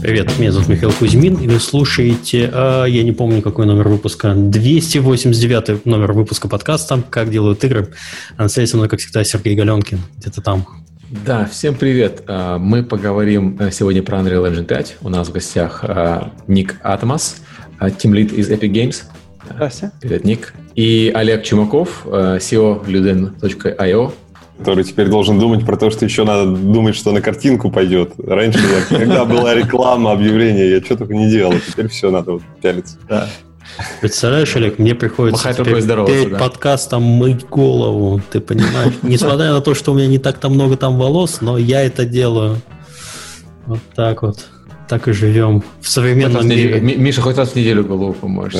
Привет, меня зовут Михаил Кузьмин, и вы слушаете, а, я не помню, какой номер выпуска, 289 номер выпуска подкаста «Как делают игры». А на связи со мной, как всегда, Сергей Галенкин, где-то там. Да, всем привет. А, мы поговорим э, сегодня про Unreal Engine 5. У нас в гостях а, Ник Атомас, тимлид из Epic Games. Здравствуйте. Привет, Ник. И Олег Чумаков, SEO Luden.io, который теперь должен думать про то, что еще надо думать, что на картинку пойдет. Раньше, я, когда была реклама, объявление, я что только не делал. Теперь все надо вот пялиться. Да. Представляешь, Олег, мне приходится теперь перед да. подкастом мыть голову, ты понимаешь? Несмотря на то, что у меня не так-то много там волос, но я это делаю. Вот так вот. Так и живем в современном мире. Миша, хоть раз в неделю голову помоешь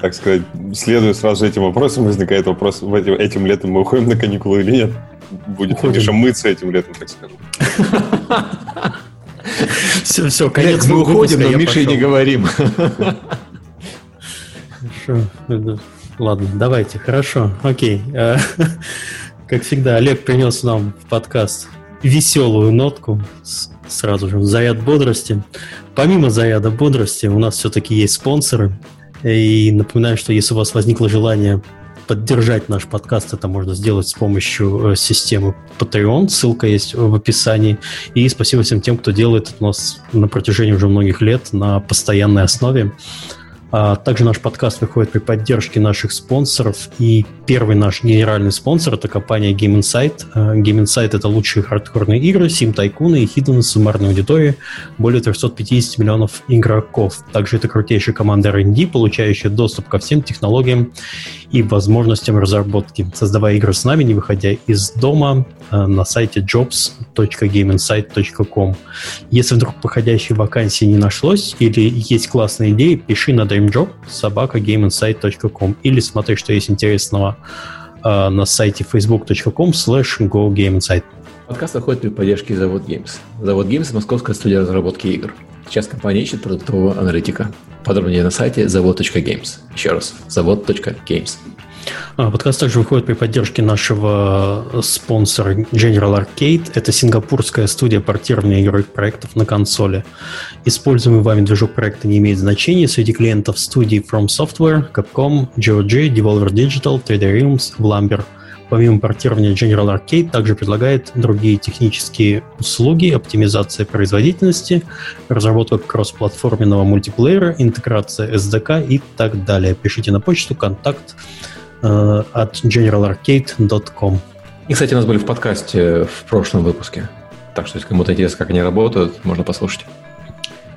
так сказать, следуя сразу этим вопросам, возникает вопрос, этим летом мы уходим на каникулы или нет? Будет. Миша мыться этим летом, так скажем. Все, все, конец мы уходим, но Мише не говорим. Хорошо. Ладно, давайте, хорошо, окей. Э, как всегда, Олег принес нам в подкаст веселую нотку, сразу же заряд бодрости. Помимо заряда бодрости, у нас все-таки есть спонсоры. И напоминаю, что если у вас возникло желание поддержать наш подкаст, это можно сделать с помощью э, системы Patreon. Ссылка есть в описании. И спасибо всем тем, кто делает это у нас на протяжении уже многих лет на постоянной основе. А также наш подкаст выходит при поддержке наших спонсоров. И первый наш генеральный спонсор – это компания Game Insight. А, Game Insight – это лучшие хардкорные игры, Tycoon и Hidden суммарной аудитории, более 350 миллионов игроков. Также это крутейшая команда R&D, получающая доступ ко всем технологиям и возможностям разработки, создавая игры с нами, не выходя из дома, э, на сайте jobs.gameinsight.com. Если вдруг подходящей вакансии не нашлось или есть классные идеи, пиши на dreamjob собака gameinsight.com или смотри, что есть интересного э, на сайте facebook.com slash gogameinsight. Подкаст выходит при поддержке Завод Games. Завод Games – московская студия разработки игр. Сейчас компания ищет продуктового аналитика. Подробнее на сайте завод.games. Еще раз, завод.games. А, подкаст также выходит при поддержке нашего спонсора General Arcade. Это сингапурская студия портирования игровых проектов на консоли. Используемый вами движок проекта не имеет значения. Среди клиентов студии From Software, Capcom, GOG, Devolver Digital, 3D Realms, Vlamber – Помимо портирования General Arcade, также предлагает другие технические услуги, оптимизация производительности, разработка кроссплатформенного мультиплеера, интеграция SDK и так далее. Пишите на почту контакт э, от generalarcade.com. И, кстати, у нас были в подкасте в прошлом выпуске. Так что, если кому-то интересно, как они работают, можно послушать.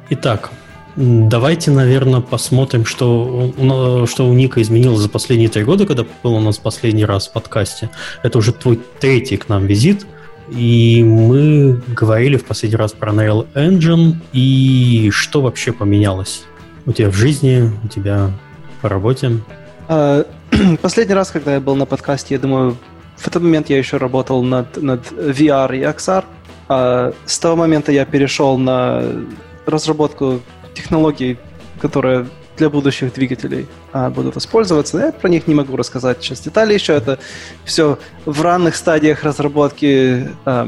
Итак, Давайте, наверное, посмотрим, что, что у Ника изменилось за последние три года, когда был у нас последний раз в подкасте. Это уже твой третий к нам визит. И мы говорили в последний раз про Unreal Engine и что вообще поменялось у тебя в жизни, у тебя по работе. А, последний раз, когда я был на подкасте, я думаю, в этот момент я еще работал над, над VR и XR. А с того момента я перешел на разработку технологий, которые для будущих двигателей а, будут использоваться. Я про них не могу рассказать сейчас детали еще. Это все в ранних стадиях разработки, а,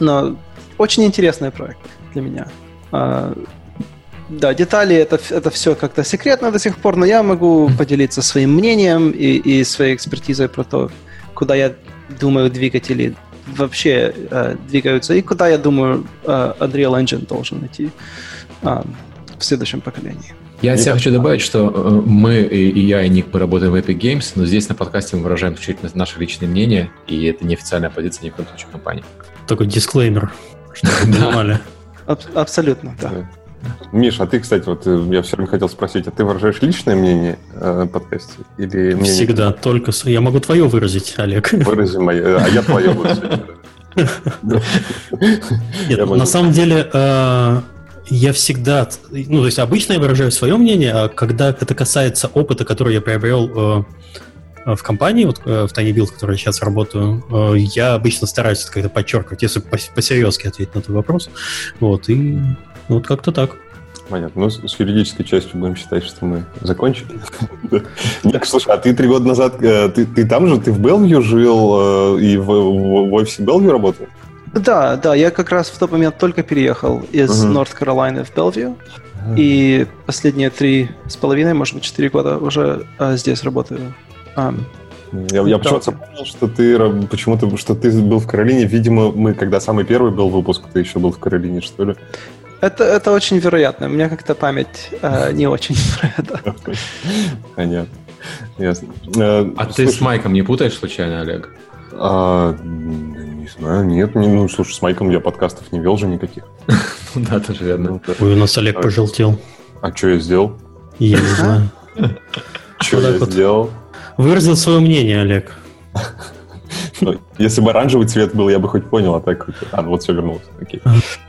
но очень интересный проект для меня. А, да, детали это, это все как-то секретно до сих пор, но я могу поделиться своим мнением и, и своей экспертизой про то, куда я думаю двигатели вообще э, двигаются и куда я думаю э, Unreal Engine должен идти. Э, в следующем поколении. Я от себя хочу добавить, что э, мы, и я, и Ник, мы работаем в Epic Games, но здесь на подкасте мы выражаем исключительно наше личное мнение, и это не официальная позиция ни в коем случае компании. Такой дисклеймер, чтобы понимали. Абсолютно, да. Миш, а ты, кстати, вот э, я все время хотел спросить, а ты выражаешь личное мнение э, подкасте? Или мнение Всегда, только... Я могу твое выразить, Олег. Вырази мое, а я твое буду Нет, на самом деле э, я всегда, ну, то есть обычно я выражаю свое мнение, а когда это касается опыта, который я приобрел э, в компании, вот э, в Tiny Build, в которой я сейчас работаю, э, я обычно стараюсь это как-то подчеркивать, если посерьезки ответить на этот вопрос. Вот, и вот как-то так. Понятно. Ну, с юридической частью будем считать, что мы закончили. Нет, слушай, а ты три года назад, ты, ты там же, ты в Белвью жил и в, офисе Белвью работал? Да, да, я как раз в тот момент только переехал из. Норт Каролайны в Белвью. И последние три с половиной, может быть, четыре года уже а, здесь работаю. Я, я почему-то понял, что ты почему-то, что ты был в Каролине. Видимо, мы, когда самый первый был выпуск, ты еще был в Каролине, что ли? Это, это очень вероятно. У меня как-то память а, не очень про это. Понятно. Ясно. Э, А ты с Майком не путаешь случайно, Олег? а, не знаю, нет, не, ну, слушай, с Майком я подкастов не вел же никаких. Ну да, тоже верно. Ну, да. Ой, у нас Олег пожелтел. А что я сделал? Я не знаю. Что я сделал? Выразил свое мнение, Олег. Ну, Если бы оранжевый цвет был, я бы хоть понял, а так... А, вот все вернулось. Окей.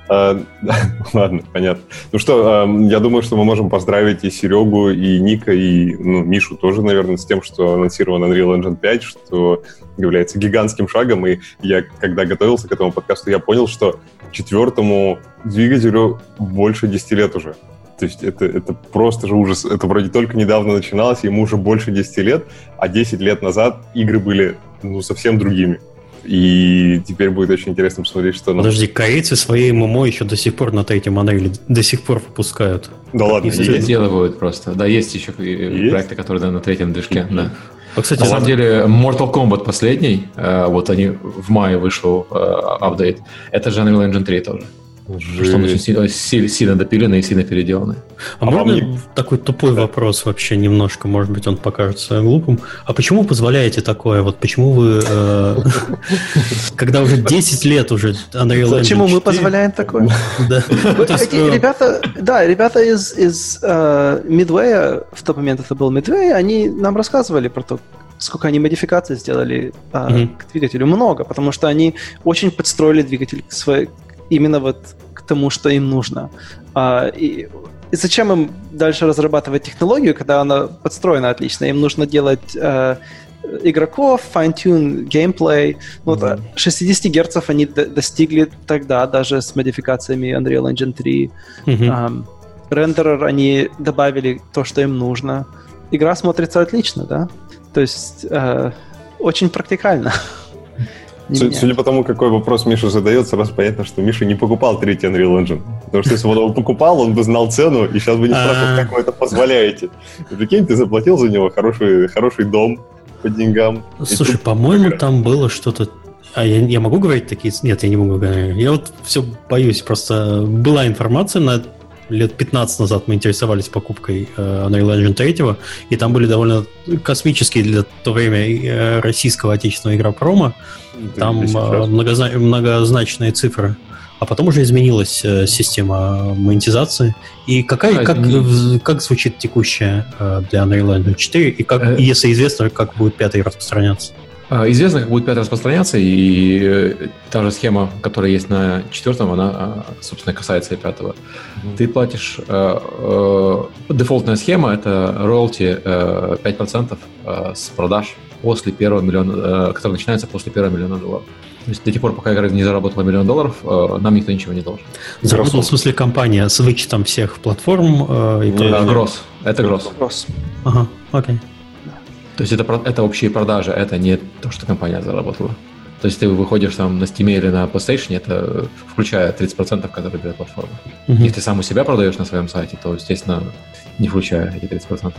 Да, Ладно, понятно. Ну что, а, я думаю, что мы можем поздравить и Серегу, и Ника, и ну, Мишу тоже, наверное, с тем, что анонсирован Unreal Engine 5, что является гигантским шагом. И я, когда готовился к этому подкасту, я понял, что четвертому двигателю больше 10 лет уже. То есть это, это просто же ужас. Это вроде только недавно начиналось, ему уже больше 10 лет, а 10 лет назад игры были ну, совсем другими. И теперь будет очень интересно посмотреть, что... Подожди, корейцы свои ММО еще до сих пор на третьем модели до сих пор выпускают. Да ладно, Их Все есть. делают просто. Да, есть еще и Есть? проекты, которые да, на третьем движке. Да. А, кстати, На самом деле, Mortal Kombat последний, э, вот они в мае вышел э, апдейт, это же Unreal Engine 3 тоже. Потому что он очень сильно, си- сильно допиленный и сильно переделанный. а а можно вам не- такой тупой вопрос вообще немножко, может быть, он покажется глупым. А почему позволяете такое? Вот почему вы, э, когда уже 10 лет уже Unreal Почему мы 4, позволяем такое? Да. Э, ребята, да, ребята из, из э, Midway, в тот момент это был Midway, они нам рассказывали про то, сколько они модификаций сделали к двигателю. Много, потому что они очень подстроили двигатель к своей, именно вот к тому, что им нужно. А, и, и зачем им дальше разрабатывать технологию, когда она подстроена отлично? Им нужно делать э, игроков, fine-tune геймплей. Ну, Вот, Мгм. 60 герцов они д- достигли тогда, даже с модификациями Unreal Engine 3. мгм. Ам, рендерер они добавили то, что им нужно. Игра смотрится отлично, да? То есть э, очень практикально. Су-. Судя по тому, какой вопрос Миша задает, сразу понятно, что Миша не покупал третий Unreal Engine. Потому что если бы он его покупал, он бы знал цену, и сейчас бы не спрашивал, А. как вы это позволяете. Прикинь, ты заплатил за него хороший, хороший дом по деньгам. Слушай, по-моему, там было что-то... А я, я могу говорить такие... Нет, я не могу говорить. Я вот все боюсь. Просто была информация на лет 15 назад мы интересовались покупкой э, Unreal Engine 3, и там были довольно космические для то время э, российского отечественного игра промо. ты Там э, многозна- многозначные цифры. А потом уже изменилась э, система монетизации. И какая, А, как, не- как звучит текущая э, для Unreal Engine 4, и как, Э. если известно, как будет пятый распространяться? А, Известно, как будет пятый распространяться, и э, та же схема, которая есть на четвертом, она, а, собственно, касается и пятого. Ты платишь... э, э, Дефолтная схема — это роялти э, 5% э, с продаж после первого миллиона, э, который начинается после первого миллиона долларов. То есть до тех пор, пока игра не заработала миллион долларов, э, нам никто ничего не должен. Заработал, в смысле, компания с вычетом всех платформ э, и прочего. Да, гросс. Это гросс. Вопрос. Ага, окей. То есть это, это общие продажи, это не то, что компания заработала. То есть ты выходишь там на Steam или на PlayStation, это включая 30%, которые берет платформа. Мгм. Если ты сам у себя продаешь на своем сайте, то, естественно, не включая эти 30%.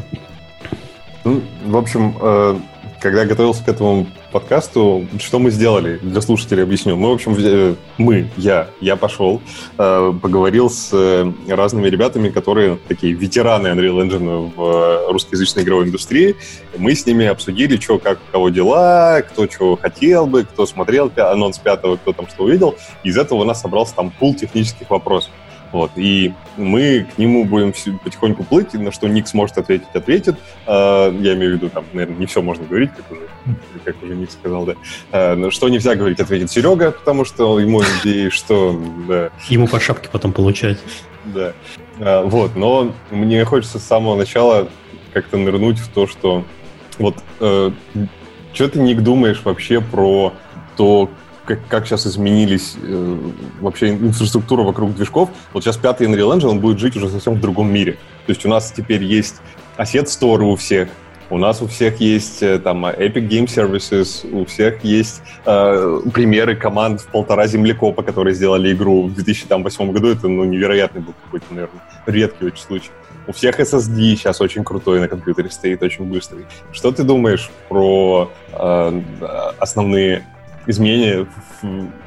Ну, в общем, э, когда готовился к этому подкасту, что мы сделали? Для слушателей объясню. Мы, в общем, э, мы, я, я пошел, э, поговорил с э, разными ребятами, которые такие ветераны Unreal Engine в русскоязычной игровой индустрии. Мы с ними обсудили, что, как, у кого дела, кто чего хотел бы, кто смотрел анонс пятого, кто там что увидел. Из этого у нас собрался там пул технических вопросов. Вот, и мы к нему будем потихоньку плыть, на что Ник сможет ответить, ответит. Э, Я имею в виду, там, наверное, не все можно говорить, как уже, как уже Ник сказал, да. Э, но Что нельзя говорить, ответит Серега, потому что ему идеи, что, да, Ему по шапке потом получать. да. А, Вот, но мне хочется с самого начала как-то нырнуть в то, что вот что ты, Ник, думаешь вообще про то, как, как сейчас изменились э, вообще инфраструктура вокруг движков. Вот сейчас пятый Unreal Engine, он будет жить уже совсем в другом мире. То есть у нас теперь есть Asset Store у всех, У нас у всех есть э, там Epic Game Services, у всех есть э, примеры команд в полтора землекопа, которые сделали игру в 2008 году. Это ну, невероятный был какой-то, наверное, редкий очень случай. У всех SSD сейчас очень крутой на компьютере стоит, очень быстрый. Что ты думаешь про э, основные изменения?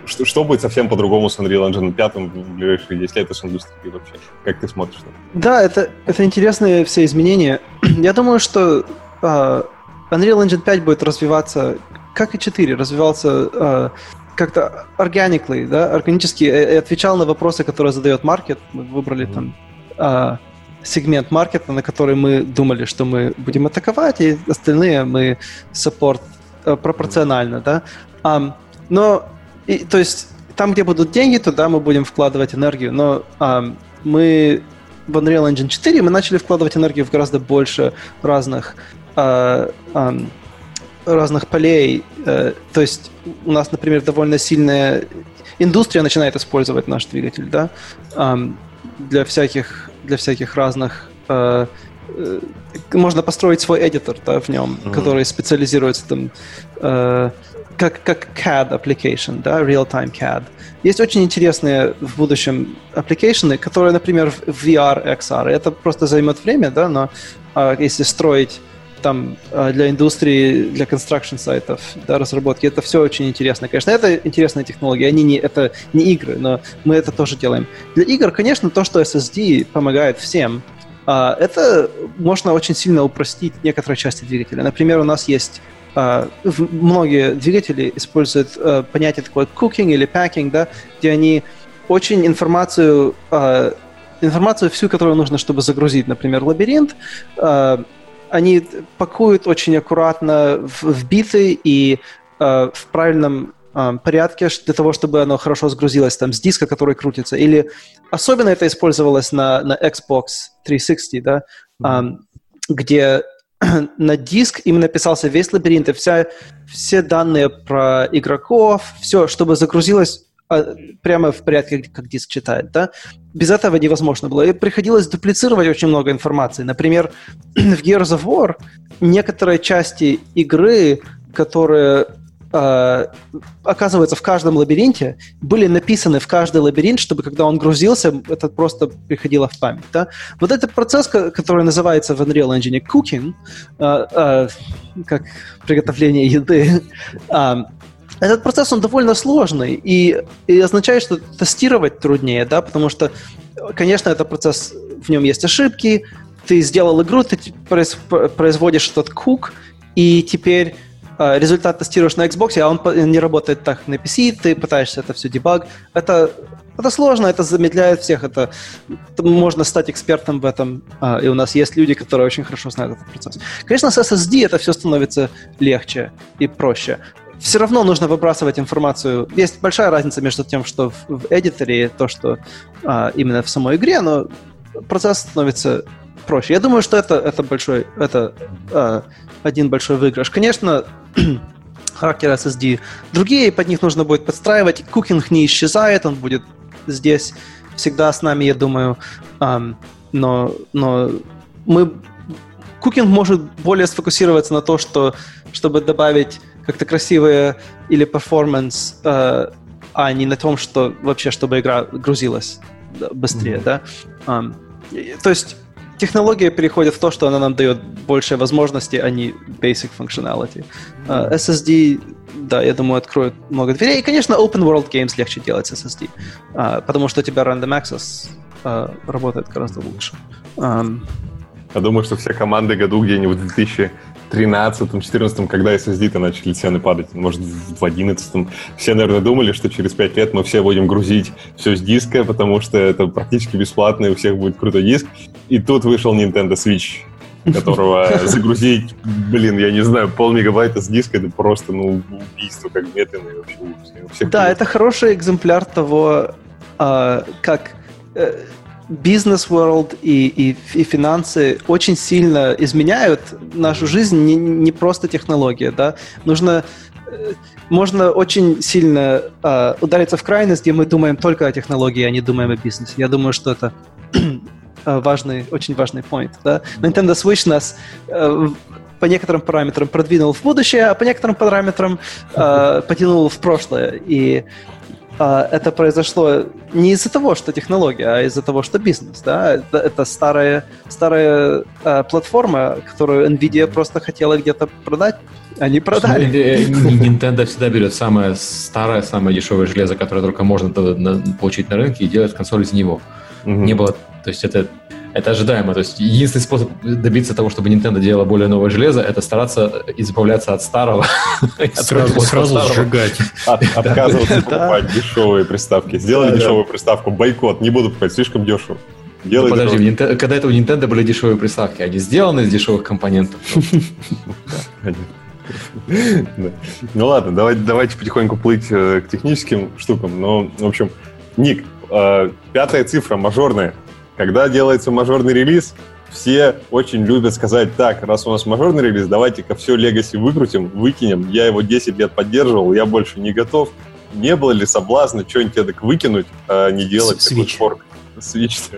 Что, что будет совсем по-другому с Unreal Engine 5 в ближайшие 10 лет с индустрией вообще? Как ты смотришь на это? Да, это, это интересные все изменения. Я думаю, что uh, Unreal Engine 5 будет развиваться, как и 4, развивался uh, как-то organically, да, органически, и отвечал на вопросы, которые задает маркет. Мы выбрали mm-hmm. там uh, сегмент маркета, на который мы думали, что мы будем атаковать, и остальные мы саппорт э, пропорционально, да. Um, но, и, то есть, там, где будут деньги, туда мы будем вкладывать энергию, но um, мы в Unreal Engine 4 мы начали вкладывать энергию в гораздо больше разных uh, um, разных полей. Uh, то есть у нас, например, довольно сильная индустрия начинает использовать наш двигатель, да, um, для всяких для всяких разных э, можно построить свой эдитор да, в нем, mm-hmm. который специализируется там как, как CAD application, да, real-time CAD. Есть очень интересные в будущем application, которые, например, в VR, XR. Это просто займет время, да, но э, если строить там э, для индустрии, для construction сайтов, да, разработки. Это все очень интересно. Конечно, это интересные технологии, они не, это не игры, но мы это тоже делаем. Для игр, конечно, то, что SSD помогает всем, а, это можно очень сильно упростить некоторые части двигателя. Например, у нас есть многие двигатели используют uh, понятие такое cooking или packing, да, где они очень информацию, uh, информацию всю, которую нужно, чтобы загрузить, например, лабиринт, они пакуют очень аккуратно в, биты и э, в правильном э, порядке для того, чтобы оно хорошо сгрузилось там с диска, который крутится. Или особенно это использовалось на, на Xbox 360, да, mm-hmm. э, где на диск именно писался весь лабиринт и вся, все данные про игроков, все, чтобы загрузилось а, прямо в порядке, как диск читает, да, без этого невозможно было. И приходилось дуплицировать очень много информации. Например, в Gears of War некоторые части игры, которые оказывается в каждом лабиринте, были написаны в каждый лабиринт, чтобы когда он грузился, это просто приходило в память. Да? Вот этот процесс, который называется в Unreal Engine cooking, э, э, как приготовление еды, э, этот процесс, он довольно сложный и, и означает, что тестировать труднее, да, потому что, конечно, этот процесс, в нем есть ошибки, ты сделал игру, ты производишь этот кук, и теперь э, результат тестируешь на Xbox, а он не работает так на PC, ты пытаешься это все дебаг. Это, это сложно, это замедляет всех, это, можно стать экспертом в этом, э, и у нас есть люди, которые очень хорошо знают этот процесс. Конечно, с SSD это все становится легче и проще все равно нужно выбрасывать информацию. Есть большая разница между тем, что в, в эдиторе, и то, что а, именно в самой игре, но процесс становится проще. Я думаю, что это, это большой, это а, один большой выигрыш. Конечно, характер SSD другие, под них нужно будет подстраивать. Cooking не исчезает, он будет здесь всегда с нами, я думаю. Um, но, но мы... Cooking может более сфокусироваться на то, что, чтобы добавить как-то красивые или performance, э, а не на том, что вообще, чтобы игра грузилась быстрее, mm-hmm. да. Um, то есть технология переходит в то, что она нам дает больше возможностей, а не basic functionality. Uh, SSD, да, я думаю, откроет много дверей. И, конечно, open world games легче делать с SSD, uh, потому что у тебя random access uh, работает гораздо лучше. Um, я думаю, что все команды году где-нибудь в 2000 13-14, когда SSD-то начали цены падать, может, в 11 все, наверное, думали, что через 5 лет мы все будем грузить все с диска, потому что это практически бесплатно, и у всех будет крутой диск. И тут вышел Nintendo Switch, которого загрузить, блин, я не знаю, пол мегабайта с диска, это просто, ну, убийство, как медленно и вообще. Да, это хороший экземпляр того, а, как э, бизнес world и, и, и финансы очень сильно изменяют нашу жизнь, не, не просто технология, да. Нужно э, можно очень сильно э, удариться в крайность, где мы думаем только о технологии, а не думаем о бизнесе. Я думаю, что это э, важный, очень важный point. Да? Nintendo Switch нас э, по некоторым параметрам продвинул в будущее, а по некоторым параметрам э, потянул в прошлое. И это произошло не из-за того, что технология, а из-за того, что бизнес. Да? Это, это старая, старая э, платформа, которую NVIDIA просто хотела где-то продать, они продали. Nintendo всегда берет самое старое, самое дешевое железо, которое только можно получить на рынке, и делает консоль из него. Не было... То есть это это ожидаемо. То есть единственный способ добиться того, чтобы Nintendo делала более новое железо, это стараться избавляться от старого. Сразу, сразу сжигать. Отказываться покупать дешевые приставки. Сделали дешевую приставку, бойкот, не буду покупать, слишком дешево. Делай ну, подожди, Nintendo, когда это у Nintendo были дешевые приставки, они сделаны из дешевых компонентов. Ну ладно, давайте, давайте потихоньку плыть э, к техническим штукам. Но, в общем, Ник, э, пятая цифра, мажорная. Когда делается мажорный релиз, все очень любят сказать, так, раз у нас мажорный релиз, давайте-ка все Legacy выкрутим, выкинем. Я его 10 лет поддерживал, я больше не готов. Не было ли соблазна что-нибудь эдак выкинуть, а не делать Switch. форк? Switch.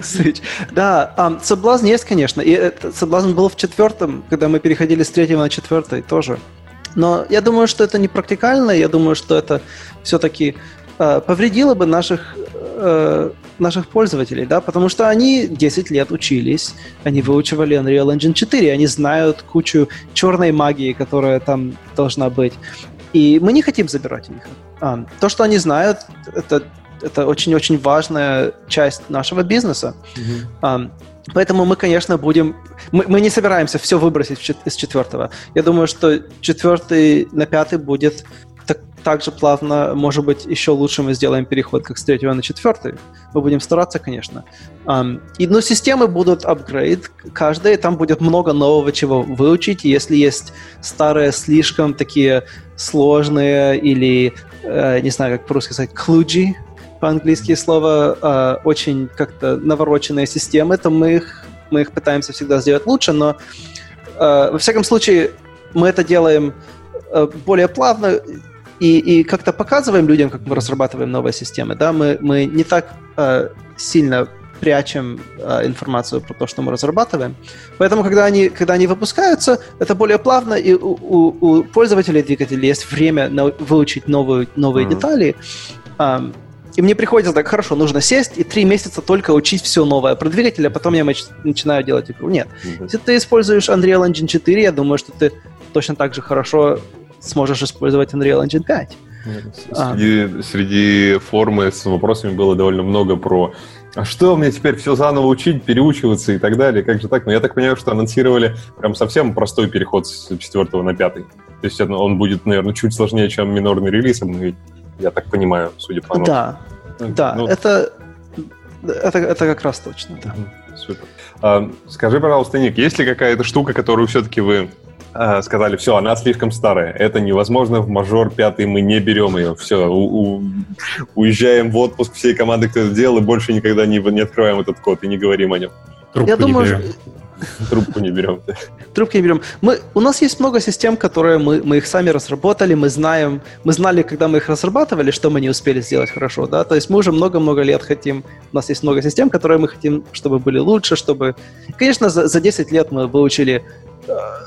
Switch. Да, um, соблазн есть, конечно. И этот соблазн был в четвертом, когда мы переходили с третьего на четвертый тоже. Но я думаю, что это не практикально. Я думаю, что это все-таки повредило бы наших э, наших пользователей, да, потому что они 10 лет учились, они выучивали Unreal Engine 4, они знают кучу черной магии, которая там должна быть. И мы не хотим забирать у них. А, то, что они знают, это, это очень-очень важная часть нашего бизнеса. Mm-hmm. А, Поэтому мы, конечно, будем... Мы, мы не собираемся все выбросить из четвертого. Я думаю, что четвертый на пятый будет также плавно, может быть, еще лучше мы сделаем переход как с третьего на четвертый. Мы будем стараться, конечно. Um, и, но системы будут апгрейд каждая, там будет много нового чего выучить. Если есть старые, слишком такие сложные или, э, не знаю, как по-русски сказать, клуджи, по-английски слово, э, очень как-то навороченные системы, то мы их, мы их пытаемся всегда сделать лучше, но э, во всяком случае мы это делаем э, более плавно, и, и как-то показываем людям, как мы разрабатываем новые системы, да, мы, мы не так э, сильно прячем э, информацию про то, что мы разрабатываем. Поэтому, когда они, когда они выпускаются, это более плавно, и у, у, у пользователей двигателей есть время на, выучить новые, новые mm-hmm. детали. Э, и мне приходится так, хорошо, нужно сесть и три месяца только учить все новое про двигатель, а потом я начинаю делать игру. Нет. Mm-hmm. Если ты используешь Unreal Engine 4, я думаю, что ты точно так же хорошо сможешь использовать Unreal Engine 5. Среди, а. среди формы с вопросами было довольно много про а что мне теперь все заново учить, переучиваться и так далее, как же так? Но я так понимаю, что анонсировали прям совсем простой переход с четвертого на пятый. То есть он будет, наверное, чуть сложнее, чем минорный релиз, я так понимаю, судя по Да, да, ну, это, это, это как раз точно, да. Супер. А, скажи, пожалуйста, Ник, есть ли какая-то штука, которую все-таки вы а, сказали, все, она слишком старая, это невозможно, в мажор пятый мы не берем ее, все, у, у, уезжаем в отпуск всей команды, кто это делал, и больше никогда не, не открываем этот код и не говорим о нем. Трубку Я не думаю, берем. Трубку не берем. Трубки не берем. Мы, у нас есть много систем, которые мы, мы их сами разработали, мы знаем, мы знали, когда мы их разрабатывали, что мы не успели сделать хорошо, да, то есть мы уже много-много лет хотим, у нас есть много систем, которые мы хотим, чтобы были лучше, чтобы... Конечно, за, за 10 лет мы выучили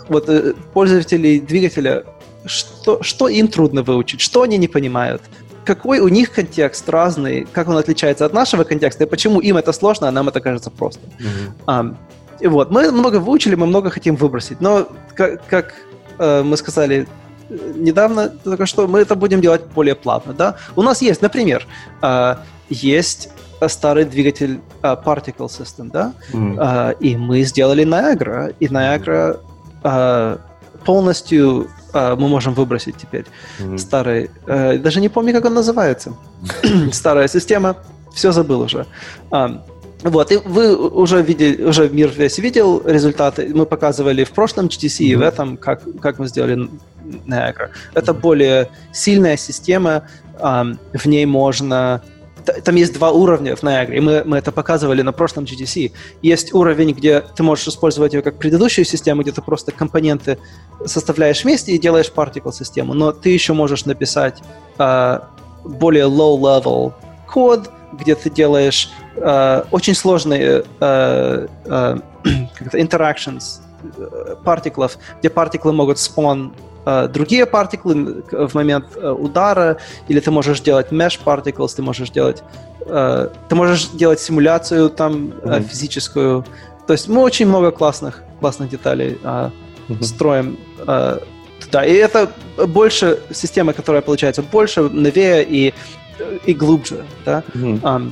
вот э, пользователей двигателя, что, что им трудно выучить, что они не понимают, какой у них контекст разный, как он отличается от нашего контекста, и почему им это сложно, а нам это кажется просто. Mm-hmm. Um, и вот, мы много выучили, мы много хотим выбросить, но, как, как э, мы сказали недавно, только что мы это будем делать более плавно, да. У нас есть, например, э, есть старый двигатель uh, Particle System, да, mm. uh, и мы сделали Niagara, и Niagara uh, полностью uh, мы можем выбросить теперь mm. старый, uh, даже не помню, как он называется, старая система, все забыл уже. Uh, вот, и вы уже видели, уже мир весь видел результаты. Мы показывали в прошлом GTC mm-hmm. и в этом, как, как мы сделали Niagara. Это более сильная система, um, в ней можно там есть два уровня в Niagara, и мы, мы это показывали на прошлом GDC. Есть уровень, где ты можешь использовать ее как предыдущую систему, где ты просто компоненты составляешь вместе и делаешь particle систему, но ты еще можешь написать э, более low-level код, где ты делаешь э, очень сложные э, э, interactions партиклов, где партиклы могут спон другие партиклы в момент э, удара, или ты можешь делать mesh particles, ты можешь делать, э, ты можешь делать симуляцию там mm-hmm. физическую. То есть мы очень много классных, классных деталей э, mm-hmm. строим э, туда. И это больше система, которая получается больше, новее и, и глубже. Да? Mm-hmm.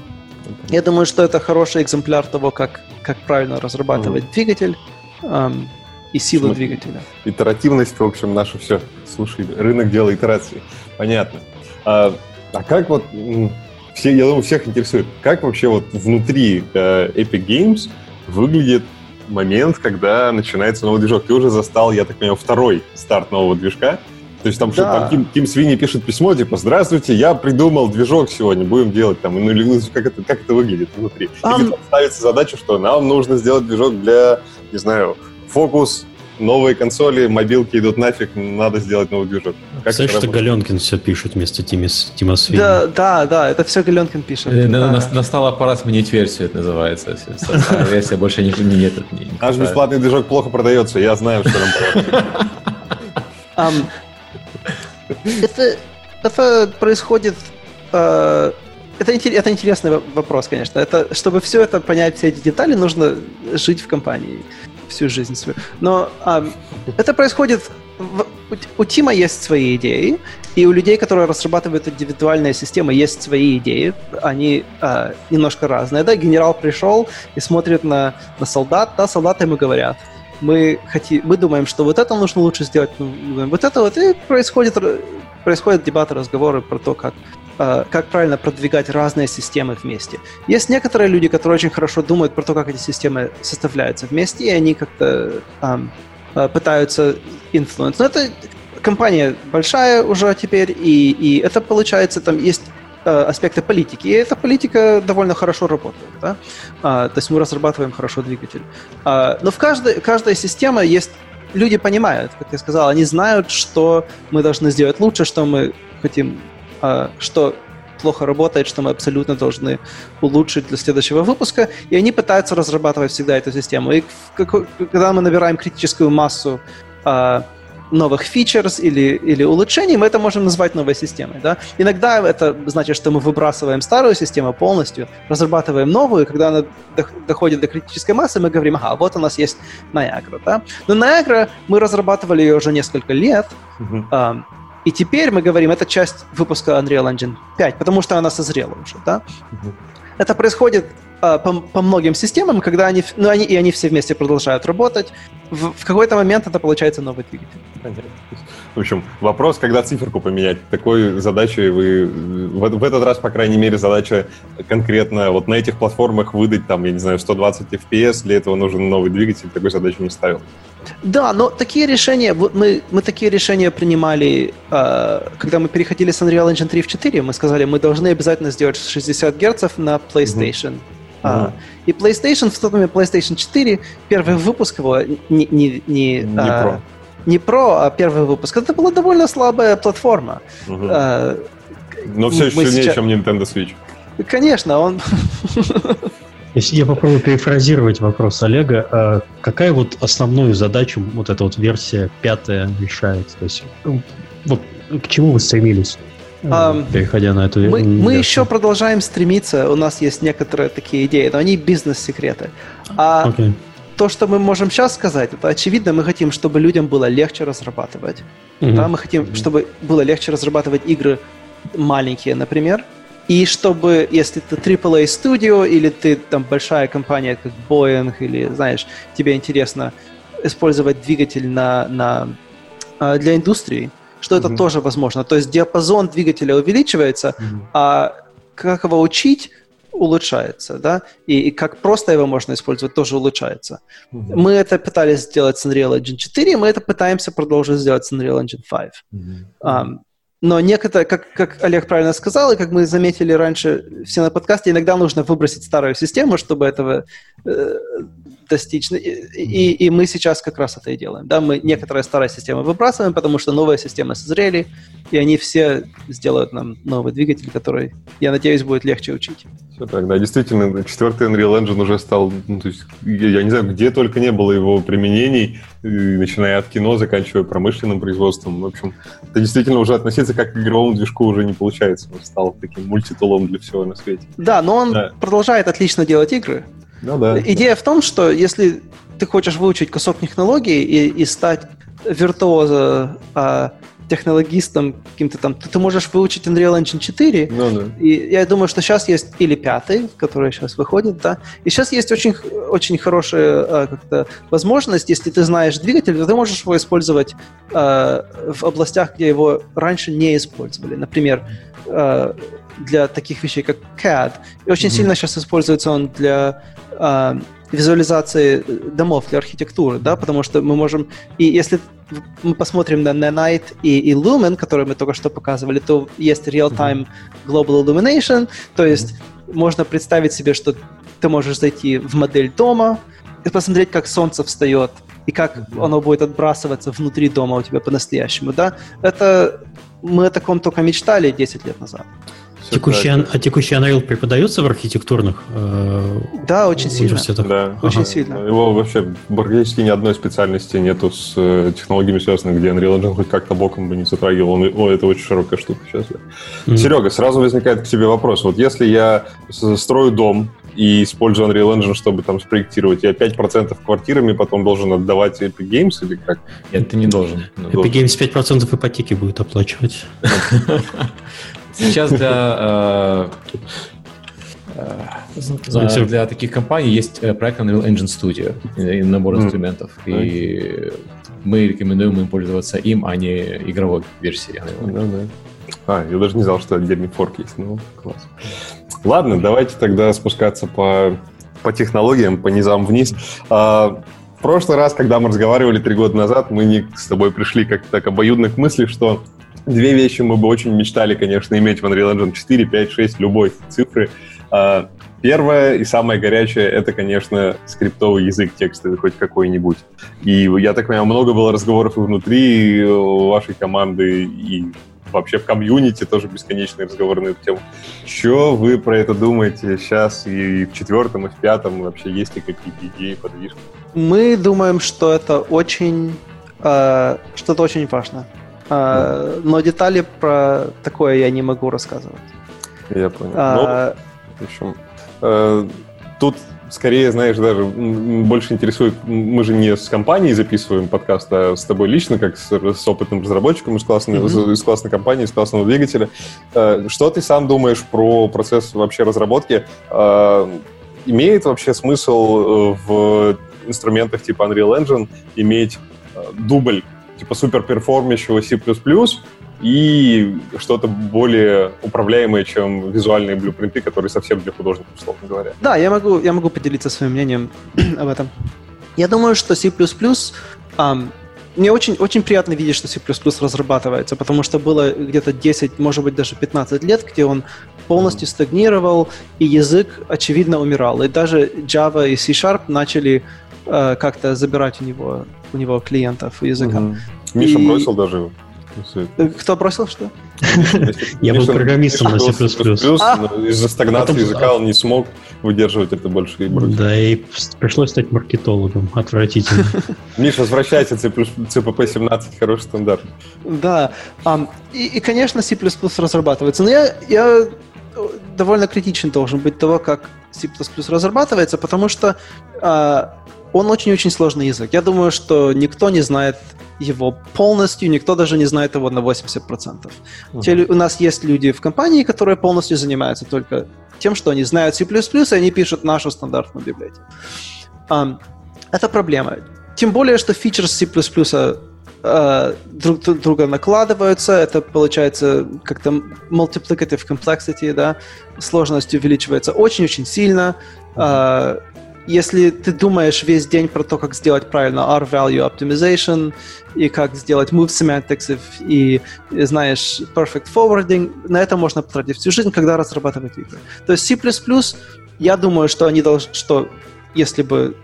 Я думаю, что это хороший экземпляр того, как, как правильно разрабатывать mm-hmm. двигатель. Um, и силу Почему? двигателя. Итеративность, в общем, наше все. Слушай, рынок делает итерации. Понятно. А, а как вот, все, я думаю, всех интересует, как вообще вот внутри э, Epic Games выглядит момент, когда начинается новый движок? Ты уже застал, я так понимаю, второй старт нового движка. То есть там да. что-то там Ким, Ким Свини пишет письмо, типа, здравствуйте, я придумал движок сегодня, будем делать там. Ну, или как это, как это выглядит внутри? Um... Или ставится задача, что нам нужно сделать движок для, не знаю, фокус, новые консоли, мобилки идут нафиг, надо сделать новый движок. Как Представляешь, что Галенкин все пишет вместо Тима, Тима Свини. Да, да, да, это все Галенкин пишет. Э, да. Настала пора сменить версию, это называется. Версия больше не нет. Наш бесплатный движок плохо продается, я знаю, что нам Это это происходит э, это, это интересный вопрос, конечно. Это, чтобы все это понять, все эти детали, нужно жить в компании всю жизнь свою. Но а, это происходит... В, у, у Тима есть свои идеи, и у людей, которые разрабатывают индивидуальные системы, есть свои идеи. Они а, немножко разные. Да? Генерал пришел и смотрит на, на солдат, да, солдаты ему говорят, мы, хотим, мы думаем, что вот это нужно лучше сделать, вот это вот, и происходит, происходят дебаты, разговоры про то, как как правильно продвигать разные системы вместе. Есть некоторые люди, которые очень хорошо думают про то, как эти системы составляются вместе, и они как-то um, пытаются influence. Но это компания большая уже теперь, и, и это получается, там есть э, аспекты политики, и эта политика довольно хорошо работает. Да? А, то есть мы разрабатываем хорошо двигатель. А, но в каждой, каждой системе есть люди понимают, как я сказал, они знают, что мы должны сделать лучше, что мы хотим что плохо работает, что мы абсолютно должны улучшить для следующего выпуска, и они пытаются разрабатывать всегда эту систему. И когда мы набираем критическую массу а, новых фичерс или, или улучшений, мы это можем назвать новой системой. Да? Иногда это значит, что мы выбрасываем старую систему полностью, разрабатываем новую, и когда она доходит до критической массы, мы говорим, ага, вот у нас есть Niagara. Да? Но Niagara, мы разрабатывали ее уже несколько лет, uh-huh. И теперь мы говорим, это часть выпуска Unreal Engine 5, потому что она созрела уже, да? Угу. Это происходит э, по, по многим системам, когда они, ну, они, и они все вместе продолжают работать. В, в какой-то момент это получается новый двигатель. Понятно. В общем, вопрос, когда циферку поменять. Такой задачей вы... В, в этот раз, по крайней мере, задача конкретно вот на этих платформах выдать, там, я не знаю, 120 FPS, для этого нужен новый двигатель, такой задачи не ставил. Да, но такие решения, вот мы, мы такие решения принимали, э, когда мы переходили с Unreal Engine 3 в 4, мы сказали, мы должны обязательно сделать 60 Гц на PlayStation. Mm-hmm. Uh, и PlayStation, в тот момент PlayStation 4, первый выпуск его, не, не, не, не uh, Pro. Не Pro, а первый выпуск. Это была довольно слабая платформа. Uh-huh. Uh, но все еще сильнее, сейчас... чем Nintendo Switch. Конечно, он... Если я попробую перефразировать вопрос Олега, а какая вот основную задачу вот эта вот версия пятая решает? То есть ну, вот к чему вы стремились? Um, переходя на эту мы, версию. мы еще продолжаем стремиться. У нас есть некоторые такие идеи, но они бизнес-секреты. А okay. то, что мы можем сейчас сказать, это очевидно, мы хотим, чтобы людям было легче разрабатывать. Uh-huh. Да, мы хотим, uh-huh. чтобы было легче разрабатывать игры маленькие, например, и чтобы, если ты AAA студио или ты там большая компания, как Boeing, или, знаешь, тебе интересно использовать двигатель на, на, а, для индустрии, что mm-hmm. это тоже возможно. То есть диапазон двигателя увеличивается, mm-hmm. а как его учить улучшается, да, и, и как просто его можно использовать, тоже улучшается. Mm-hmm. Мы это пытались сделать с Unreal Engine 4, мы это пытаемся продолжить сделать с Unreal Engine 5. Mm-hmm. Um, но некоторые, как, как Олег правильно сказал, и как мы заметили раньше все на подкасте, иногда нужно выбросить старую систему, чтобы этого э, достичь. И, и, и мы сейчас как раз это и делаем. Да? Мы некоторые старые системы выбрасываем, потому что новые системы созрели, и они все сделают нам новый двигатель, который, я надеюсь, будет легче учить. Все так, да, действительно, четвертый Unreal Engine уже стал, ну, то есть, я, не знаю, где только не было его применений, начиная от кино, заканчивая промышленным производством. В общем, это действительно уже относиться как к игровому движку уже не получается. Он стал таким мультитулом для всего на свете. Да, но он да. продолжает отлично делать игры. Ну, да. Идея в том, что если ты хочешь выучить кусок технологии и, и стать виртуозо а, технологистом каким-то там, то ты можешь выучить Unreal Engine 4. Ну, да. И я думаю, что сейчас есть или пятый, который сейчас выходит, да. И сейчас есть очень, очень хорошая а, как-то возможность, если ты знаешь двигатель, то ты можешь его использовать а, в областях, где его раньше не использовали. Например, а, для таких вещей, как CAD. И очень mm-hmm. сильно сейчас используется он для э, визуализации домов, для архитектуры, да, потому что мы можем... И если мы посмотрим на Nanite и, и Lumen, которые мы только что показывали, то есть real-time global illumination, то есть mm-hmm. можно представить себе, что ты можешь зайти в модель дома и посмотреть, как солнце встает, и как mm-hmm. оно будет отбрасываться внутри дома у тебя по-настоящему, да. Это мы о таком только мечтали 10 лет назад. Текущий, а текущий Unreal преподается в архитектурных э, да, очень? Сильно. Да. Очень ага. сильно. Его вообще практически ни одной специальности нету с э, технологиями связанных, где Unreal Engine хоть как-то боком бы не затрагивал. Он, о, это очень широкая штука сейчас. Mm-hmm. Серега, сразу возникает к тебе вопрос. Вот если я строю дом, и использую Unreal Engine, чтобы там спроектировать. Я 5% квартирами потом должен отдавать Epic Games или как? Нет, ты не должен. Epic Games 5% ипотеки будет оплачивать. Сейчас для, э, э, для таких компаний есть э, проект Unreal Engine Studio и набор инструментов. И мы рекомендуем им пользоваться им, а не игровой версией Unreal Engine. А, я даже не знал, что отдельный форк есть. Ну, класс. Ладно, давайте тогда спускаться по, по технологиям, по низам вниз. А, в прошлый раз, когда мы разговаривали три года назад, мы не с тобой пришли как-то так обоюдно к мысли, что Две вещи мы бы очень мечтали, конечно, иметь в Unreal Engine 4, 5, 6, любой цифры. А, первое и самое горячее — это, конечно, скриптовый язык текстовый, хоть какой-нибудь. И я так понимаю, много было разговоров и внутри вашей команды, и вообще в комьюнити тоже бесконечные разговоры на эту тему. Что вы про это думаете сейчас и в четвертом, и в пятом? Вообще есть ли какие-то идеи, подвижки? Мы думаем, что это очень... Э, что-то очень важно. А, но детали про такое я не могу рассказывать. Я понял. А, ну, в общем, э, тут скорее, знаешь, даже больше интересует, мы же не с компанией записываем подкаст, а с тобой лично, как с, с опытным разработчиком из классной, mm-hmm. из классной компании, из классного двигателя. Э, что ты сам думаешь про процесс вообще разработки? Э, имеет вообще смысл в инструментах типа Unreal Engine иметь дубль типа супер перформящего C++ и что-то более управляемое, чем визуальные блюпринты, которые совсем для художников, условно говоря. Да, я могу, я могу поделиться своим мнением об этом. Я думаю, что C++ um, мне очень, очень приятно видеть, что C++ разрабатывается, потому что было где-то 10, может быть, даже 15 лет, где он полностью стагнировал, и язык, очевидно, умирал. И даже Java и C-Sharp начали э, как-то забирать у него, у него клиентов языка. Угу. Миша и... бросил даже э, кто бросил что? Я был программистом на C++. Из-за стагнации языка он не смог выдерживать это больше и бросил. Да, и пришлось стать маркетологом. Отвратительно. Миша, возвращайся, CPP-17, хороший стандарт. Да, и, конечно, C++ разрабатывается. Но я довольно критичен должен быть того, как C++ разрабатывается, потому что а, он очень-очень сложный язык. Я думаю, что никто не знает его полностью, никто даже не знает его на 80%. Uh-huh. Те, у нас есть люди в компании, которые полностью занимаются только тем, что они знают C++, и они пишут нашу стандартную библиотеку. Um, это проблема. Тем более, что фичеры C++ uh, друг, друг друга накладываются, это получается как-то multiplicative complexity, да, сложность увеличивается очень-очень сильно. Uh, если ты думаешь весь день про то, как сделать правильно R-value optimization и как сделать move semantics и, и знаешь perfect forwarding, на это можно потратить всю жизнь, когда разрабатывать игры. То есть C++, я думаю, что они должны, что если бы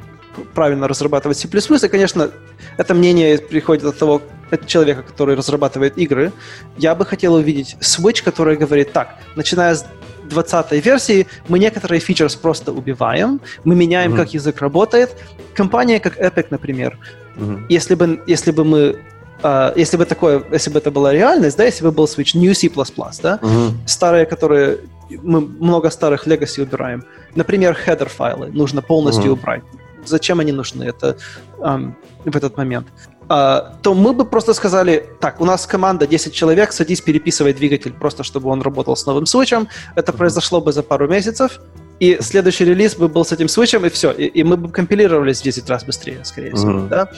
правильно разрабатывать C++. И, конечно, это мнение приходит от того от человека, который разрабатывает игры. Я бы хотел увидеть Switch, который говорит так, начиная с 20 версии мы некоторые фичерс просто убиваем, мы меняем, mm-hmm. как язык работает. Компания, как Epic, например, mm-hmm. если, бы, если бы мы Uh, если бы такое, если бы это была реальность, да, если бы был Switch New C++, да, uh-huh. старые, которые мы много старых legacy убираем. Например, header файлы нужно полностью uh-huh. убрать. Зачем они нужны? Это um, в этот момент. Uh, то мы бы просто сказали, так, у нас команда 10 человек, садись, переписывай двигатель, просто чтобы он работал с новым свечем. Это произошло бы за пару месяцев, и следующий релиз бы был с этим свечем, и все. И, и мы бы компилировались в 10 раз быстрее, скорее всего. Uh-huh. Да?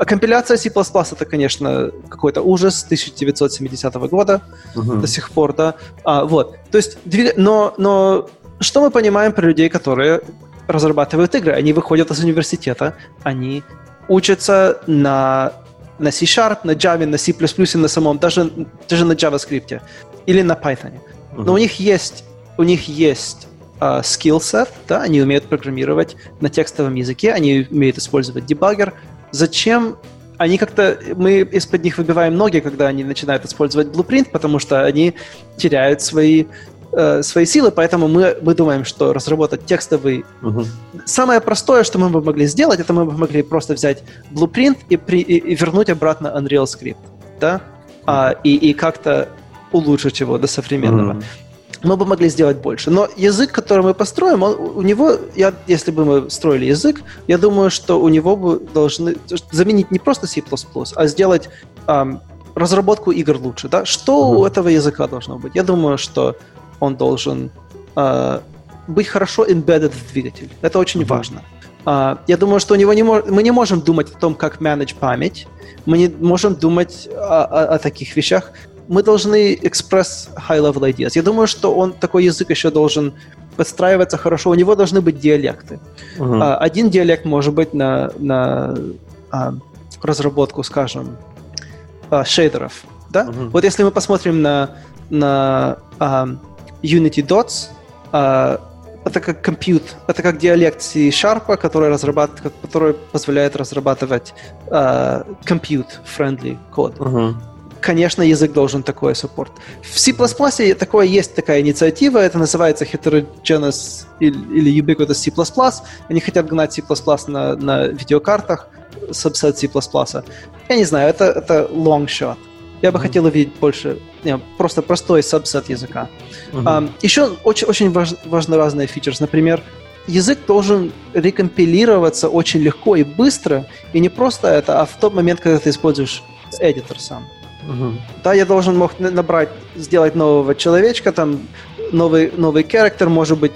А компиляция C++ это, конечно, какой-то ужас 1970 года угу. до сих пор, да. А, вот. То есть, но, но что мы понимаем про людей, которые разрабатывают игры? Они выходят из университета, они учатся на, на C-Sharp, на Java, на C++, на самом, даже, даже на JavaScript или на Python. Угу. Но у них есть, у них есть uh, skill set, да, они умеют программировать на текстовом языке, они умеют использовать дебаггер, зачем они как-то, мы из-под них выбиваем ноги, когда они начинают использовать Blueprint, потому что они теряют свои, э, свои силы, поэтому мы, мы думаем, что разработать текстовый... Угу. Самое простое, что мы бы могли сделать, это мы бы могли просто взять Blueprint и, при, и, и вернуть обратно Unreal Script, да, а, и, и как-то улучшить его до современного. Угу мы бы могли сделать больше. Но язык, который мы построим, он, у него, я, если бы мы строили язык, я думаю, что у него бы должны заменить не просто C++, а сделать эм, разработку игр лучше. Да? Что mm-hmm. у этого языка должно быть? Я думаю, что он должен э, быть хорошо embedded в двигатель. Это очень mm-hmm. важно. Uh, я думаю, что у него не мож... мы не можем думать о том, как manage память. Мы не можем думать о, о, о таких вещах мы должны express high-level ideas. Я думаю, что он такой язык еще должен подстраиваться хорошо. У него должны быть диалекты. Uh-huh. А, один диалект может быть на, на а, разработку, скажем, а, шейдеров. Да? Uh-huh. Вот если мы посмотрим на, на Unity Dots, а, это как compute, это как диалект C-Sharp, который, разрабатывает, который позволяет разрабатывать uh, compute-friendly код. Uh-huh конечно, язык должен такой саппорт. В C++ такое есть такая инициатива, это называется Heterogeneous или Ubiquitous C++. Они хотят гнать C++ на, на видеокартах, subset C++. Я не знаю, это, это long shot. Я бы mm-hmm. хотел увидеть больше, не, просто простой subset языка. Mm-hmm. Um, еще очень, очень важ, важны разные фичеры. Например, язык должен рекомпилироваться очень легко и быстро, и не просто это, а в тот момент, когда ты используешь эдитор сам. Угу. Да, я должен мог набрать, сделать нового человечка, там новый, новый character, может быть,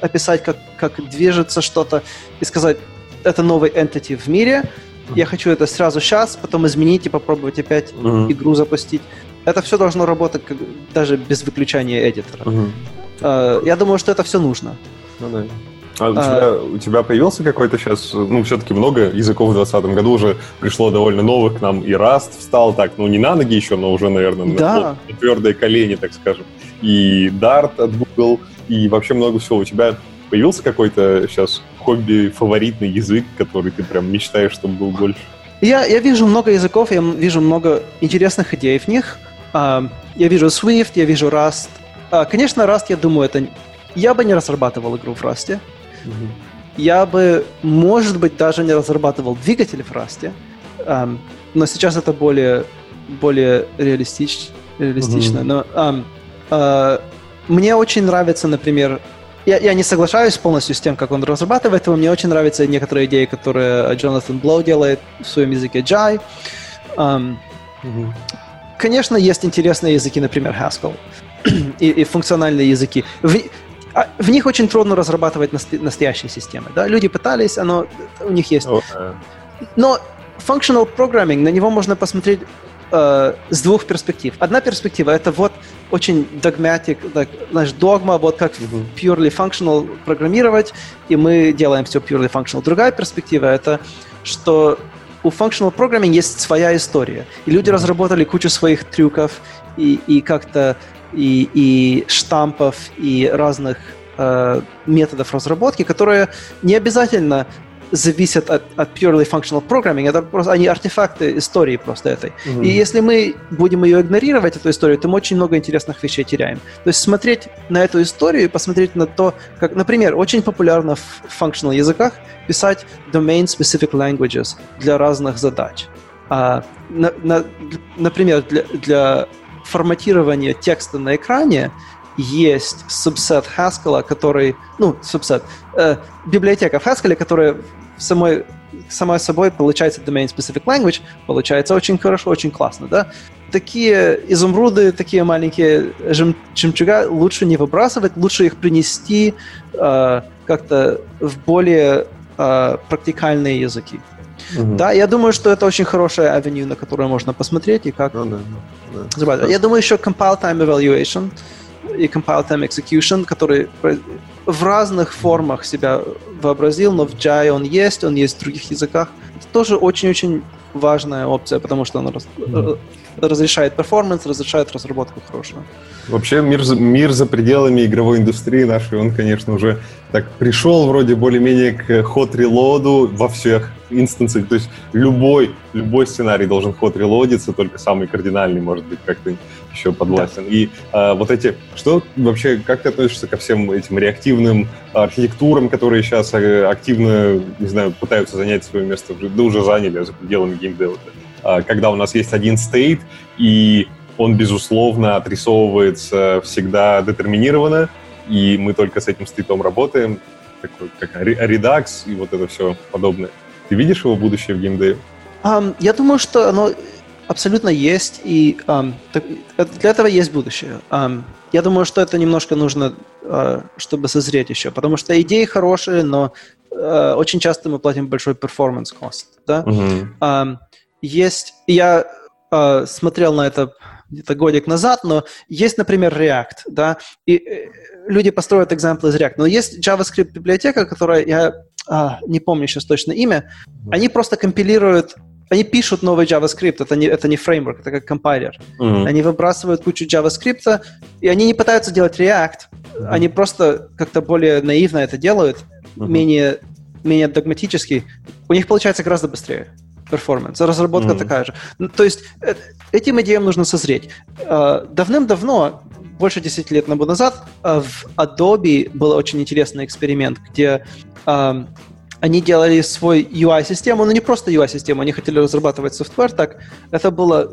описать, как, как движется что-то, и сказать, это новый entity в мире, я хочу это сразу сейчас, потом изменить и попробовать опять uh игру запустить. Это все должно работать как, даже без выключения эдитора. uh Uh, я думаю, что это все нужно. Ну, да. А у, а... Тебя, у тебя появился какой-то сейчас, ну, все-таки много языков в 2020 году уже пришло довольно новых к нам, и Rust встал так, ну, не на ноги еще, но уже, наверное, да. на твердые колени, так скажем. И Dart от Google, и вообще много всего. У тебя появился какой-то сейчас хобби, фаворитный язык, который ты прям мечтаешь, чтобы был больше? Я, я вижу много языков, я вижу много интересных идей в них. Uh, я вижу Swift, я вижу Rust. Uh, конечно, Rust, я думаю, это... Я бы не разрабатывал игру в Rust. Угу. Я бы, может быть, даже не разрабатывал двигатель в Rust, но сейчас это более, более реалистич, реалистично. Угу. Но э, мне очень нравится, например, я, я не соглашаюсь полностью с тем, как он разрабатывает его. Мне очень нравятся некоторые идеи, которые Джонатан Блоу делает в своем языке Jai. Um, угу. Конечно, есть интересные языки, например, Haskell и, и функциональные языки. В, а в них очень трудно разрабатывать настоящие системы. Да? Люди пытались, оно у них есть. Okay. Но functional programming, на него можно посмотреть э, с двух перспектив. Одна перспектива это вот очень dogmatic, так, знаешь, догма, вот как mm-hmm. purely functional программировать, и мы делаем все purely functional. Другая перспектива это, что у functional programming есть своя история. И люди mm-hmm. разработали кучу своих трюков и, и как-то и, и штампов, и разных э, методов разработки, которые не обязательно зависят от, от purely functional programming. Это просто они артефакты истории просто этой. Mm-hmm. И если мы будем ее игнорировать, эту историю, то мы очень много интересных вещей теряем. То есть смотреть на эту историю и посмотреть на то, как, например, очень популярно в functional языках писать domain-specific languages для разных задач. А, на, на, например, для, для форматирования текста на экране есть субсет Haskell, который, ну, субсет, э, библиотека в Haskell, которая самой, самой собой получается domain-specific language, получается очень хорошо, очень классно, да? Такие изумруды, такие маленькие жем, жемчуга лучше не выбрасывать, лучше их принести э, как-то в более э, практикальные языки. Угу. Да, я думаю, что это очень хорошая авеню, на которую можно посмотреть и как... Ну, да, да. Я думаю, еще compile time evaluation и compile time execution, который в разных формах себя вообразил, но в Jai он есть, он есть в других языках. Это тоже очень-очень важная опция, потому что она mm разрешает перформанс, разрешает разработку хорошую. Вообще мир, мир за пределами игровой индустрии нашей, он, конечно, уже так пришел вроде более-менее к ход релоду во всех инстансах. То есть любой, любой сценарий должен ход релодиться, только самый кардинальный может быть как-то еще подвластен. Да. И а, вот эти, что вообще, как ты относишься ко всем этим реактивным архитектурам, которые сейчас э, активно, не знаю, пытаются занять свое место, да уже заняли за пределами геймдева? Когда у нас есть один стейт, и он, безусловно, отрисовывается всегда детерминированно, и мы только с этим стейтом работаем, такой, как Redux и вот это все подобное. Ты видишь его будущее в геймдеве? Um, я думаю, что оно абсолютно есть, и um, для этого есть будущее. Um, я думаю, что это немножко нужно, uh, чтобы созреть еще, потому что идеи хорошие, но uh, очень часто мы платим большой performance cost. Да? Uh-huh. Um, есть, я э, смотрел на это где-то годик назад, но есть, например, React, да, и э, люди построят экземплы из React, но есть JavaScript библиотека, которая, я а, не помню сейчас точно имя, они просто компилируют они пишут новый JavaScript, это не, это не фреймворк, это как компайлер. Mm-hmm. Они выбрасывают кучу JavaScript, и они не пытаются делать React, mm-hmm. они просто как-то более наивно это делают, mm-hmm. менее, менее догматически. У них получается гораздо быстрее перформанс, разработка mm-hmm. такая же. Ну, то есть э, этим идеям нужно созреть. Э, давным-давно, больше 10 лет назад, э, в Adobe был очень интересный эксперимент, где они делали свой UI-систему, но не просто UI-систему, они хотели разрабатывать софтвер так. Это было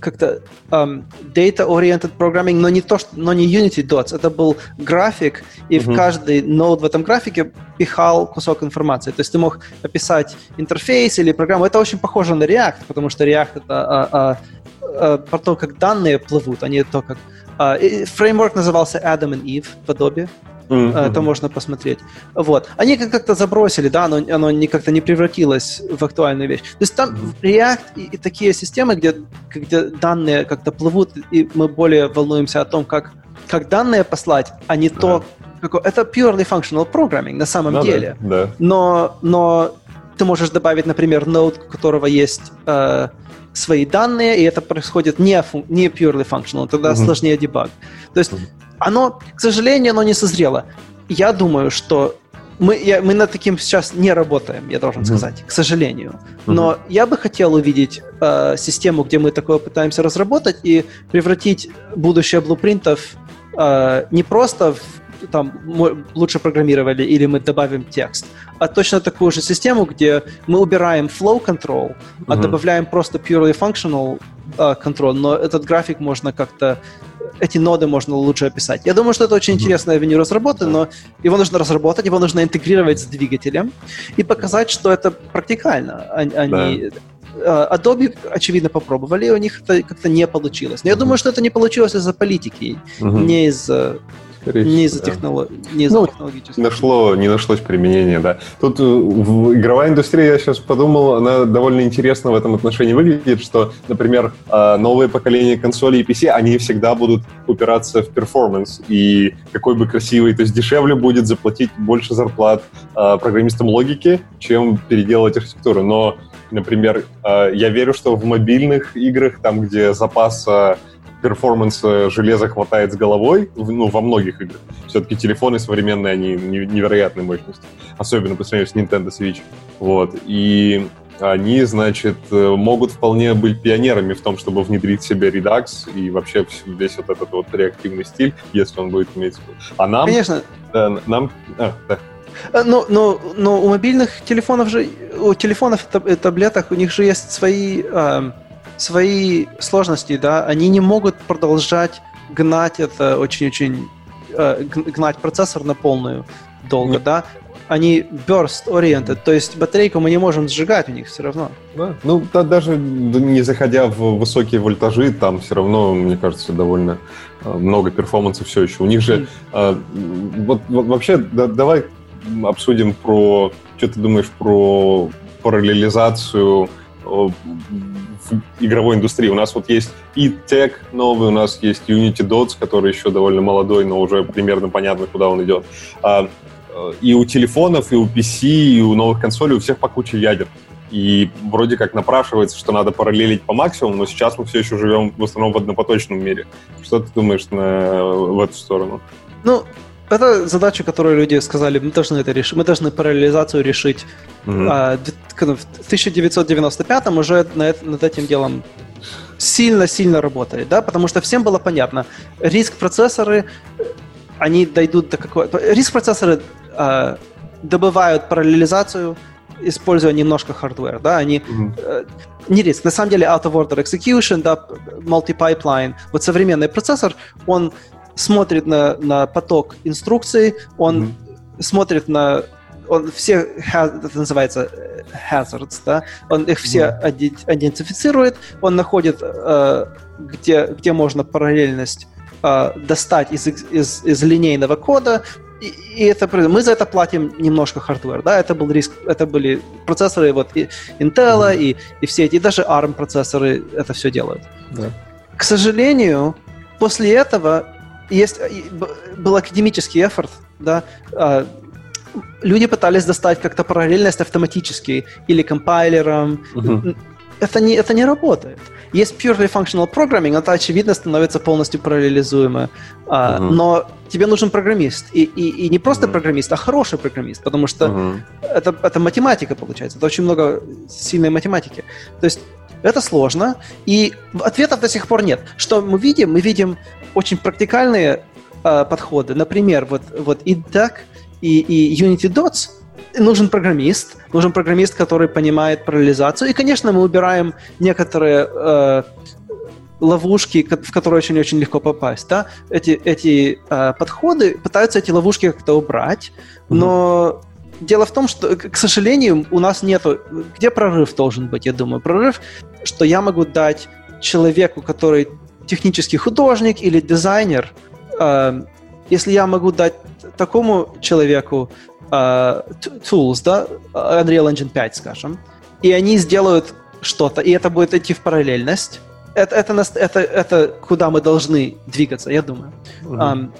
как-то um, data-oriented programming, но не то, что, но не Unity Dots. Это был график, и uh-huh. в каждый нод в этом графике пихал кусок информации. То есть ты мог описать интерфейс или программу. Это очень похоже на React, потому что React это а, а, а, про то, как данные плывут, а не то, как... А, фреймворк назывался Adam and Eve в Adobe. Mm-hmm. Это можно посмотреть. Вот. Они как-то забросили, да, оно, оно не как-то не превратилось в актуальную вещь. То есть там mm-hmm. React и, и такие системы, где, где данные как-то плывут, и мы более волнуемся о том, как, как данные послать, а не yeah. то, как, это purely functional programming на самом ну, деле. Да, да. Но, но ты можешь добавить, например, ноут, у которого есть э, свои данные, и это происходит не, не purely functional, тогда mm-hmm. сложнее дебаг. То есть mm-hmm оно, к сожалению, оно не созрело. Я думаю, что мы, я, мы над таким сейчас не работаем, я должен mm-hmm. сказать, к сожалению. Но mm-hmm. я бы хотел увидеть э, систему, где мы такое пытаемся разработать и превратить будущее блупринтов э, не просто в там мы лучше программировали или мы добавим текст, а точно такую же систему, где мы убираем flow control, mm-hmm. а добавляем просто purely functional uh, control, но этот график можно как-то эти ноды можно лучше описать. Я думаю, что это очень mm-hmm. интересное веню разработки, но его нужно разработать, его нужно интегрировать с двигателем и показать, что это практикально. Они, да. Adobe, очевидно, попробовали, и у них это как-то не получилось. Но я mm-hmm. думаю, что это не получилось из-за политики, mm-hmm. не из-за скорее Не из-за, технолог... не из ну, технологических. Нашло, не нашлось применения, да. Тут э, в игровая индустрия, я сейчас подумал, она довольно интересно в этом отношении выглядит, что, например, э, новые поколения консолей и PC, они всегда будут упираться в перформанс, и какой бы красивый, то есть дешевле будет заплатить больше зарплат э, программистам логики, чем переделать архитектуру. Но, например, я верю, что в мобильных играх, там, где запаса перформанса железа хватает с головой, ну, во многих играх. Все-таки телефоны современные, они невероятной мощности. Особенно по сравнению с Nintendo Switch. Вот. И они, значит, э, могут вполне быть пионерами в том, чтобы внедрить в себе Redux и вообще весь вот этот вот реактивный стиль, если он будет иметь... А нам... Конечно. Да, нам... А, да. Э, но, но, но у мобильных телефонов же, у телефонов и таблеток у них же есть свои, э, свои сложности, да, они не могут продолжать гнать это очень-очень, э, гнать процессор на полную долго, Нет. да они burst-oriented, то есть батарейку мы не можем сжигать у них все равно. Да. Ну, да, даже не заходя в высокие вольтажи, там все равно, мне кажется, довольно э, много перформанса все еще. У них же... Mm. вот, вот вообще, да, давай обсудим про... Что ты думаешь про параллелизацию игровой индустрии. У нас вот есть и Tech новый, у нас есть Unity Dots, который еще довольно молодой, но уже примерно понятно, куда он идет. А Э, и у телефонов, и у PC, и у новых консолей у всех по куче ядер. И вроде как напрашивается, что надо параллелить по максимуму, но сейчас мы все еще живем в основном в однопоточном мире. Что ты думаешь на, в эту сторону? Ну, это задача, которую люди сказали, мы должны это решить, мы должны параллелизацию решить. Mm-hmm. А, в 1995-м уже над, над этим делом сильно-сильно работали, да, потому что всем было понятно, RISC процессоры, они дойдут до какого... RISC процессоры э, добывают параллелизацию, используя немножко hardware, да, они mm-hmm. э, не RISC, на самом деле out of order execution, да, multi-pipeline. Вот современный процессор, он смотрит на, на поток инструкций, он mm-hmm. смотрит на он все, это называется э, hazards, да, он их все mm-hmm. идентифицирует, он находит, э, где, где можно параллельность э, достать из, из, из линейного кода, и, и это мы за это платим немножко hardware, да, это был RISC, это были процессоры вот и Intel mm-hmm. и, и все эти, и даже ARM процессоры это все делают. Да. К сожалению, после этого есть был академический эфорт, да, э, люди пытались достать как-то параллельность автоматически или компайлером. Mm-hmm. Это не, это не работает. Есть purely functional programming, это, очевидно, становится полностью параллелизуемо. Uh, uh-huh. Но тебе нужен программист. И, и, и не просто uh-huh. программист, а хороший программист, потому что uh-huh. это, это математика, получается. Это очень много сильной математики. То есть это сложно, и ответов до сих пор нет. Что мы видим? Мы видим очень практикальные э, подходы. Например, вот, вот IDTech и, и Unity Dots — нужен программист, нужен программист, который понимает параллелизацию. И, конечно, мы убираем некоторые э, ловушки, в которые очень-очень легко попасть. Да? Эти, эти э, подходы пытаются эти ловушки как-то убрать, но mm-hmm. дело в том, что, к сожалению, у нас нету... Где прорыв должен быть, я думаю? Прорыв, что я могу дать человеку, который технический художник или дизайнер, э, если я могу дать такому человеку uh, tools, да, Unreal Engine 5, скажем, и они сделают что-то, и это будет идти в параллельность. Это, это, это, это куда мы должны двигаться, я думаю. Um,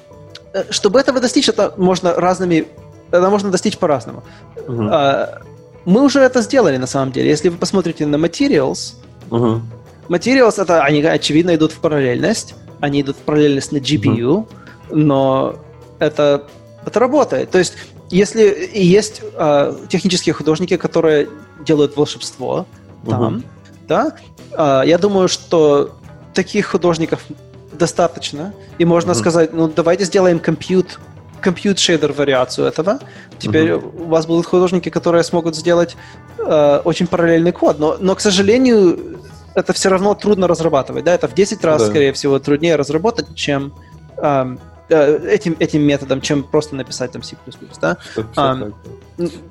чтобы этого достичь, это можно разными, это можно достичь по-разному. Uh, мы уже это сделали на самом деле. Если вы посмотрите на Materials, uh-huh. Materials это они очевидно идут в параллельность, они идут в параллельность на GPU, uh-huh. но это это работает. То есть если есть э, технические художники, которые делают волшебство там, угу. да, э, я думаю, что таких художников достаточно, и можно угу. сказать, ну давайте сделаем компьют компьют шейдер вариацию этого. Теперь uh у вас будут художники, которые смогут сделать э, очень параллельный код, но, но, к сожалению, это все равно трудно разрабатывать. Да? Это в 10 раз, да. скорее всего, труднее разработать, чем э, Э, этим, этим методом, чем просто написать там C++, да? А,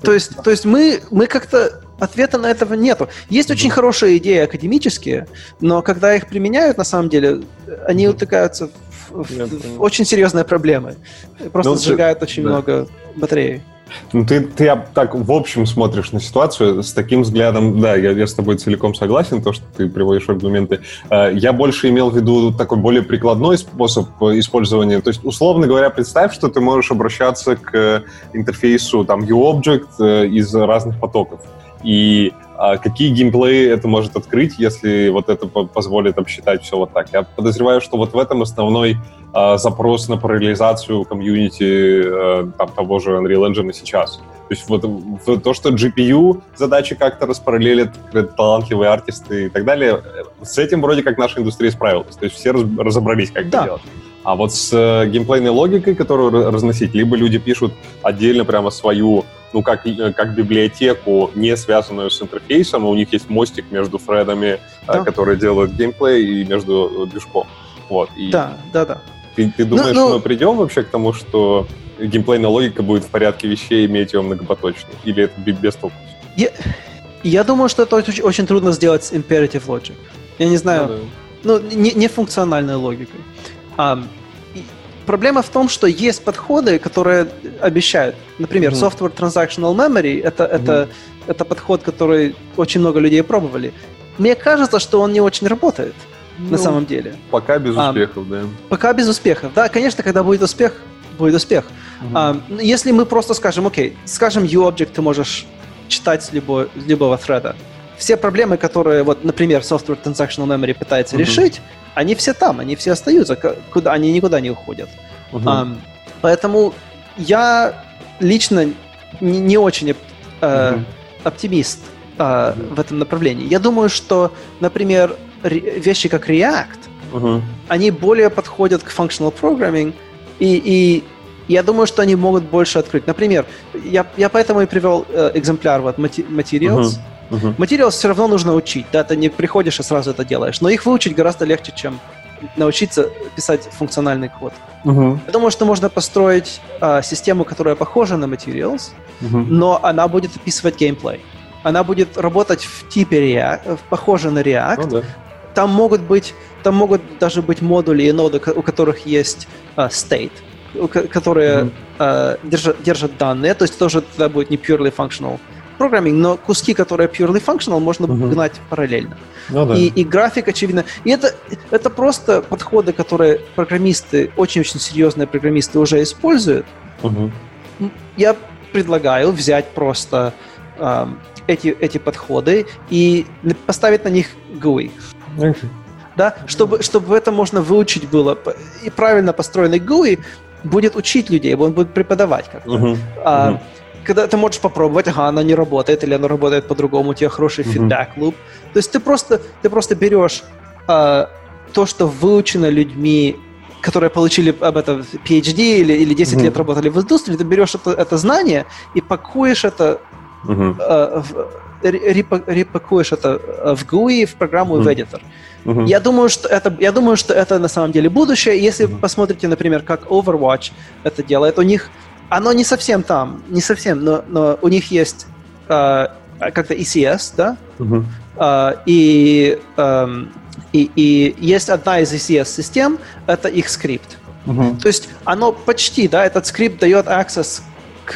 то есть, то есть мы, мы как-то ответа на этого нету. Есть очень хорошие идеи академические, но когда их применяют, на самом деле, они утыкаются в, в, в очень серьезные проблемы. Просто ну, сжигают очень да. много батареи. Ну, ты, ты так в общем смотришь на ситуацию с таким взглядом, да, я, я с тобой целиком согласен, то, что ты приводишь аргументы. Э, я больше имел в виду такой более прикладной способ использования. То есть, условно говоря, представь, что ты можешь обращаться к интерфейсу там UObject э, из разных потоков. И а какие геймплеи это может открыть, если вот это позволит обсчитать все вот так. Я подозреваю, что вот в этом основной а, запрос на параллелизацию комьюнити а, там, того же Unreal Engine сейчас. То есть вот то, что GPU задачи как-то распараллелит талантливые артисты и так далее, с этим вроде как наша индустрия справилась. То есть все разобрались, как да. это делать. А вот с э, геймплейной логикой, которую разносить, либо люди пишут отдельно прямо свою ну, как, э, как библиотеку, не связанную с интерфейсом, и у них есть мостик между фредами, э, да. которые делают геймплей, и между движком. Вот. И да, да, да. Ты, ты думаешь, ну, ну... мы придем вообще к тому, что геймплейная логика будет в порядке вещей иметь ее многопоточно? Или это без толку? Я, я думаю, что это очень, очень трудно сделать с imperative logic. Я не знаю, ну, да. ну не, не функциональной логикой. А, проблема в том, что есть подходы, которые обещают. Например, mm-hmm. Software Transactional Memory это, mm-hmm. это, это подход, который очень много людей пробовали. Мне кажется, что он не очень работает ну, на самом деле. Пока без а, успехов, да. Пока без успехов. Да, конечно, когда будет успех, будет успех. Mm-hmm. А, если мы просто скажем, окей, скажем, U-Object ты можешь читать с, любого, с любого thread. Все проблемы, которые, вот, например, Software Transactional Memory пытается mm-hmm. решить, они все там, они все остаются, куда, они никуда не уходят. Uh-huh. Um, поэтому я лично не, не очень э, uh-huh. оптимист э, uh-huh. в этом направлении. Я думаю, что, например, вещи как React, uh-huh. они более подходят к functional programming, и, и я думаю, что они могут больше открыть. Например, я, я поэтому и привел э, экземпляр вот Materials. Uh-huh. Uh-huh. Материал все равно нужно учить, да, ты не приходишь и сразу это делаешь, но их выучить гораздо легче, чем научиться писать функциональный код. Uh-huh. Я думаю, что можно построить э, систему, которая похожа на Materials, uh-huh. но она будет описывать геймплей. Она будет работать в типе React, похоже на React. Oh, да. Там могут быть, там могут даже быть модули и ноды, у которых есть э, state, которые э, держат, держат данные, то есть тоже тогда будет не purely functional программинг, но куски, которые purely functional, можно uh-huh. гнать параллельно. Ну, да. и, и график, очевидно. И это, это просто подходы, которые программисты, очень-очень серьезные программисты уже используют. Uh-huh. Я предлагаю взять просто э, эти, эти подходы и поставить на них GUI. Okay. Да, чтобы, чтобы это можно выучить было. И правильно построенный GUI будет учить людей, он будет преподавать как-то. Uh-huh. А, uh-huh когда ты можешь попробовать, ага, она не работает, или она работает по-другому, у тебя хороший mm-hmm. фидбэк луп. То есть ты просто, ты просто берешь э, то, что выучено людьми, которые получили об этом PhD или, или 10 mm-hmm. лет работали в индустрии, ты берешь это, это знание и пакуешь это mm-hmm. э, в, репакуешь это в GUI, в программу mm-hmm. в Editor. Mm-hmm. Я думаю, что это, я думаю, что это на самом деле будущее. Если mm-hmm. посмотрите, например, как Overwatch это делает, у них оно не совсем там, не совсем, но, но у них есть э, как-то ECS, да? Uh-huh. Э, и, э, и, и есть одна из ECS-систем, это их скрипт. Uh-huh. То есть оно почти, да, этот скрипт дает access к,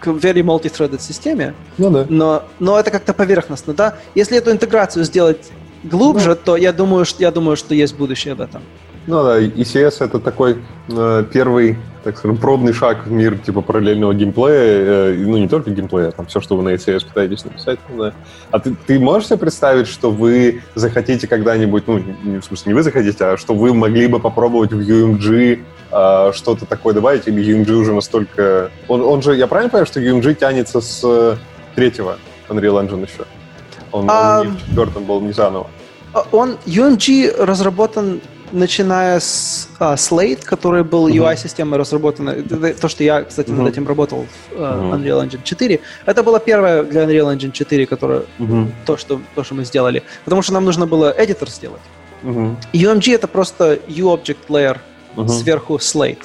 к very multi-threaded системе, ну, да. но, но это как-то поверхностно, да? Если эту интеграцию сделать глубже, ну, то я думаю, что, я думаю, что есть будущее в этом. Ну да, ECS это такой э, первый, так скажем, пробный шаг в мир типа параллельного геймплея, э, ну не только геймплея, а там все, что вы на ECS пытаетесь написать. Ну, да. А ты, ты можешь себе представить, что вы захотите когда-нибудь, ну не, в смысле не вы захотите, а что вы могли бы попробовать в UMG э, что-то такое добавить, или UMG уже настолько... Он, он же, я правильно понимаю, что UMG тянется с третьего Unreal Engine еще? Он, а... он не в четвертом был, не заново. А он, UMG разработан начиная с а, Slate, который был uh-huh. UI-системой разработана, то, что я, кстати, uh-huh. над этим работал в uh, Unreal Engine 4, это было первое для Unreal Engine 4, которое, uh-huh. то, что, то, что мы сделали, потому что нам нужно было эдитор сделать. Uh-huh. UMG — это просто U-Object Layer uh-huh. сверху Slate.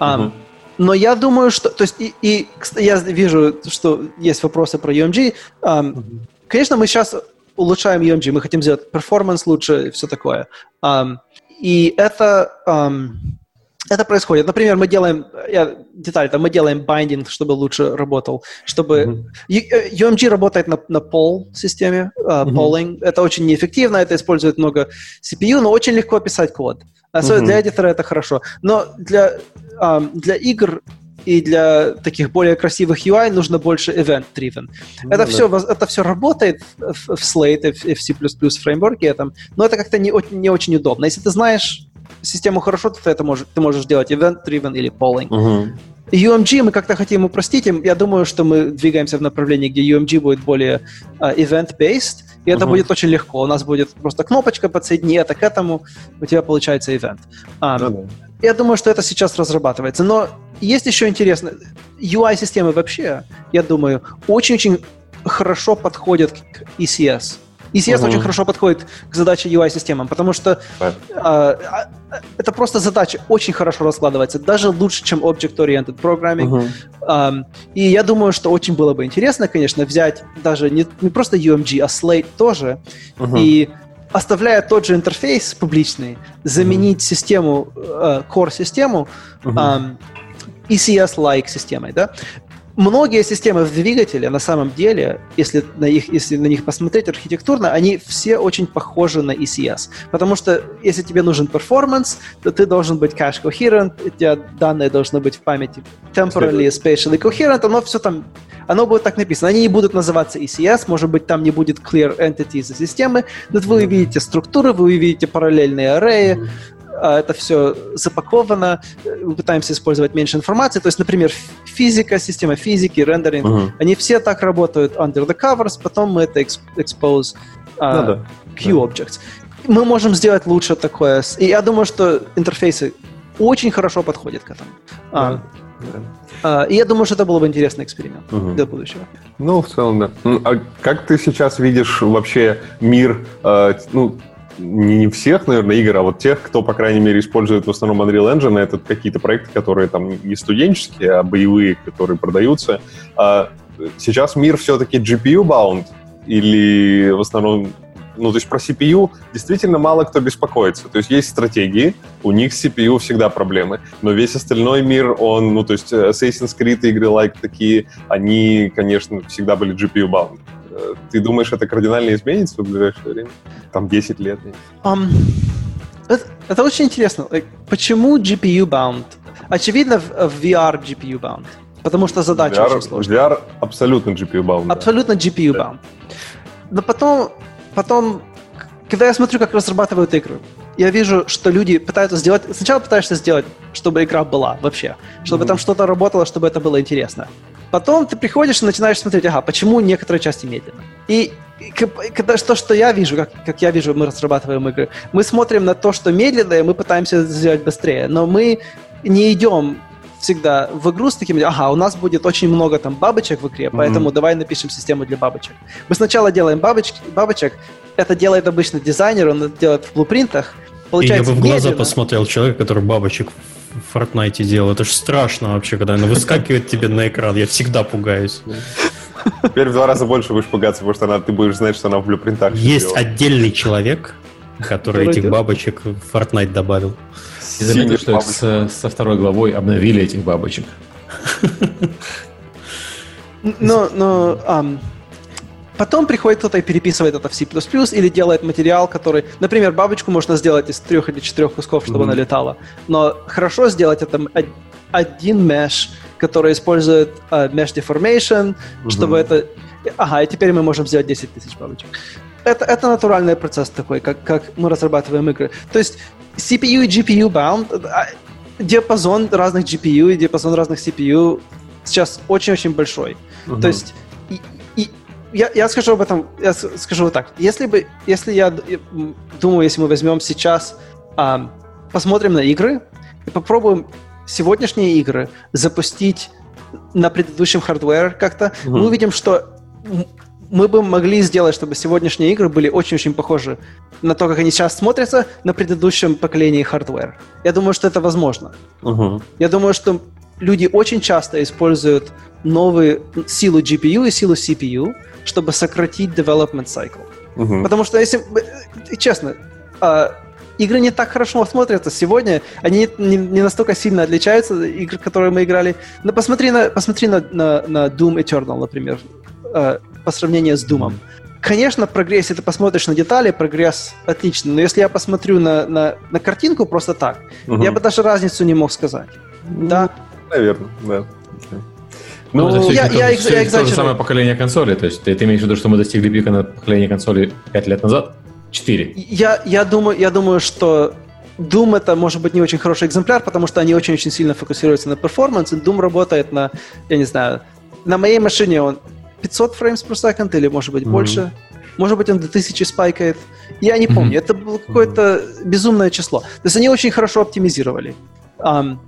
Um, uh-huh. Но я думаю, что... То есть, и, и я вижу, что есть вопросы про UMG. Um, uh-huh. Конечно, мы сейчас улучшаем UMG, мы хотим сделать перформанс лучше и все такое. Um, и это, эм, это происходит. Например, мы делаем, я, деталь, там, мы делаем байдинг, чтобы лучше работал, чтобы... Mm-hmm. UMG работает на, на poll системе, uh, mm-hmm. polling. Это очень неэффективно, это использует много CPU, но очень легко писать код. Особенно mm-hmm. для эдитора это хорошо. Но для, um, для игр и для таких более красивых UI нужно больше event-driven. Ну, это, да. все, это все работает в, в Slate, в, в C++ фреймворке, этом, но это как-то не, не очень удобно. Если ты знаешь систему хорошо, то ты это можешь, ты можешь делать event-driven или polling. Uh-huh. UMG мы как-то хотим упростить. Я думаю, что мы двигаемся в направлении, где UMG будет более uh, event-based, и это uh-huh. будет очень легко. У нас будет просто кнопочка подсоедини это к этому, у тебя получается ивент. Um, uh-huh. Я думаю, что это сейчас разрабатывается. Но есть еще интересно. UI-системы вообще, я думаю, очень-очень хорошо подходят к ECS. ECS угу. очень хорошо подходит к задаче UI-системам, потому что э, это просто задача очень хорошо раскладывается, даже лучше, чем Object-Oriented Programming. Угу. Э, и я думаю, что очень было бы интересно, конечно, взять даже не, не просто UMG, а Slate тоже, угу. и оставляя тот же интерфейс публичный, заменить mm систему, э, core-систему mm-hmm. ECS-like системой, да, многие системы в двигателе, на самом деле, если на, их, если на них посмотреть архитектурно, они все очень похожи на ECS. Потому что если тебе нужен перформанс, то ты должен быть cache coherent, у тебя данные должны быть в памяти temporally, spatially coherent, оно все там, оно будет так написано. Они не будут называться ECS, может быть, там не будет clear entity за системы, но вы увидите структуры, вы увидите параллельные array, а, это все запаковано, мы пытаемся использовать меньше информации. То есть, например, физика, система физики, рендеринг, uh-huh. они все так работают under the covers, потом мы это expose uh, ну, да. Q-objects. Мы можем сделать лучше такое. И я думаю, что интерфейсы очень хорошо подходят к этому. Uh, yeah. Uh, и я думаю, что это был бы интересный эксперимент uh-huh. для будущего. Ну, в целом, да. Ну, а как ты сейчас видишь вообще мир, э, ну, не всех, наверное, игр, а вот тех, кто, по крайней мере, использует в основном Unreal Engine, это какие-то проекты, которые там не студенческие, а боевые, которые продаются. А сейчас мир все-таки GPU-bound или в основном ну, то есть про CPU действительно мало кто беспокоится. То есть есть стратегии, у них с CPU всегда проблемы, но весь остальной мир, он, ну, то есть Assassin's Creed игры like такие, они, конечно, всегда были GPU-bound. Ты думаешь, это кардинально изменится в ближайшее время? Там 10 лет? Um, это, это очень интересно. Like, почему GPU bound? Очевидно, в, VR GPU bound. Потому что задача VR, очень сложная. VR абсолютно GPU bound. Абсолютно GPU bound. Но потом, потом, когда я смотрю, как разрабатывают игры, я вижу, что люди пытаются сделать... Сначала пытаешься сделать, чтобы игра была вообще, чтобы mm-hmm. там что-то работало, чтобы это было интересно. Потом ты приходишь и начинаешь смотреть, ага, почему некоторые части медленно. И когда, то, что я вижу, как, как я вижу, мы разрабатываем игры, мы смотрим на то, что медленно, и мы пытаемся сделать быстрее, но мы не идем всегда в игру с такими, ага, у нас будет очень много там бабочек в игре, поэтому mm-hmm. давай напишем систему для бабочек. Мы сначала делаем бабочки, бабочек, это делает обычно дизайнер, он это делает в блупринтах, Получается, и я бы в глаза медленно. посмотрел человека, который бабочек в Fortnite делал. Это же страшно вообще, когда она выскакивает тебе на экран. Я всегда пугаюсь. Теперь в два раза больше будешь пугаться, потому что она, ты будешь знать, что она в блюпринтах. Есть отдельный человек, который этих бабочек в Fortnite добавил. И заметил, что со, со второй главой обновили этих бабочек. Но, но Потом приходит кто-то и переписывает это в C++ или делает материал, который... Например, бабочку можно сделать из трех или четырех кусков, чтобы mm-hmm. она летала. Но хорошо сделать это один mesh, который использует uh, mesh deformation, mm-hmm. чтобы это... Ага, и теперь мы можем сделать 10 тысяч бабочек. Это, это натуральный процесс такой, как, как мы разрабатываем игры. То есть CPU и GPU bound, а, диапазон разных GPU и диапазон разных CPU сейчас очень-очень большой. Uh-huh. То есть я, я скажу об этом, я скажу вот так. Если бы, если я думаю, если мы возьмем сейчас, а, посмотрим на игры и попробуем сегодняшние игры запустить на предыдущем hardware как-то, mm-hmm. мы увидим, что мы бы могли сделать, чтобы сегодняшние игры были очень-очень похожи на то, как они сейчас смотрятся на предыдущем поколении hardware. Я думаю, что это возможно. Uh-huh. Я думаю, что люди очень часто используют новую силу GPU и силу CPU, чтобы сократить development cycle. Угу. Потому что, если э, честно, а, игры не так хорошо смотрятся сегодня, они не, не настолько сильно отличаются игр, которые мы играли. Но посмотри на, посмотри на, на, на Doom Eternal, например, э, по сравнению с Doom. Конечно, прогресс, если ты посмотришь на детали, прогресс отличный. Но если я посмотрю на, на, на картинку просто так, угу. я бы даже разницу не мог сказать. Да, Наверное, да. Ну, Ну, это я- все, я то же я самое поколение консолей. То есть ты, ты имеешь в виду, что мы достигли пика на поколение консолей 5 лет назад? 4. Я, я, думаю, я думаю, что Doom это может быть не очень хороший экземпляр, потому что они очень-очень сильно фокусируются на перформанс, и Doom работает на, я не знаю, на моей машине он 500 frames per second или, может быть, Мгм. больше. Может быть, он до 1000 спайкает. Я не помню. Это было какое-то безумное число. То есть они очень хорошо оптимизировали. Um,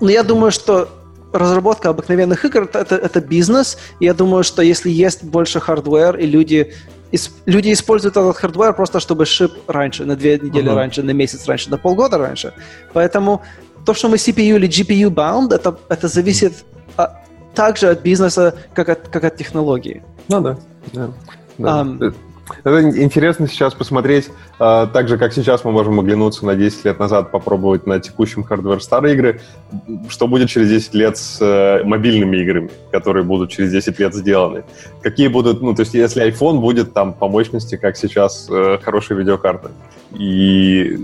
но я думаю, что разработка обыкновенных игр это, это, бизнес. И я думаю, что если есть больше hardware, и люди, ис- люди используют этот hardware просто чтобы ship раньше, на две недели Мгм. раньше, на месяц раньше, на полгода раньше. Поэтому то, что мы CPU или GPU bound, это, это зависит а, также от бизнеса, как от, как от технологии. Ну да. да, да. Ам. Это интересно сейчас посмотреть, а, так же, как сейчас мы можем оглянуться на 10 лет назад, попробовать на текущем hardware старые игры, что будет через 10 лет с э, мобильными играми, которые будут через 10 лет сделаны. Какие будут, ну, то есть если iPhone будет там по мощности, как сейчас, э, хорошая видеокарта. И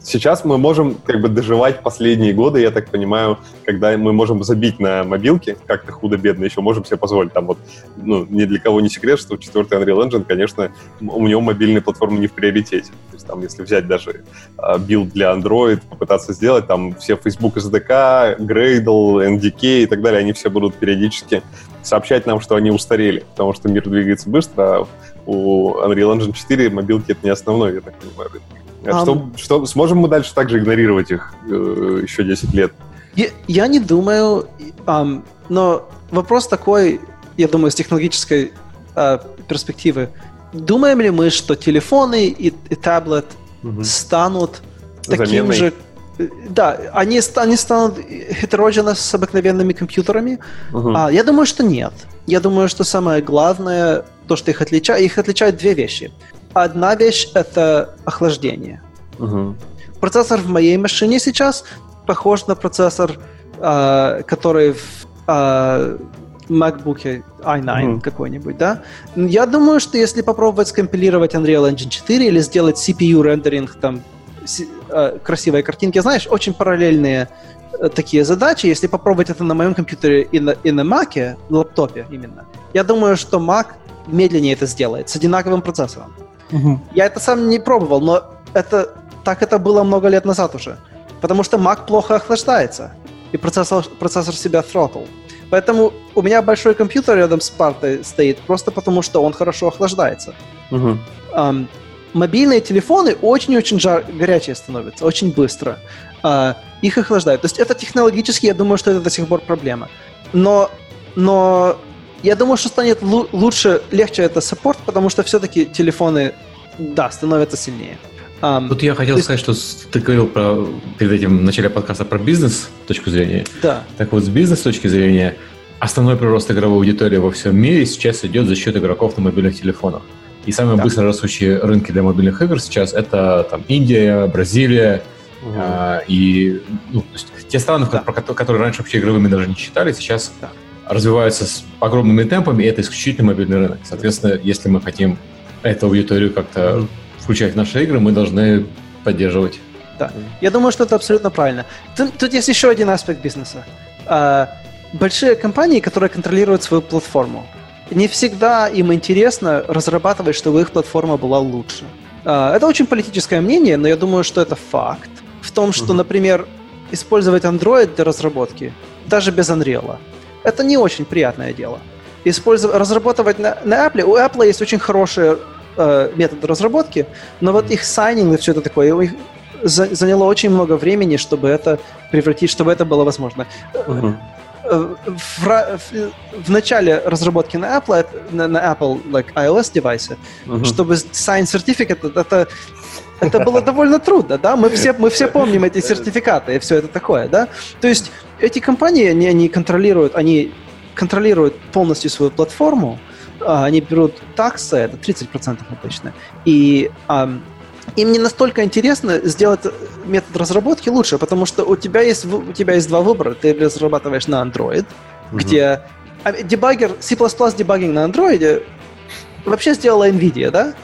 сейчас мы можем как бы доживать последние годы, я так понимаю, когда мы можем забить на мобилке, как-то худо-бедно еще можем себе позволить. Там вот, ну, ни для кого не секрет, что четвертый Unreal Engine, конечно, у него мобильная платформа не в приоритете. То есть там, если взять даже а, билд для Android, попытаться сделать, там все Facebook SDK, Gradle, NDK и так далее, они все будут периодически сообщать нам, что они устарели, потому что мир двигается быстро, а у Unreal Engine 4 мобилки это не основной, я так понимаю. рынок. А что, что, сможем мы дальше также игнорировать их э, еще 10 лет? Я, я не думаю, ам, но вопрос такой, я думаю, с технологической а, перспективы. Думаем ли мы, что телефоны и, и таблет станут таким Заменой? же... э, Да, они, они станут heterogeneous с обыкновенными компьютерами. Мгм. А, я думаю, что нет. Я думаю, что самое главное, то, что их отличает, их отличают две вещи. Одна вещь — это охлаждение. Мгм. Процессор в моей машине сейчас похож на процессор, а, который в а, MacBook i9 Мгм. какой-нибудь, да? Я думаю, что если попробовать скомпилировать Unreal Engine 4 или сделать CPU рендеринг там а, красивой картинки, знаешь, очень параллельные э, такие задачи, если попробовать это на моем компьютере и на, и на Mac, на лаптопе именно, я думаю, что Mac медленнее это сделает с одинаковым процессором. Я это сам не пробовал, но это так это было много лет назад уже. Потому что Mac плохо охлаждается, и процессор, процессор себя тhrottle. Поэтому у меня большой компьютер рядом с партой стоит, просто потому что он хорошо охлаждается. Мгм. Ам, мобильные телефоны очень-очень жар- горячие становятся, очень быстро. А, их охлаждают. То есть это технологически, я думаю, что это до сих пор проблема. Но, но я думаю, что станет лу- лучше, легче это саппорт, потому что все-таки телефоны, да, становятся сильнее. Ам, Тут я хотел есть- сказать, что ты говорил про, перед этим в начале подкаста про бизнес точку зрения. да. Так вот, с бизнес точки зрения, основной прирост игровой аудитории во всем мире сейчас идет за счет игроков на мобильных телефонах. И самые Да. быстро растущие рынки для мобильных игр сейчас это там Индия, Бразилия Мгм. а, и ну, есть те страны, Да. про ко- которые раньше вообще игровыми даже не считали, сейчас Да. развиваются с огромными темпами, и это исключительно мобильный рынок. Соответственно, если мы хотим эту аудиторию как-то Мгм. Включать в наши игры, мы должны поддерживать. Я думаю, что это абсолютно правильно. Тут, тут есть еще один аспект бизнеса. А, большие компании, которые контролируют свою платформу, не всегда им интересно разрабатывать, чтобы их платформа была лучше. А, это очень политическое мнение, но я думаю, что это факт. В том, что, например, использовать Android для разработки, даже без Unreal, это не очень приятное дело. Использовать, разрабатывать на, на Apple, у Apple есть очень хорошие э, методы разработки, но вот их сайнинг и все это такое, у них за- заняло очень много времени, чтобы это превратить, чтобы это было возможно. Э, В, в- в начале разработки на Apple, это- на, на Apple like, iOS девайсе, Мгм. чтобы sign certificate, это, это, было довольно трудно, да? Мы все, мы все помним эти сертификаты и все это такое, да? То есть эти компании, они, они контролируют, они контролируют полностью свою платформу, они берут таксы, это 30% обычно, и им не настолько интересно сделать метод разработки лучше, потому что у тебя есть, у тебя есть два выбора. Ты разрабатываешь на Android, Мгм. где а, дебаггер, C++ дебаггинг на Android вообще сделала NVIDIA, да?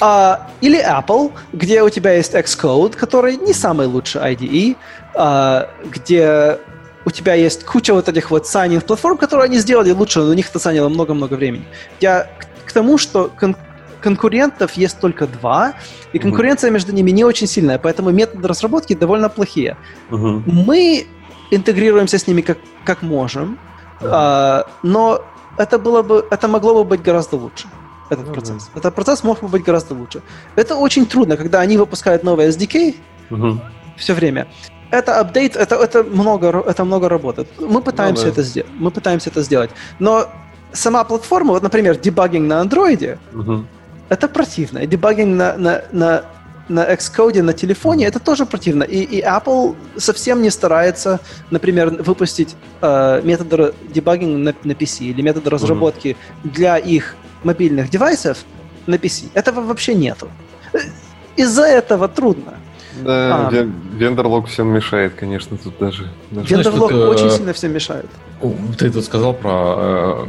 А, или Apple, где у тебя есть Xcode, который не самый лучший IDE, а, где у тебя есть куча вот этих вот signing платформ, которые они сделали лучше, но у них это заняло много-много времени. Я к, тому, что кон- конкурентов есть только два, и конкуренция mm-hmm. между ними не очень сильная, поэтому методы разработки довольно плохие. Mm-hmm. Мы интегрируемся с ними как, как можем, mm-hmm. а, но это было бы, это могло бы быть гораздо лучше. Этот mm-hmm. процесс. Этот процесс мог бы быть гораздо лучше. Это очень трудно, когда они выпускают новый SDK mm-hmm. все время это апдейт, это, это, много, это много работы. Мы пытаемся, ну, да. это сделать, мы пытаемся это сделать. Но сама платформа, вот, например, дебагинг на андроиде, угу. это противно. Дебагинг на, на, на, на Xcode на телефоне, это тоже противно. И, и Apple совсем не старается, например, выпустить э, методы дебагинга на, на PC или методы разработки угу. для их мобильных девайсов на PC. Этого вообще нету. Э, из-за этого трудно. Да, а. вендорлог всем мешает, конечно, тут даже. даже... Вендорлог Знаешь, очень э, сильно всем мешает. Ты тут сказал про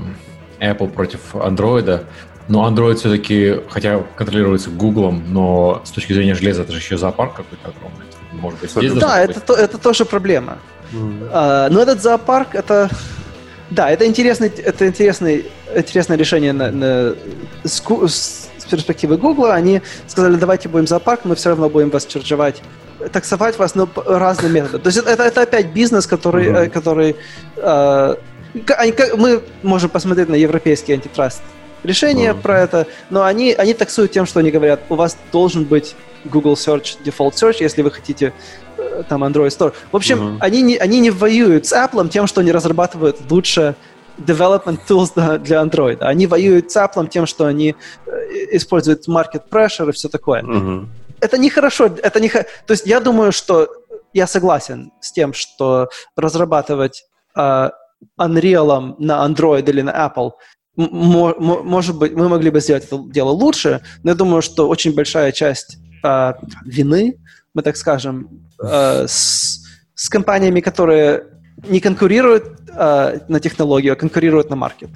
э, Apple против Android. Но Android все-таки, хотя контролируется Google, но с точки зрения железа это же еще зоопарк какой-то огромный. Может быть, здесь Да, это, то, это тоже проблема. Mm. А, но этот зоопарк, это... Да, это интересный, это интересный, интересное решение на, на, с, с с перспективы Гугла, они сказали, давайте будем зоопарк, мы все равно будем вас чарджевать таксовать вас, но разные методы. То есть это, это опять бизнес, который, mm-hmm. который э, мы можем посмотреть на европейский антитраст решение mm-hmm. про это, но они, они таксуют тем, что они говорят, у вас должен быть Google Search, Default Search, если вы хотите э, там Android Store. В общем, mm-hmm. они, не, они не воюют с Apple тем, что они разрабатывают лучше development tools для Android. Они воюют с Apple тем, что они э, используют market pressure и все такое. Mm-hmm. Это нехорошо. Это не... То есть я думаю, что я согласен с тем, что разрабатывать uh, Unreal на Android или на Apple может быть, мы могли бы сделать это дело лучше, но я думаю, что очень большая часть э, вины, мы так скажем, э, с, с компаниями, которые не конкурируют э, на технологию, а конкурируют на маркет.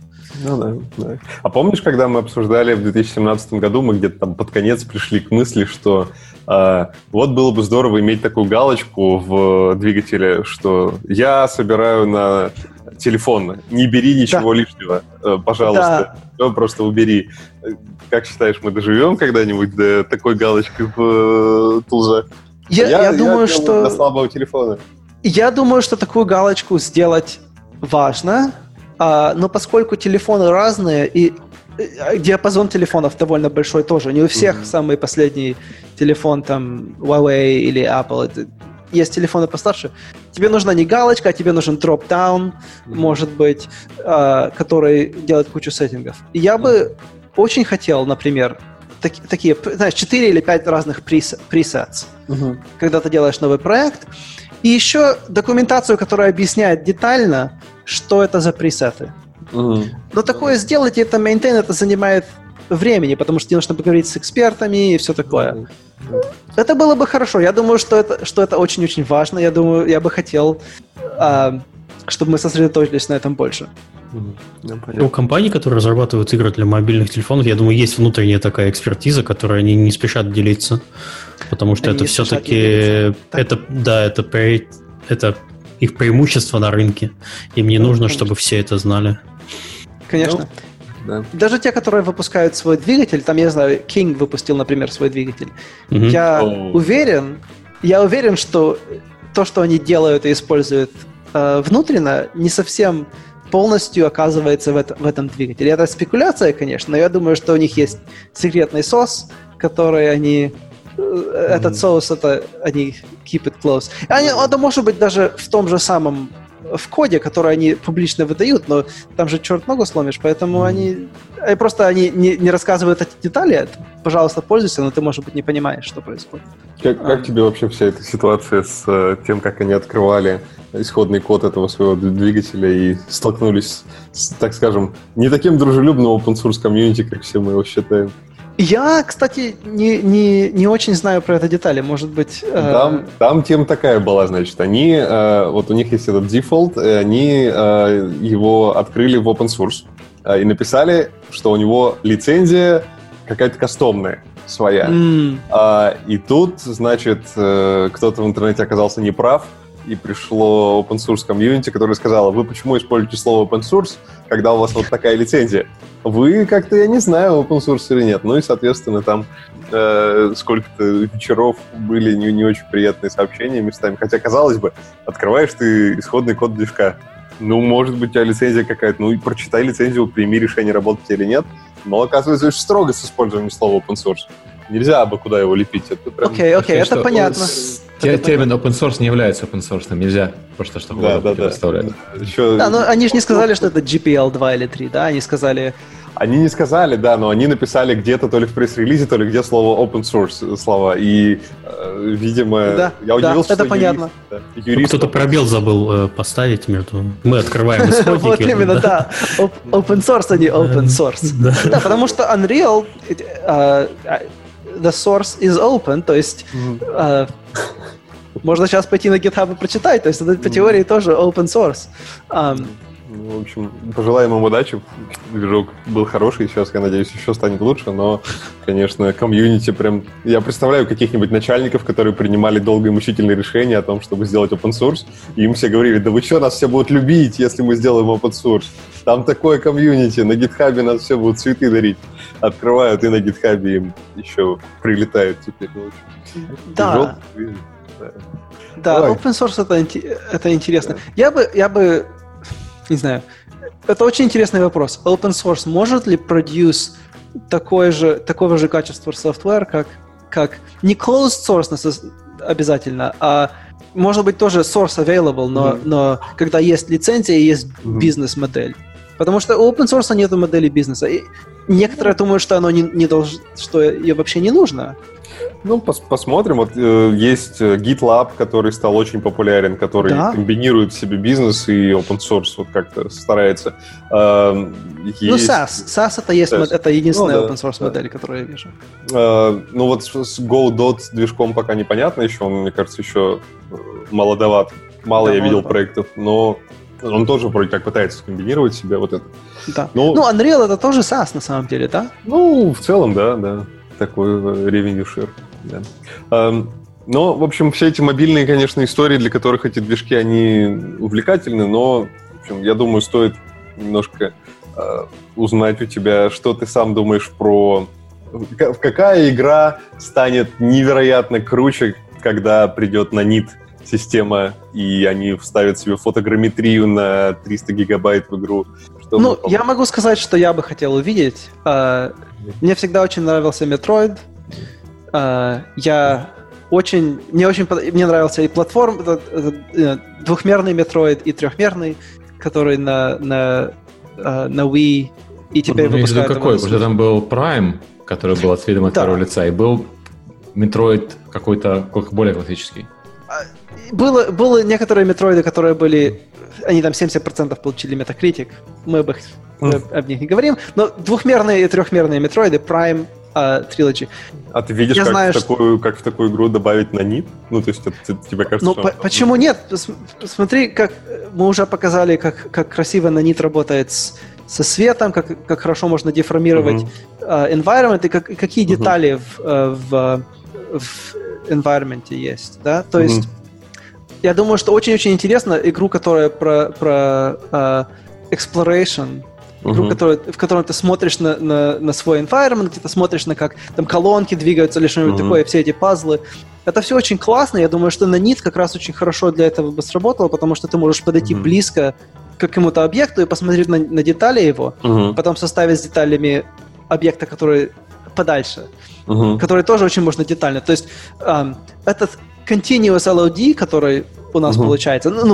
Ну да, да. А помнишь, когда мы обсуждали в 2017 году, мы где-то там под конец пришли к мысли, что э, вот было бы здорово иметь такую галочку в двигателе, что я собираю на телефон, не бери ничего да. лишнего, э, пожалуйста, да. просто убери. Как считаешь, мы доживем когда-нибудь до такой галочки в э, тулзах? Я, я, я думаю, я что... До слабого телефона. Я думаю, что такую галочку сделать важно, а, но поскольку телефоны разные и э, диапазон телефонов довольно большой тоже. Не у всех mm-hmm. самый последний телефон там Huawei или Apple. Это, есть телефоны постарше. Тебе нужна не галочка, а тебе нужен дроп-даун, mm-hmm. может быть, э, который делает кучу сеттингов. И я mm-hmm. бы очень хотел, например, так, такие, знаешь, 4 или 5 разных пресетс. Mm-hmm. Когда ты делаешь новый проект, и еще документацию, которая объясняет детально, что это за пресеты. Mm-hmm. Но такое сделать, это мейнтейн, это занимает времени, потому что тебе нужно поговорить с экспертами и все такое. Mm-hmm. Это было бы хорошо. Я думаю, что это, что это очень-очень важно. Я думаю, я бы хотел, э, чтобы мы сосредоточились на этом больше. Mm-hmm. У компаний, которые разрабатывают игры для мобильных телефонов, я думаю, есть внутренняя такая экспертиза, которой они не спешат делиться. Потому что Они это все-таки... Это, да, это, это их преимущество на рынке. Им не нужно, чтобы все это знали. Конечно. Ну, да. Даже те, которые выпускают свой двигатель, там, я знаю, King выпустил, например, свой двигатель. Mm-hmm. Я oh. уверен, я уверен, что то, что они делают и используют э, внутренно, не совсем полностью оказывается в, это, в этом двигателе. Это спекуляция, конечно, но я думаю, что у них есть секретный сос, который они этот соус, это они keep it close. Они, это может быть даже в том же самом в коде, который они публично выдают, но там же черт ногу сломишь, поэтому они э, просто они не, не рассказывают эти детали. Пожалуйста, пользуйся, но ты, может быть, не понимаешь, что происходит. Как, как тебе вообще вся эта ситуация с э, тем, как они открывали исходный код этого своего двигателя и столкнулись с, так скажем, не таким дружелюбным open source комьюнити, как все мы его считаем? Я, кстати, не, не, не очень знаю про это детали. Может быть... Э... Там, там тема такая была, значит. Они, э, вот у них есть этот Defold, и они э, его открыли в open source э, и написали, что у него лицензия какая-то кастомная своя. М, А, и тут, значит, э, кто-то в интернете оказался неправ, и пришло open source комьюнити, которое сказало, вы почему используете слово open source, когда у вас вот такая лицензия? Вы как-то, я не знаю, open source или нет. Ну и, соответственно, там э, сколько-то вечеров были не, не очень приятные сообщения местами. Хотя, казалось бы, открываешь ты исходный код движка. Ну, может быть, у тебя лицензия какая-то. Ну, и прочитай лицензию, прими решение, работать или нет. Но, оказывается, очень строго с использованием слова open source. Нельзя бы куда его лепить. Это прям... Окей, окей, Вообще, это что- понятно. Это термин open source не является open source, нельзя просто что Да, да, да. Еще... Да, но они же не сказали, что это GPL 2 или 3, да? Они сказали... Они не сказали, да, но они написали где-то то ли в пресс-релизе, то ли где слово open source слова. И, э, видимо, Да, я да, удивился, это что понятно. юрист, да, Ну, юрист Кто-то пробел забыл э, поставить между... Мы открываем исходники. Вот именно, да. Open source, а не open source. Да. Да, потому что Unreal, э, э, the source is open, то есть Мгм. э, можно сейчас пойти на GitHub и прочитать, то есть это по теории тоже open source. Ам, Ну, в общем, пожелаем им удачи. Движок был хороший, сейчас, я надеюсь, еще станет лучше, но, конечно, комьюнити прям... Я представляю каких-нибудь начальников, которые принимали долгое и мучительное решение о том, чтобы сделать open source, и им все говорили, да вы что, нас все будут любить, если мы сделаем open source. Там такое комьюнити, на гитхабе нас все будут цветы дарить. Открывают, и на гитхабе им еще прилетает теперь. Да, Движок, да. да, Давай. open source это, это интересно. Я бы, я бы, не знаю, это очень интересный вопрос. Open source может ли produce такое же, такого же качества software, как, как не closed source обязательно, а может быть тоже source available, но, Мгм. но когда есть лицензия и есть Мгм. бизнес-модель. Потому что у open source нет модели бизнеса. И некоторые думают, что оно не, не долж- что ее вообще не нужно. Ну, пос- посмотрим. Вот э, есть э, GitLab, который стал очень популярен, который Да. комбинирует в себе бизнес и open source, вот как-то старается. Ну, есть, SAS. SAS это, есть, мод- это единственная Ну да, open source да. модель, которую я вижу. э, ну, вот с Godot движком пока непонятно еще, он, мне кажется, еще э, молодоват. Мало Да, я видел проектов, но он тоже вроде как пытается скомбинировать себе вот это. Да. Ну, Ну, Unreal это тоже SAS на самом деле, да? Ну, в целом, да, да. Такой э, revenue share. Да. Но, в общем, все эти мобильные, конечно, истории, для которых эти движки, они увлекательны, но, в общем, я думаю, стоит немножко э, узнать у тебя, что ты сам думаешь про... Ка- Какая игра станет невероятно круче, когда придет на нит система, и они вставят себе фотограмметрию на 300 гигабайт в игру. Что ну, я могу сказать, что я бы хотел увидеть. А, Мне всегда очень нравился Metroid. А, Я очень... Мне очень мне нравился и платформ... этот, э, Двухмерный Metroid и трехмерный, который на, на, а, на Wii и теперь Ну, выпускают какой? Потому что там был Prime, который был от видом от Да. первого лица, и был Metroid какой-то как более классический. Было, было некоторые метроиды, которые были... Они там 70% получили Metacritic. Мы об, их, мы об- об них не говорим. Но двухмерные и трехмерные метроиды, Prime, а, Trilogy. А ты видишь, Я как, знаю, в такую, как в такую игру добавить на нит? Ну, то есть это, тебе кажется, Ну, что... по- почему нет? Посмотри, как э, мы уже показали, как, как красиво нанит работает с, со светом, как, как хорошо можно деформировать э, environment и, как- и какие Мгм. детали в, э, в, в environment есть, да? То Мгм. есть я думаю, что очень-очень интересно игру, которая про, про э, exploration, игру, Мгм. которая, в котором ты смотришь на, на, на свой environment, где ты смотришь на как там колонки двигаются или что-нибудь Мгм. такое, все эти пазлы. Это все очень классно. Я думаю, что на NIT как раз очень хорошо для этого бы сработало, потому что ты можешь подойти Мгм. близко к какому-то объекту и посмотреть на, на детали его, Мгм. потом составить с деталями объекта, который подальше, Мгм. который тоже очень можно детально. То есть ам, этот continuous LOD, который у нас Мгм. получается, ну,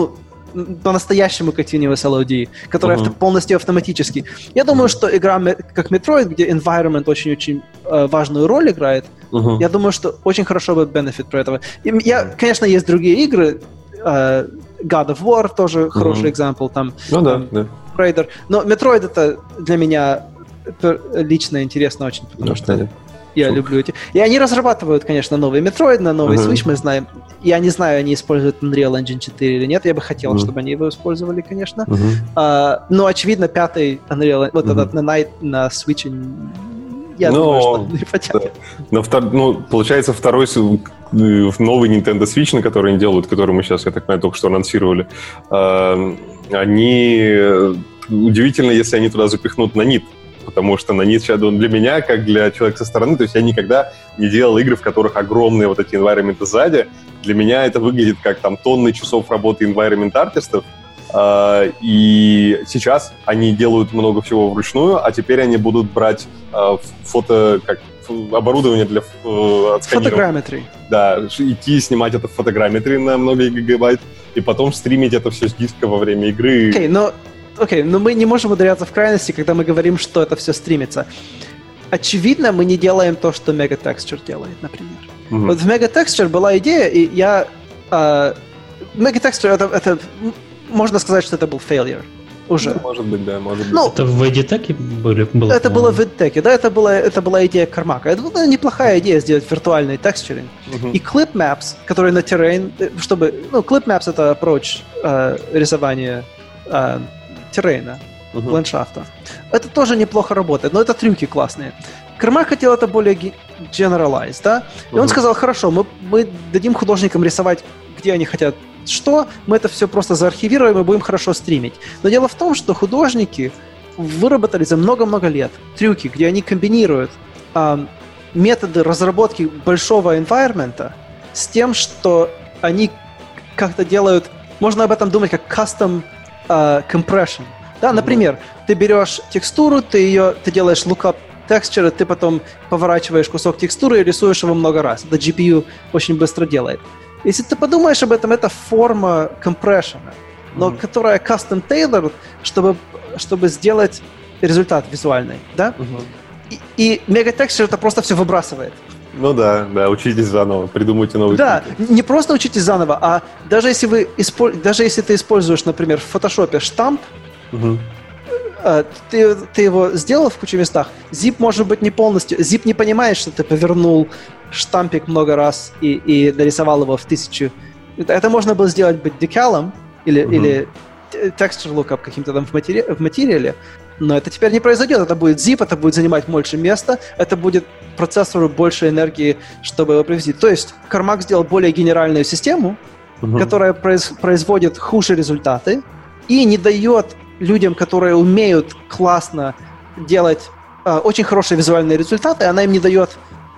ну, по-настоящему continuous LOD, который Мгм. авто- полностью автоматический. Я думаю, что игра как Metroid, где environment очень-очень э, важную роль играет, Мгм. я думаю, что очень хорошо бы benefit про этого. И я, конечно, есть другие игры, э, God of War тоже хороший экзампл, там Ну да, там, да. Raider. Но Metroid это для меня лично интересно очень, потому Ну, что понятно. Я Супер. люблю эти. И они разрабатывают, конечно, новый Metroid на новый Мгм. Switch, мы знаем. Я не знаю, они используют Unreal Engine 4 или нет. Я бы хотел, Мгм. чтобы они его использовали, конечно. Мгм. А, но, очевидно, пятый Unreal, вот Мгм. этот на, Night, на Switch Я Но- думаю, что не потянет. На втор- Ну, получается, второй э, новый Nintendo Switch, на который они делают, который мы сейчас, я так понимаю, только что анонсировали, э, они... э, Удивительно, если они туда запихнут нанит, потому что нанит сейчас он для меня, как для человека со стороны, то есть я никогда не делал игры, в которых огромные вот эти environment сзади. Для меня это выглядит как там тонны часов работы environment артистов, А, и сейчас они делают много всего вручную, а теперь они будут брать а, фото, как оборудование для э, отсканирования. Фотограмметри. Да, идти снимать это в фотограмметре на много гигабайт, и потом стримить это все с диска во время игры. Окей, но, окей, но мы не можем ударяться в крайности, когда мы говорим, что это все стримится. Очевидно, мы не делаем то, что Megatexture делает, например. Мгм. Вот в Megatexture была идея, и я... а, Megatexture, это, это... Можно сказать, что это был failure уже. Ну, Может быть, да, может быть. Ну, Это в Editech были, было? это было в EdTech, да, это была, это была идея Кармака. Это была неплохая идея сделать виртуальный текстуринг. Мгм. И Clip Maps, который на terrain, э, чтобы... Ну, Clip Maps — это approach э, рисования э, террейна, Мгм. ландшафта. Это тоже неплохо работает, но это трюки классные. Кармак хотел это более generalized, да? И он сказал, хорошо, мы, мы дадим художникам рисовать, где они хотят что, мы это все просто заархивируем и будем хорошо стримить. Но дело в том, что художники выработали за много-много лет трюки, где они комбинируют ам, методы разработки большого environment с тем, что они как-то делают, можно об этом думать как custom а, compression. Да, например, ты берешь текстуру, ты ее, ты делаешь lookup texture, ты потом поворачиваешь кусок текстуры и рисуешь его много раз. Это GPU очень быстро делает. Если ты подумаешь об этом, это форма компрессиона, но Мгм. которая custom tailored, чтобы, чтобы сделать результат визуальный, да? Мгм. И, и Megatexture это просто все выбрасывает. Ну да, да, учитесь заново, придумайте новые Да, трюки. не просто учитесь заново, а даже если вы исполь- даже если ты используешь, например, в фотошопе штамп, э, ты, ты его сделал в куче местах, zip может быть не полностью, zip не понимает, что ты повернул штампик много раз и, и нарисовал его в тысячу. Это, можно было сделать быть декалом или, Мгм. или т- texture lookup каким-то там в, матери- в материале, но это теперь не произойдет. Это будет zip, это будет занимать больше места, это будет процессору больше энергии, чтобы его привести. То есть Кармак сделал более генеральную систему, Мгм. которая произ- производит хуже результаты и не дает людям, которые умеют классно делать э, очень хорошие визуальные результаты, она им не дает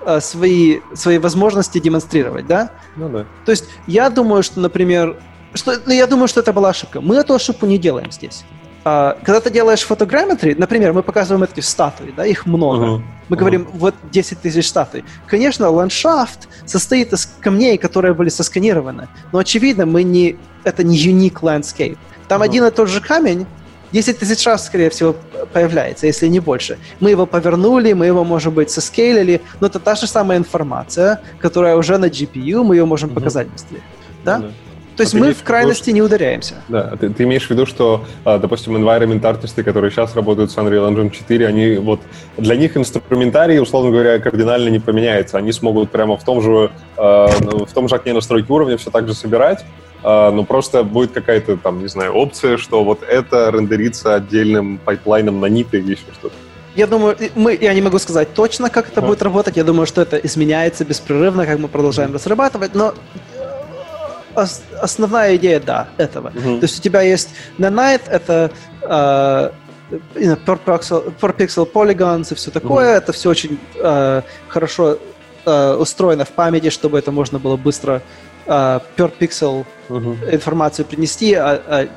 э, свои, свои возможности демонстрировать, да? Ну да. То есть я думаю, что, например, что, ну, я думаю, что это была ошибка. Мы эту ошибку не делаем здесь. А, когда ты делаешь фотограмметри, например, мы показываем эти статуи, да, их много. Мгм. Мы говорим, вот 10 тысяч статуй. Конечно, ландшафт состоит из камней, которые были сосканированы. Но, очевидно, мы не, это не unique landscape. Там Мгм. один и тот же камень 10 тысяч раз, скорее всего, появляется, если не больше. Мы его повернули, мы его, может быть, соскейлили, но это та же самая информация, которая уже на GPU, мы ее можем Мгм. показать быстрее. Да? Ну То есть А мы в в виду, крайности не ударяемся. Да, ты, ты имеешь в виду, что, а, допустим, environment артисты, которые сейчас работают с Unreal Engine 4, они вот для них инструментарий, условно говоря, кардинально не поменяется. Они смогут прямо в том же а, ну, в том же окне настройки уровня все так же собирать, а, но просто будет какая-то там, не знаю, опция, что вот это рендерится отдельным пайплайном Nanite или еще что-то. Я думаю, мы, я не могу сказать точно, как это Ага. будет работать. Я думаю, что это изменяется беспрерывно, как мы продолжаем разрабатывать, но ос- основная идея, да, этого. Мгм. То есть у тебя есть Nanite, это э, know, per, pixel, per pixel polygons и все такое. Это все очень э, хорошо э, устроено в памяти, чтобы это можно было быстро э, per pixel Мгм. информацию принести, а, а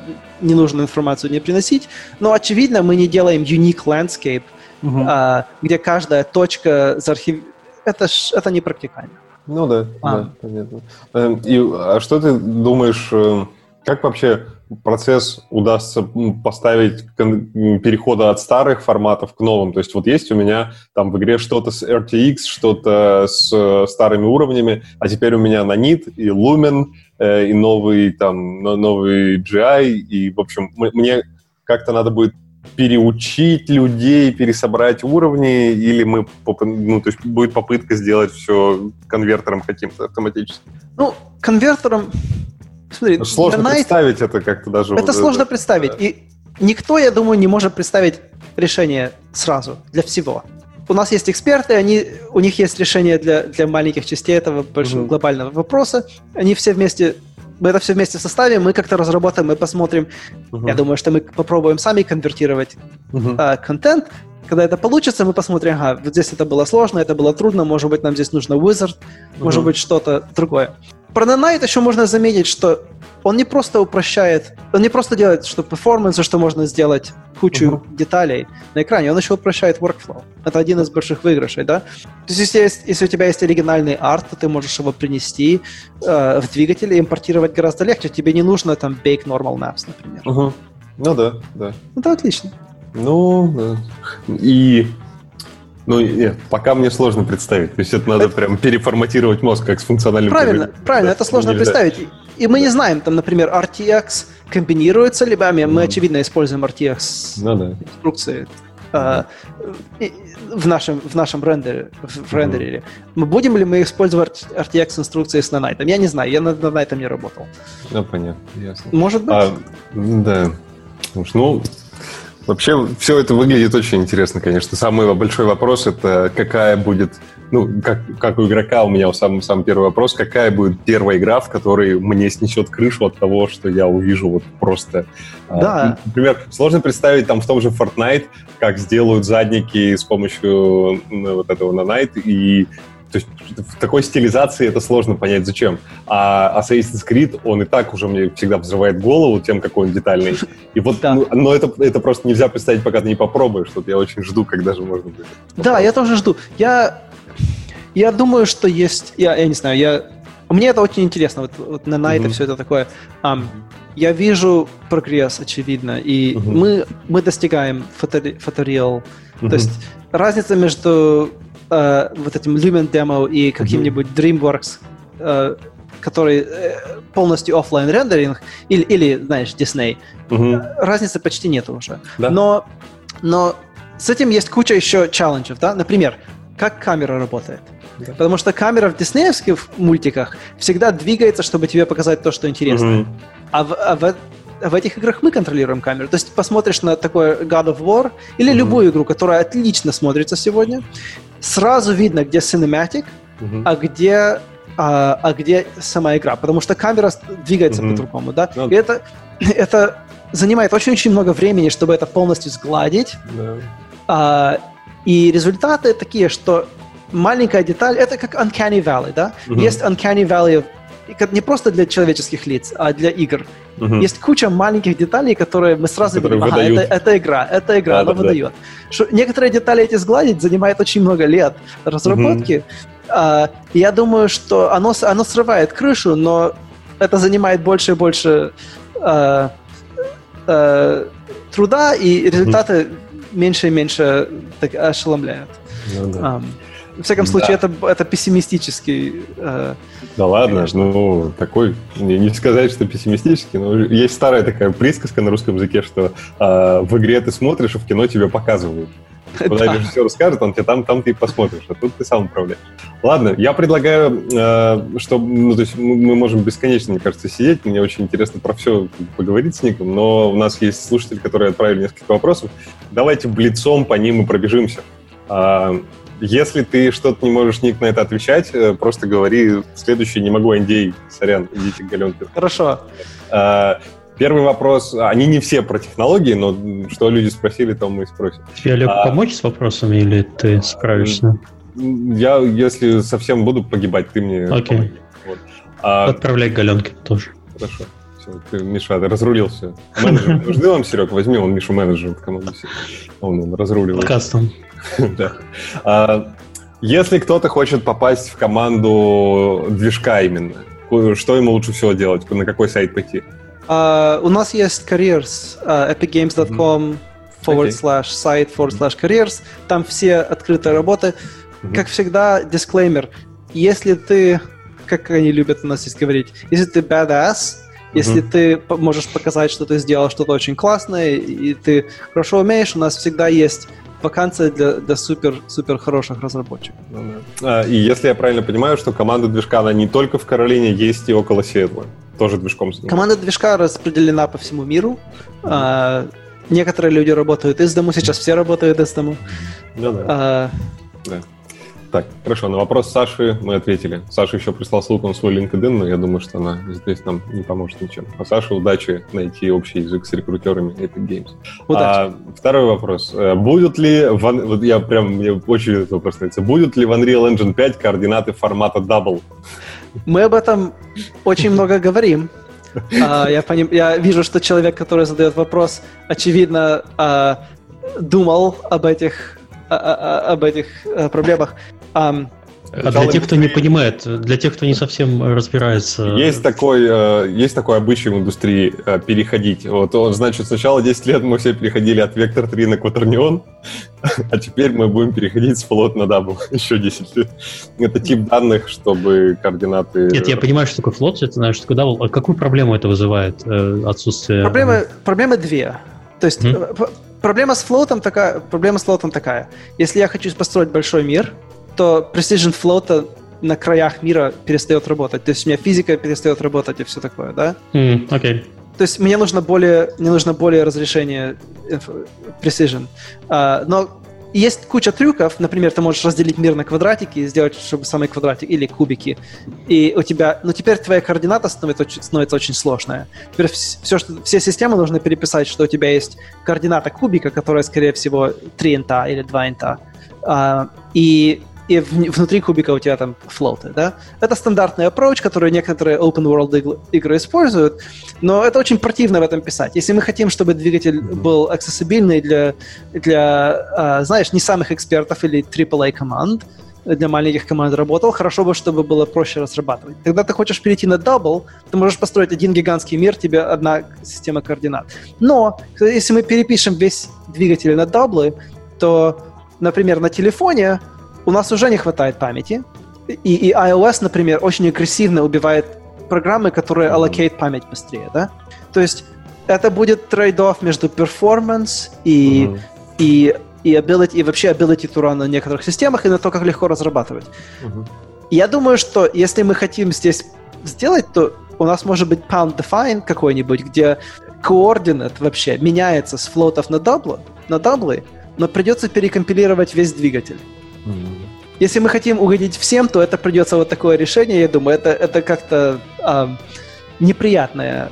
ненужную информацию не приносить. Но, очевидно, мы не делаем unique landscape, Мгм. а, где каждая точка заархив... Это, ж, это не практикально. Ну да, А. да, понятно. Эм, И, а что ты думаешь, э, как вообще процесс удастся поставить перехода от старых форматов к новым? То есть вот есть у меня там в игре что-то с RTX, что-то с э, старыми уровнями, а теперь у меня Nanit и Lumen, э, и новый там но- новый GI, и, в общем, мне как-то надо будет переучить людей, пересобрать уровни, или мы, ну, то есть будет попытка сделать все конвертером каким-то автоматически. Ну, конвертером... Смотри, Сложно Nanite- представить это как-то даже. Это вот сложно представить. да. И никто, я думаю, не может представить решение сразу для всего. у нас есть эксперты, они, у них есть решение для, для маленьких частей этого большого mm-hmm. глобального вопроса. Они все вместе это все вместе составим, мы как-то разработаем, мы посмотрим. Uh-huh. Я думаю, что мы попробуем сами конвертировать uh-huh. э, контент. Когда это получится, мы посмотрим, ага, вот здесь это было сложно, это было трудно, может быть, нам здесь нужно wizard, uh-huh. может быть, что-то другое. Про Nanite еще можно заметить, что он не просто упрощает, он не просто делает, что performance, что можно сделать кучу uh-huh. деталей на экране, он еще упрощает workflow. Это один из больших выигрышей, да? То есть если, есть, если у тебя есть оригинальный арт, то ты можешь его принести э, в двигатель и импортировать гораздо легче. Тебе не нужно там bake normal maps, например. Uh-huh. Ну да, да. Это отлично. Ну, да. И ну, нет, пока мне сложно представить. То есть это надо это... прям переформатировать мозг, как с функциональным... Правильно, программ... правильно, это сложно Нельзя. представить. И мы не знаем, там, например, RTX комбинируется ли мы, мы очевидно, используем RTX ну, да. инструкции э, в нашем, в нашем рендере, в рендере. Мы будем ли мы использовать RTX инструкции с Nanite? Я не знаю, я над Nanite не работал. Ну, понятно, ясно. Может быть. А, да. Ну, Вообще, все это выглядит очень интересно, конечно. Самый большой вопрос — это какая будет... Ну, как, как у игрока у меня самый, самый первый вопрос, какая будет первая игра, в которой мне снесет крышу от того, что я увижу вот просто... А, да. Например, сложно представить там в том же Fortnite, как сделают задники с помощью ну, вот этого Nanite, и то есть в такой стилизации это сложно понять, зачем. А Assassin's Creed, он и так уже мне всегда взрывает голову тем, какой он детальный. И вот, да. ну, но это, это просто нельзя представить, пока ты не попробуешь. Вот я очень жду, когда же можно будет. Да, я тоже жду. Я, я думаю, что есть... Я, я не знаю, я... Мне это очень интересно. Вот, вот на Night mm-hmm. все это такое. Um, я вижу прогресс, очевидно, и mm-hmm. мы, мы достигаем фотореал. Mm-hmm. То есть разница между э, вот этим Lumen Demo и каким-нибудь DreamWorks, э, который э, полностью офлайн рендеринг, или, или, знаешь, Disney, угу. разницы почти нет уже. Да? Но, но с этим есть куча еще челленджев, да? Например, как камера работает. Да. Потому что камера в диснеевских мультиках всегда двигается, чтобы тебе показать то, что интересно. Угу. А, в, а в, в этих играх мы контролируем камеру. То есть посмотришь на такой God of War или mm-hmm. любую игру, которая отлично смотрится сегодня, сразу видно, где cinematic, mm-hmm. а где а, а где сама игра, потому что камера двигается mm-hmm. по-другому, да. No. Ну И это это занимает очень-очень много времени, чтобы это полностью сгладить. No. А, и результаты такие, что маленькая деталь, это как Uncanny Valley, да? Mm-hmm. Есть Uncanny Valley не просто для человеческих лиц, а для игр. Угу. Есть куча маленьких деталей, которые мы сразу видим, ага, это, это игра, это игра, да, она да, выдает. Да. Что, некоторые детали эти сгладить занимает очень много лет разработки. Угу. А, я думаю, что оно, оно срывает крышу, но это занимает больше и больше а, а, труда, и результаты угу. меньше и меньше так, ошеломляют. Ну, да. um, в всяком случае, да. это, это пессимистический. Э, да ладно, конечно. ну, такой, не, сказать, что пессимистический, но есть старая такая присказка на русском языке, что э, в игре ты смотришь, а в кино тебе показывают. Куда да. режиссер расскажет, он тебе там, там ты посмотришь, а тут ты сам управляешь. Ладно, я предлагаю, э, что, ну, то есть мы, мы можем бесконечно, мне кажется, сидеть. Мне очень интересно про все поговорить с Ником, но у нас есть слушатели, которые отправили несколько вопросов. Давайте блицом по ним и пробежимся. А, если ты что-то не можешь, Ник, на это отвечать, э, просто говори следующий, не могу, NDA, сорян, идите к Галенке. Хорошо. А, первый вопрос, они не все про технологии, но что люди спросили, то мы и спросим. Тебе, Олег, а, помочь с вопросами или ты справишься? Я, если совсем буду погибать, ты мне Окей. помоги. Вот. А, Отправляй Галенке тоже. Хорошо. Все, ты, Миша, ты разрулил все. Менеджер нужны вам, Серег? Возьми, он Мишу менеджером в команду. Он, он разруливает. Кастом. да. А, если кто-то хочет попасть в команду движка именно, что ему лучше всего делать? На какой сайт пойти? Uh, у нас есть careers, uh, epicgames.com forward slash site forward slash careers. Там все открытые работы. Mm-hmm. Как всегда, дисклеймер. Если ты, как они любят у нас здесь говорить, если ты badass, mm-hmm. если ты можешь показать, что ты сделал что-то очень классное, и ты хорошо умеешь, у нас всегда есть вакансия для, для супер, супер хороших разработчиков. Ну, а, и если я правильно понимаю, что команда движка, она не только в Каролине, есть и около Сиэтла, тоже движком. Команда движка распределена по всему миру. Mm-hmm. А, некоторые люди работают из дому, сейчас все работают из дому. Да, да. А, Да. Так, хорошо, на вопрос Саши мы ответили. Саша еще прислал ссылку на свой LinkedIn, но я думаю, что она здесь нам не поможет ничем. А Саше удачи найти общий язык с рекрутерами Epic Games. Удачи. А, второй вопрос. Э, Будут ли, в, вот я прям, мне очень этот вопрос нравится, будут ли в Unreal Engine 5 координаты формата Double? Мы об этом очень много говорим. А, я, поним- я вижу, что человек, который задает вопрос, очевидно, а, думал об этих, а- об этих а, проблемах. Ам, А для тех, кто не понимает, для тех, кто не совсем разбирается... Есть такой, э, есть такой обычай в индустрии э, переходить. Вот он, значит, сначала 10 лет мы все переходили от Vector 3 на Quaternion, а теперь мы будем переходить с float на double еще 10 лет. Это тип данных, чтобы координаты... Нет, я понимаю, что такое флот, я знаю, что такое double. А какую проблему это вызывает? э, Отсутствие... Проблемы, проблемы две. То есть п- проблема с флотом такая, проблема с флотом такая. Если я хочу построить большой мир, то precision флота на краях мира перестает работать. То есть у меня физика перестает работать и все такое, да? Окей. То есть мне нужно более, мне нужно более разрешение precision. А, но есть куча трюков. Например, ты можешь разделить мир на квадратики и сделать, чтобы самый квадратик или кубики. И у тебя, ну теперь твоя координата становится становится очень сложная. Теперь все, что, все системы нужно переписать, что у тебя есть координата кубика, которая, скорее всего, 3 инта или 2 инта. А, и и внутри кубика у тебя там флоуты, да? Это стандартный approach, который некоторые open world игры используют, но это очень противно в этом писать. Если мы хотим, чтобы двигатель был аксессибильный для, для а, знаешь, не самых экспертов или AAA команд, для маленьких команд работал, хорошо бы, чтобы было проще разрабатывать. Когда ты хочешь перейти на Double, ты можешь построить один гигантский мир, тебе одна система координат. Но если мы перепишем весь двигатель на даблы, то, например, на телефоне у нас уже не хватает памяти, и, и iOS, например, очень агрессивно убивает программы, которые allocate память быстрее, да? То есть это будет trade-off между performance и, Мгм. и, и ability, и вообще ability to run на некоторых системах, и на то, как легко разрабатывать. Мгм. Я думаю, что если мы хотим здесь сделать, то у нас может быть pound define какой-нибудь, где координат вообще меняется с флотов на даблы, на даблы, но придется перекомпилировать весь двигатель. Если мы хотим угодить всем, то это придется вот такое решение, я думаю, это, это как-то ам, неприятное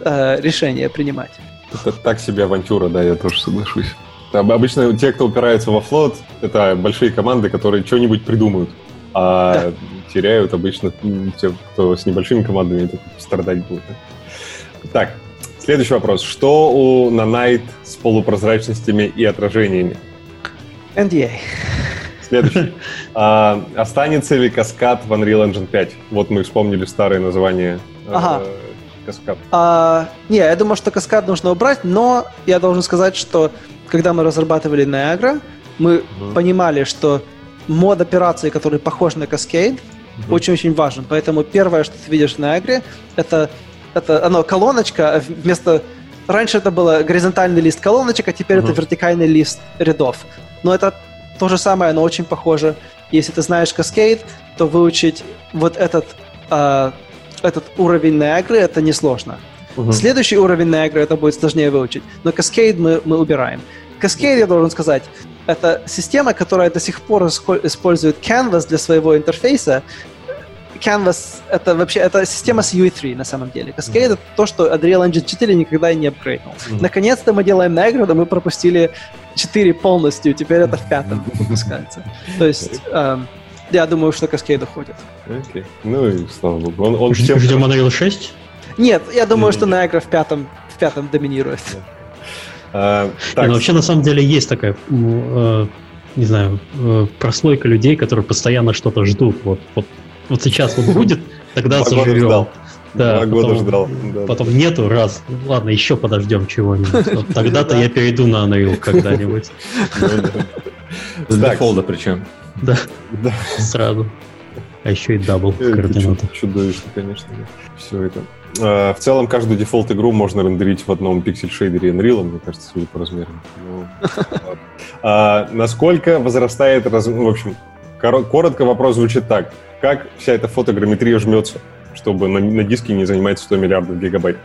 э, решение принимать. Это так себе авантюра, да, я тоже соглашусь. Обычно те, кто упирается во флот, это большие команды, которые что-нибудь придумают. А теряют обычно те, кто с небольшими командами это страдать будет. да. Так, следующий вопрос. Что у Nanite с полупрозрачностями и отражениями? NDA. Следующий. А, останется ли каскад в Unreal Engine 5? Вот мы вспомнили старое название э, Ага. каскад. А, не, я думаю, что каскад нужно убрать, но я должен сказать, что когда мы разрабатывали Niagara, мы Мгм. понимали, что мод операции, который похож на Cascade, Мгм. очень-очень важен. Поэтому первое, что ты видишь в Niagara, это, это оно колоночка, а вместо... Раньше это было горизонтальный лист колоночек, а теперь Мгм. это вертикальный лист рядов. Но это то же самое, но очень похоже. Если ты знаешь Cascade, то выучить вот этот, а, этот уровень Niagara это несложно. Мгм. Следующий уровень Niagara это будет сложнее выучить. Но Cascade мы, мы убираем. Cascade, я должен сказать, это система, которая до сих пор использует Canvas для своего интерфейса. Canvas — это вообще это система с UE3 на самом деле. Cascade — это то, что Unreal Engine 4 никогда и не апгрейднул. Мгм. Наконец-то мы делаем Niagara, но мы пропустили 4 полностью, теперь это в пятом выпускается. То есть эм, я думаю, что Cascade уходит. Окей. Ну и слава богу. Он, он Ждем ждем Unreal 6? Нет, я думаю, что Niagara в пятом, в пятом доминирует. А, Не, так, ну, вообще, на самом деле, есть такая, м, э, не знаю, э, прослойка людей, которые постоянно что-то ждут. Вот, вот, вот сейчас вот будет, тогда заживем. Да, Два года потом- ждал. Да, Потом нету, раз. Ладно, еще подождем чего-нибудь. Тогда-то я перейду на Unreal когда-нибудь. да. Ну да. С Defold а причем. Да, Да. сразу. А еще и double Это координаты. чуд- чудовищно, конечно. Все это. А, В целом, каждую Defold-игру можно рендерить в одном пиксель-шейдере Unreal, мне кажется, судя по размерам. Ну, ладно. А, Насколько возрастает... раз- ну, В общем, коро- коротко вопрос звучит так. Как вся эта фотограмметрия жмется, чтобы на, на диске не занимать 100 миллиардов гигабайт?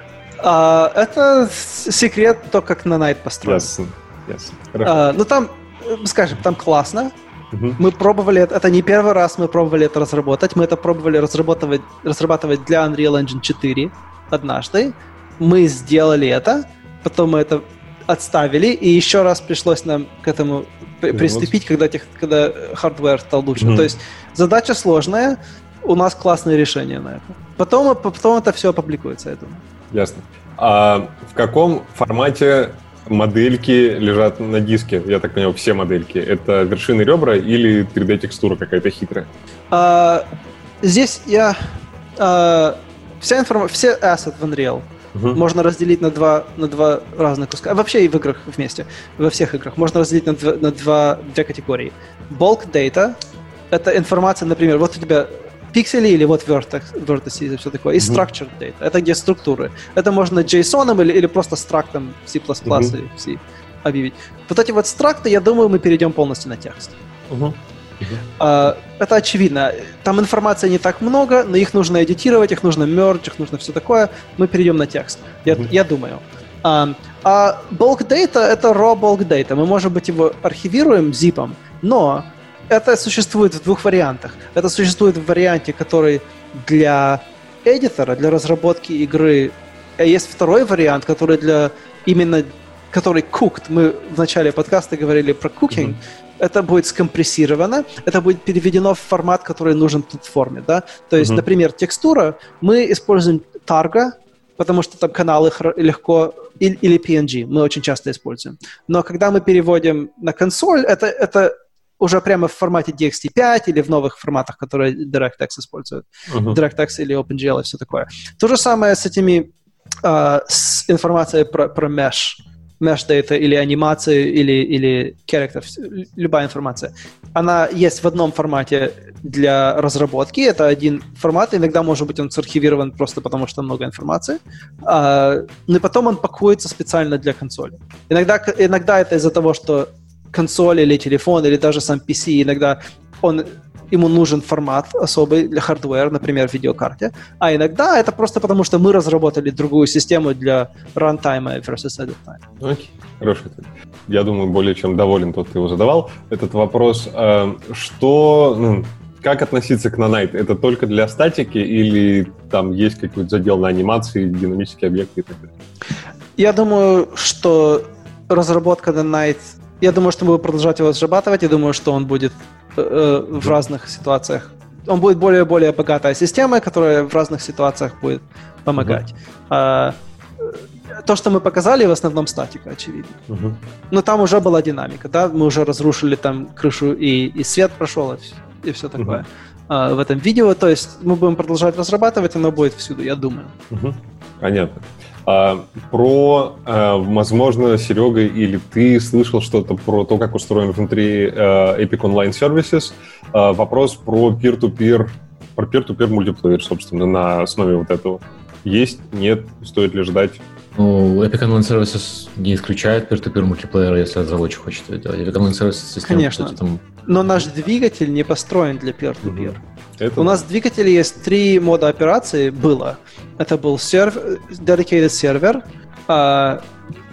А, это секрет, то, как на Nanite построен. Ясно. Ясно. А, ну там, э, скажем, там классно. Угу. Мы пробовали, это не первый раз мы пробовали это разработать. Мы это пробовали разрабатывать, разрабатывать для Unreal Engine 4 однажды. Мы сделали это, потом мы это отставили, и еще раз пришлось нам к этому приступить, когда, тех, когда hardware стал лучше. Mm-hmm. То есть задача сложная, у нас классное решение на это. Потом, потом это все опубликуется, я думаю. Ясно. А в каком формате модельки лежат на диске? Я так понимаю, все модельки. Это вершины ребра или 3D-текстура какая-то хитрая? А, здесь я... А, вся информация, все assets в Unreal Угу. Можно разделить на два, на два разных куска. А вообще и в играх вместе, во всех играх. Можно разделить на, два, на два, две категории. Bulk data — это информация, например, вот у тебя пиксели или вот vertex, vertices и все такое. И mm-hmm. structured data. Это где структуры. Это можно JSON или, или просто страктом C++ mm-hmm. и C объявить. Вот эти вот стракты, я думаю, мы перейдем полностью на текст. Mm-hmm. Uh, это очевидно. Там информации не так много, но их нужно эдитировать, их нужно мердж, их нужно все такое. Мы перейдем на текст. Я, mm-hmm. я думаю. Uh, а bulk data — это raw bulk data. Мы, может быть, его архивируем зипом, но это существует в двух вариантах. Это существует в варианте, который для эдитора, для разработки игры. А есть второй вариант, который для именно который cooked. Мы в начале подкаста говорили про cooking. Mm-hmm это будет скомпрессировано, это будет переведено в формат, который нужен тут в форме, да. То есть, mm-hmm. например, текстура, мы используем Targa, потому что там каналы легко, или PNG, мы очень часто используем. Но когда мы переводим на консоль, это, это уже прямо в формате DXT5 или в новых форматах, которые DirectX используют. Uh-huh. DirectX или OpenGL и все такое. То же самое с этими uh, с информацией про, про mesh mesh data или анимации, или, или character, любая информация. Она есть в одном формате для разработки, это один формат, иногда, может быть, он сархивирован просто потому, что много информации, а, но потом он пакуется специально для консоли. Иногда, иногда это из-за того, что консоль или телефон, или даже сам PC, иногда он ему нужен формат особый для хардвера, например, в видеокарте, а иногда это просто потому, что мы разработали другую систему для runtime versus edit time. Окей, хороший ответ. Я думаю, более чем доволен тот, кто его задавал. Этот вопрос, э, что, ну, как относиться к Nanite? Это только для статики или там есть какой-то задел на анимации, динамические объекты и так далее? Я думаю, что разработка Nanite я думаю, что мы будем продолжать его разрабатывать. Я думаю, что он будет э, э в разных ситуациях. Он будет более и более богатая система, которая в разных ситуациях будет помогать. Uh-huh. А, то, что мы показали, в основном статика, очевидно. Uh-huh. Но там уже была динамика, да, мы уже разрушили там крышу, и, и свет прошел, и все, и все такое. Uh-huh. А, в этом видео, то есть мы будем продолжать разрабатывать, оно будет всюду, я думаю. Uh-huh. Понятно. А, про, а, возможно, Серега или ты слышал что-то про то, как устроен внутри а, Epic Online Services. А, вопрос про peer-to-peer, про peer-to-peer мультиплеер, собственно, на основе вот этого. Есть, нет, стоит ли ждать? Ну, Epic Online Services не исключает peer-to-peer мультиплеера, если разработчик хочет это делать. Epic Online Services система, Конечно. Кстати, там... Но наш двигатель не построен для peer-to-peer. Угу. Это... У нас в двигателе есть три мода операции, было. Это был серв... dedicated сервер, uh,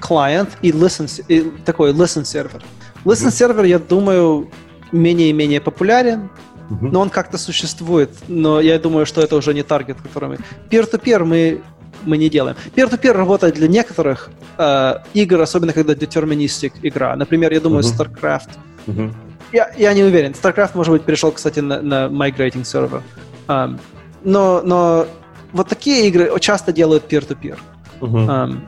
client и, listen... и такой listen сервер. Listen сервер, я думаю, менее и менее популярен, uh-huh. но он как-то существует. Но я думаю, что это уже не таргет, который мы... Peer-to-peer мы мы не делаем. Peer-to-peer работает для некоторых э, игр, особенно когда детерминистик игра. Например, я думаю, uh-huh. StarCraft. Uh-huh. Я, я не уверен. StarCraft, может быть, перешел, кстати, на, на migrating server. Um, но, но вот такие игры часто делают peer-to-peer. Uh-huh. Um,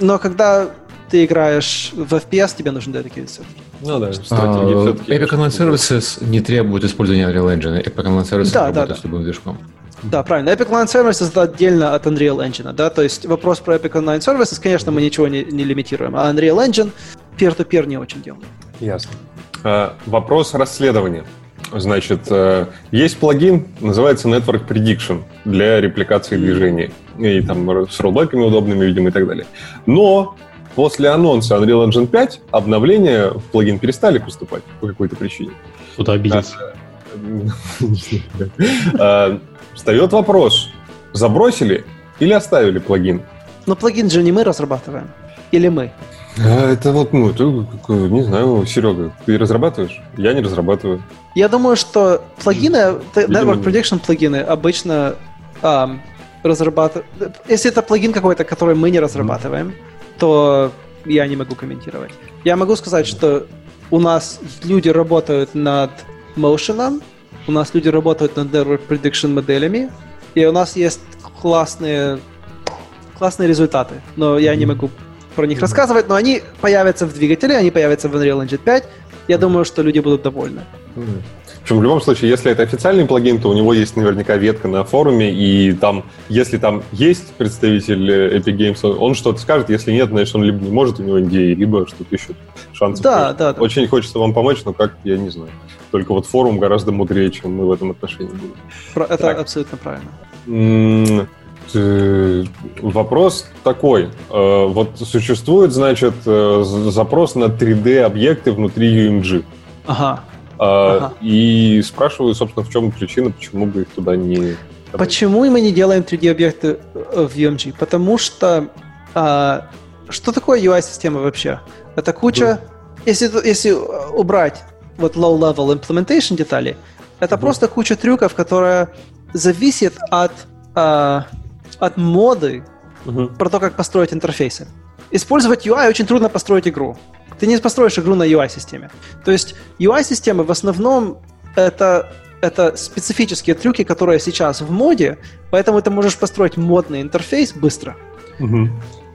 но когда ты играешь в FPS, тебе нужен dedicated server. Ну да, uh, Epic Online Services не требует использования Unreal Engine. Epic Online Services да, работает да, да. с любым движком. Да, правильно. Epic Online Services это отдельно от Unreal Engine, да, то есть вопрос про Epic Online Services, конечно, мы ничего не, не лимитируем, а Unreal Engine peer-to-peer не очень делаем. Ясно. А, вопрос расследования. Значит, э, есть плагин, называется Network Prediction для репликации движений. И там с роллбеками удобными, видимо, и так далее. Но после анонса Unreal Engine 5 обновления в плагин перестали поступать по какой-то причине. Кто-то обиделся. А, встает вопрос, забросили или оставили плагин? Но плагин же не мы разрабатываем. Или мы? А, это вот, ну, ты, не знаю, Серега, ты разрабатываешь? Я не разрабатываю. Я думаю, что плагины, Network Prediction плагины обычно um, разрабатывают... Если это плагин какой-то, который мы не разрабатываем, mm-hmm. то я не могу комментировать. Я могу сказать, что у нас люди работают над Motion, у нас люди работают над Network Prediction моделями, и у нас есть классные, классные результаты. Но я mm-hmm. не могу про них рассказывать, но они появятся в двигателе, они появятся в Unreal Engine 5. Я думаю, что люди будут довольны. Причем в любом случае, если это официальный плагин, то у него есть наверняка ветка на форуме, и там, если там есть представитель э, Epic Games, он что-то скажет, если нет, значит, он либо не может, у него NDA, либо что-то еще шансов. Да, да, да. Очень хочется вам помочь, но как, я не знаю. Только вот форум гораздо мудрее, чем мы в этом отношении будем. Это так. абсолютно правильно. Э, вопрос такой. Э, вот существует, значит, э, запрос на 3D-объекты внутри UMG. Ага. ага. И спрашиваю, собственно, в чем причина, почему бы их туда не... Почему мы не делаем 3D-объекты в UMG? Потому что... А, что такое UI-система вообще? Это куча... Да. Если, если убрать вот low-level implementation детали, это да. просто куча трюков, которая зависит от... А, от моды угу. про то, как построить интерфейсы. Использовать UI очень трудно построить игру. Ты не построишь игру на UI-системе. То есть UI-системы в основном это, это специфические трюки, которые сейчас в моде, поэтому ты можешь построить модный интерфейс быстро. Угу.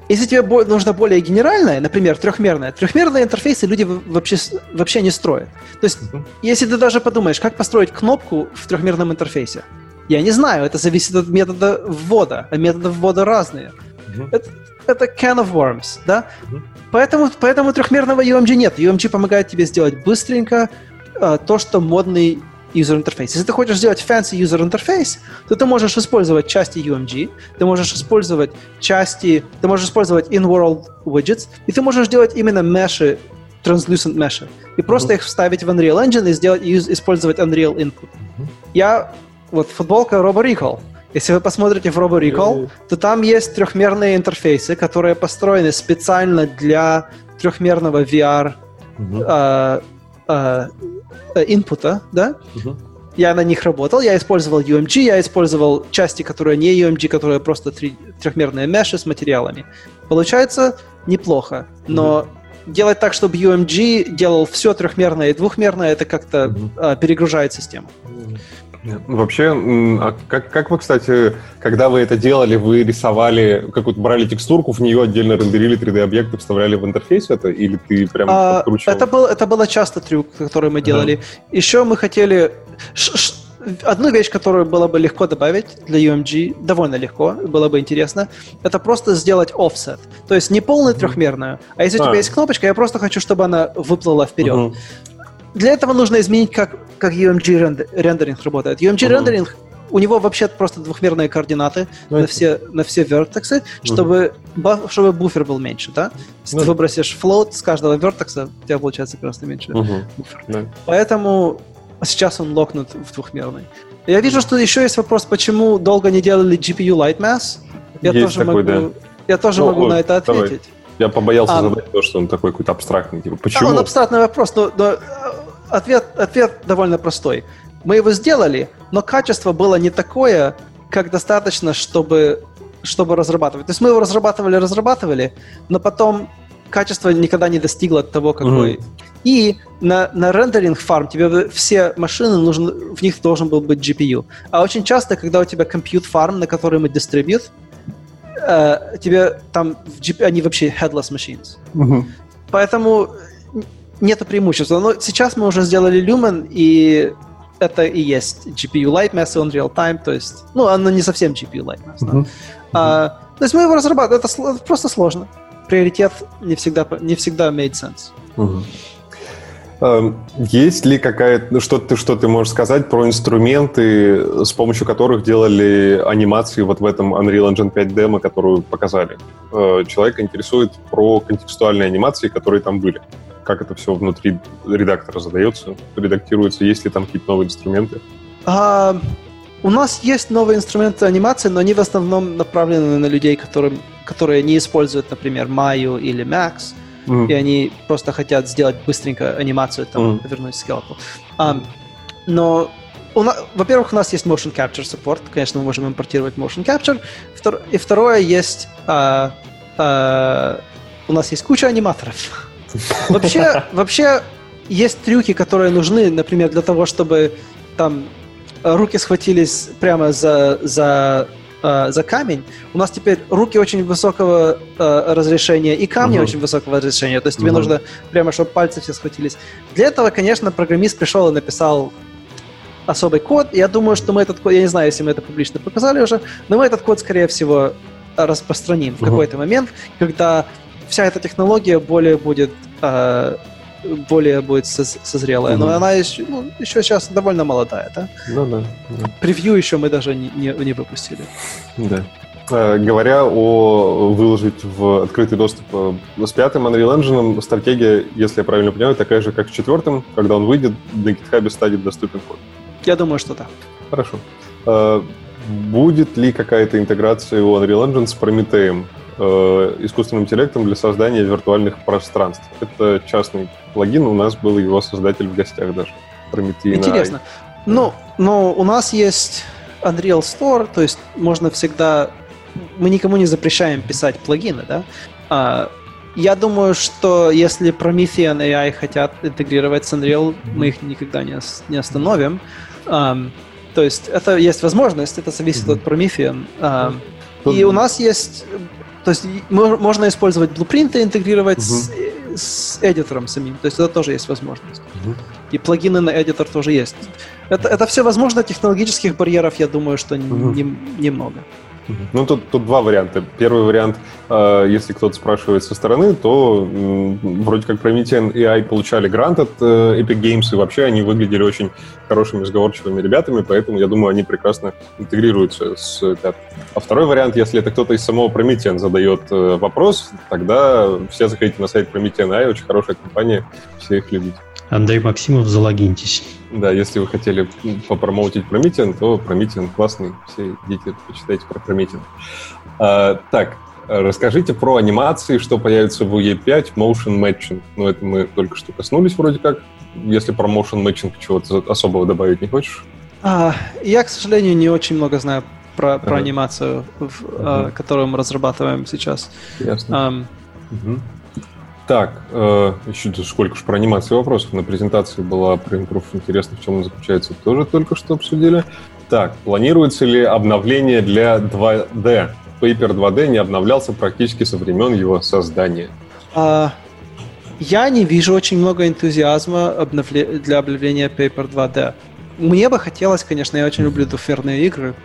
Если тебе нужно более генеральное, например, трехмерное, трехмерные интерфейсы люди вообще, вообще не строят. То есть, uh если ты даже подумаешь, как построить кнопку в трехмерном интерфейсе, я не знаю, это зависит от метода ввода, а методы ввода разные. Mm-hmm. Это, это can of worms, да? Mm-hmm. Поэтому, поэтому трехмерного UMG нет. UMG помогает тебе сделать быстренько э, то, что модный user interface. Если ты хочешь сделать fancy user interface, то ты можешь использовать части UMG, ты можешь использовать части, ты можешь использовать in-world widgets, и ты можешь делать именно меши, translucent меши, и просто mm-hmm. их вставить в Unreal Engine и сделать, и использовать Unreal Input. Mm-hmm. Я вот футболка Robo Recall. Если вы посмотрите в Robo Recall, то там есть трехмерные интерфейсы, которые построены специально для трехмерного VR uh-huh. э, э, инпута, да? Uh-huh. Я на них работал, я использовал UMG, я использовал части, которые не UMG, которые просто три, трехмерные меши с материалами. Получается неплохо, но uh-huh. делать так, чтобы UMG делал все трехмерное и двухмерное, это как-то uh-huh. э, перегружает систему. Uh-huh. Вообще, а как, как вы, кстати, когда вы это делали, вы рисовали, какую-то брали текстурку, в нее отдельно рендерили 3D-объекты, вставляли в интерфейс это, или ты прям а, подкручивал? Это был, это было часто трюк, который мы делали. Да. Еще мы хотели... Ш -ш Одну вещь, которую было бы легко добавить для UMG, довольно легко, было бы интересно, это просто сделать offset. То есть не полную трехмерную, а если а. у тебя есть кнопочка, я просто хочу, чтобы она выплыла вперед. Угу. Для этого нужно изменить, как, как UMG рендеринг работает. UMG рендеринг у него вообще просто двухмерные координаты ну, на все, на все вертексы, чтобы, uh чтобы буфер был меньше, да? Если uh ты выбросишь float с каждого вертекса, у тебя получается просто меньше uh буфер. uh Поэтому сейчас он локнут в двухмерный. Я вижу, что еще есть вопрос, почему долго не делали GPU Light Mass. Я есть тоже такой, могу, да. я тоже ну, могу ой, на это ответить. Давай. Я побоялся а, задать то, что он такой какой-то абстрактный. Типа, почему? А, он абстрактный вопрос, но, но ответ, ответ довольно простой. Мы его сделали, но качество было не такое, как достаточно, чтобы, чтобы разрабатывать. То есть мы его разрабатывали, разрабатывали, но потом качество никогда не достигло того, какой. Mm. И на, на рендеринг фарм тебе все машины нужны, в них должен был быть GPU. А очень часто, когда у тебя compute farm, на который мы distribute, э, тебе там они вообще headless machines. Mm-hmm. Поэтому нет преимущества. Но сейчас мы уже сделали Lumen, и это и есть GPU Lightmass и Unreal Time, то есть, ну, оно не совсем GPU Lightmass. Uh-huh. Да? А, то есть мы его разрабатываем, это, просто сложно. Приоритет не всегда, не всегда made sense. Uh-huh. Есть ли какая-то, ну, что ты, что ты можешь сказать про инструменты, с помощью которых делали анимации вот в этом Unreal Engine 5 демо, которую показали? Э, человека интересует про контекстуальные анимации, которые там были как это все внутри редактора задается, редактируется, есть ли там какие-то новые инструменты? А, у нас есть новые инструменты анимации, но они в основном направлены на людей, которым которые не используют, например, Maya или Max, mm. и они просто хотят сделать быстренько анимацию, там, mm. вернуть скелету. Um, но во-первых, у нас есть Motion Capture Support, конечно, мы можем импортировать Motion Capture, Втор... и второе, есть uh, uh, у нас есть куча аниматоров. Вообще, вообще есть трюки, которые нужны, например, для того, чтобы там руки схватились прямо за, за, э, за камень. У нас теперь руки очень высокого э, разрешения и камни uh-huh. очень высокого разрешения. То есть тебе uh-huh. нужно прямо, чтобы пальцы все схватились. Для этого, конечно, программист пришел и написал особый код. Я думаю, что мы этот код, я не знаю, если мы это публично показали уже, но мы этот код, скорее всего, распространим uh-huh. в какой-то момент, когда вся эта технология более будет э, более будет созрелая. Угу. Но она еще, ну, еще сейчас довольно молодая, да? Ну да. да. Превью еще мы даже не, не, не выпустили. Да. Э, говоря о выложить в открытый доступ э, с пятым Unreal Engine, стратегия, если я правильно понимаю, такая же, как с четвертым. Когда он выйдет, на GitHub станет доступен код. Я думаю, что да. Хорошо. Э, будет ли какая-то интеграция у Unreal Engine с Prometheus? Э, искусственным интеллектом для создания виртуальных пространств. Это частный плагин, у нас был его создатель в гостях даже. Прометей Интересно. Ну, но у нас есть Unreal Store, то есть можно всегда... Мы никому не запрещаем писать плагины, да? А, я думаю, что если Promethean AI хотят интегрировать с Unreal, мы их никогда не, не остановим. Um, то есть это есть возможность, это зависит mm-hmm. от Promethean. Um, и у нас есть то есть можно использовать блупринты, интегрировать uh-huh. с, с эдитором самим. То есть это тоже есть возможность. Uh-huh. И плагины на эдитор тоже есть. Это, это все возможно, технологических барьеров, я думаю, что не, немного. Ну, тут, тут два варианта. Первый вариант, э, если кто-то спрашивает со стороны, то э, вроде как Promethean AI получали грант от э, Epic Games, и вообще они выглядели очень хорошими, сговорчивыми ребятами, поэтому, я думаю, они прекрасно интегрируются с пятой. А второй вариант, если это кто-то из самого Promethean задает э, вопрос, тогда все заходите на сайт Promethean AI, очень хорошая компания, все их любите. Андрей Максимов, залогиньтесь. Да, если вы хотели попромоутить Promethean, то Promethean классный. Все идите, почитайте про Promethean. А, так, расскажите про анимации, что появится в UE5, Motion Matching. Ну, это мы только что коснулись вроде как. Если про Motion Matching чего-то особого добавить не хочешь? А, я, к сожалению, не очень много знаю про, про ага. анимацию, в, а, которую мы разрабатываем сейчас. Ясно. Um, угу. Так, э, еще сколько же про анимацию вопросов. На презентации была про импрув. Интересно, в чем он заключается, тоже только что обсудили. Так, планируется ли обновление для 2D? Paper 2D не обновлялся практически со времен его создания. А, я не вижу очень много энтузиазма обновле... для обновления Paper 2D. Мне бы хотелось, конечно, я очень люблю двухмерные игры,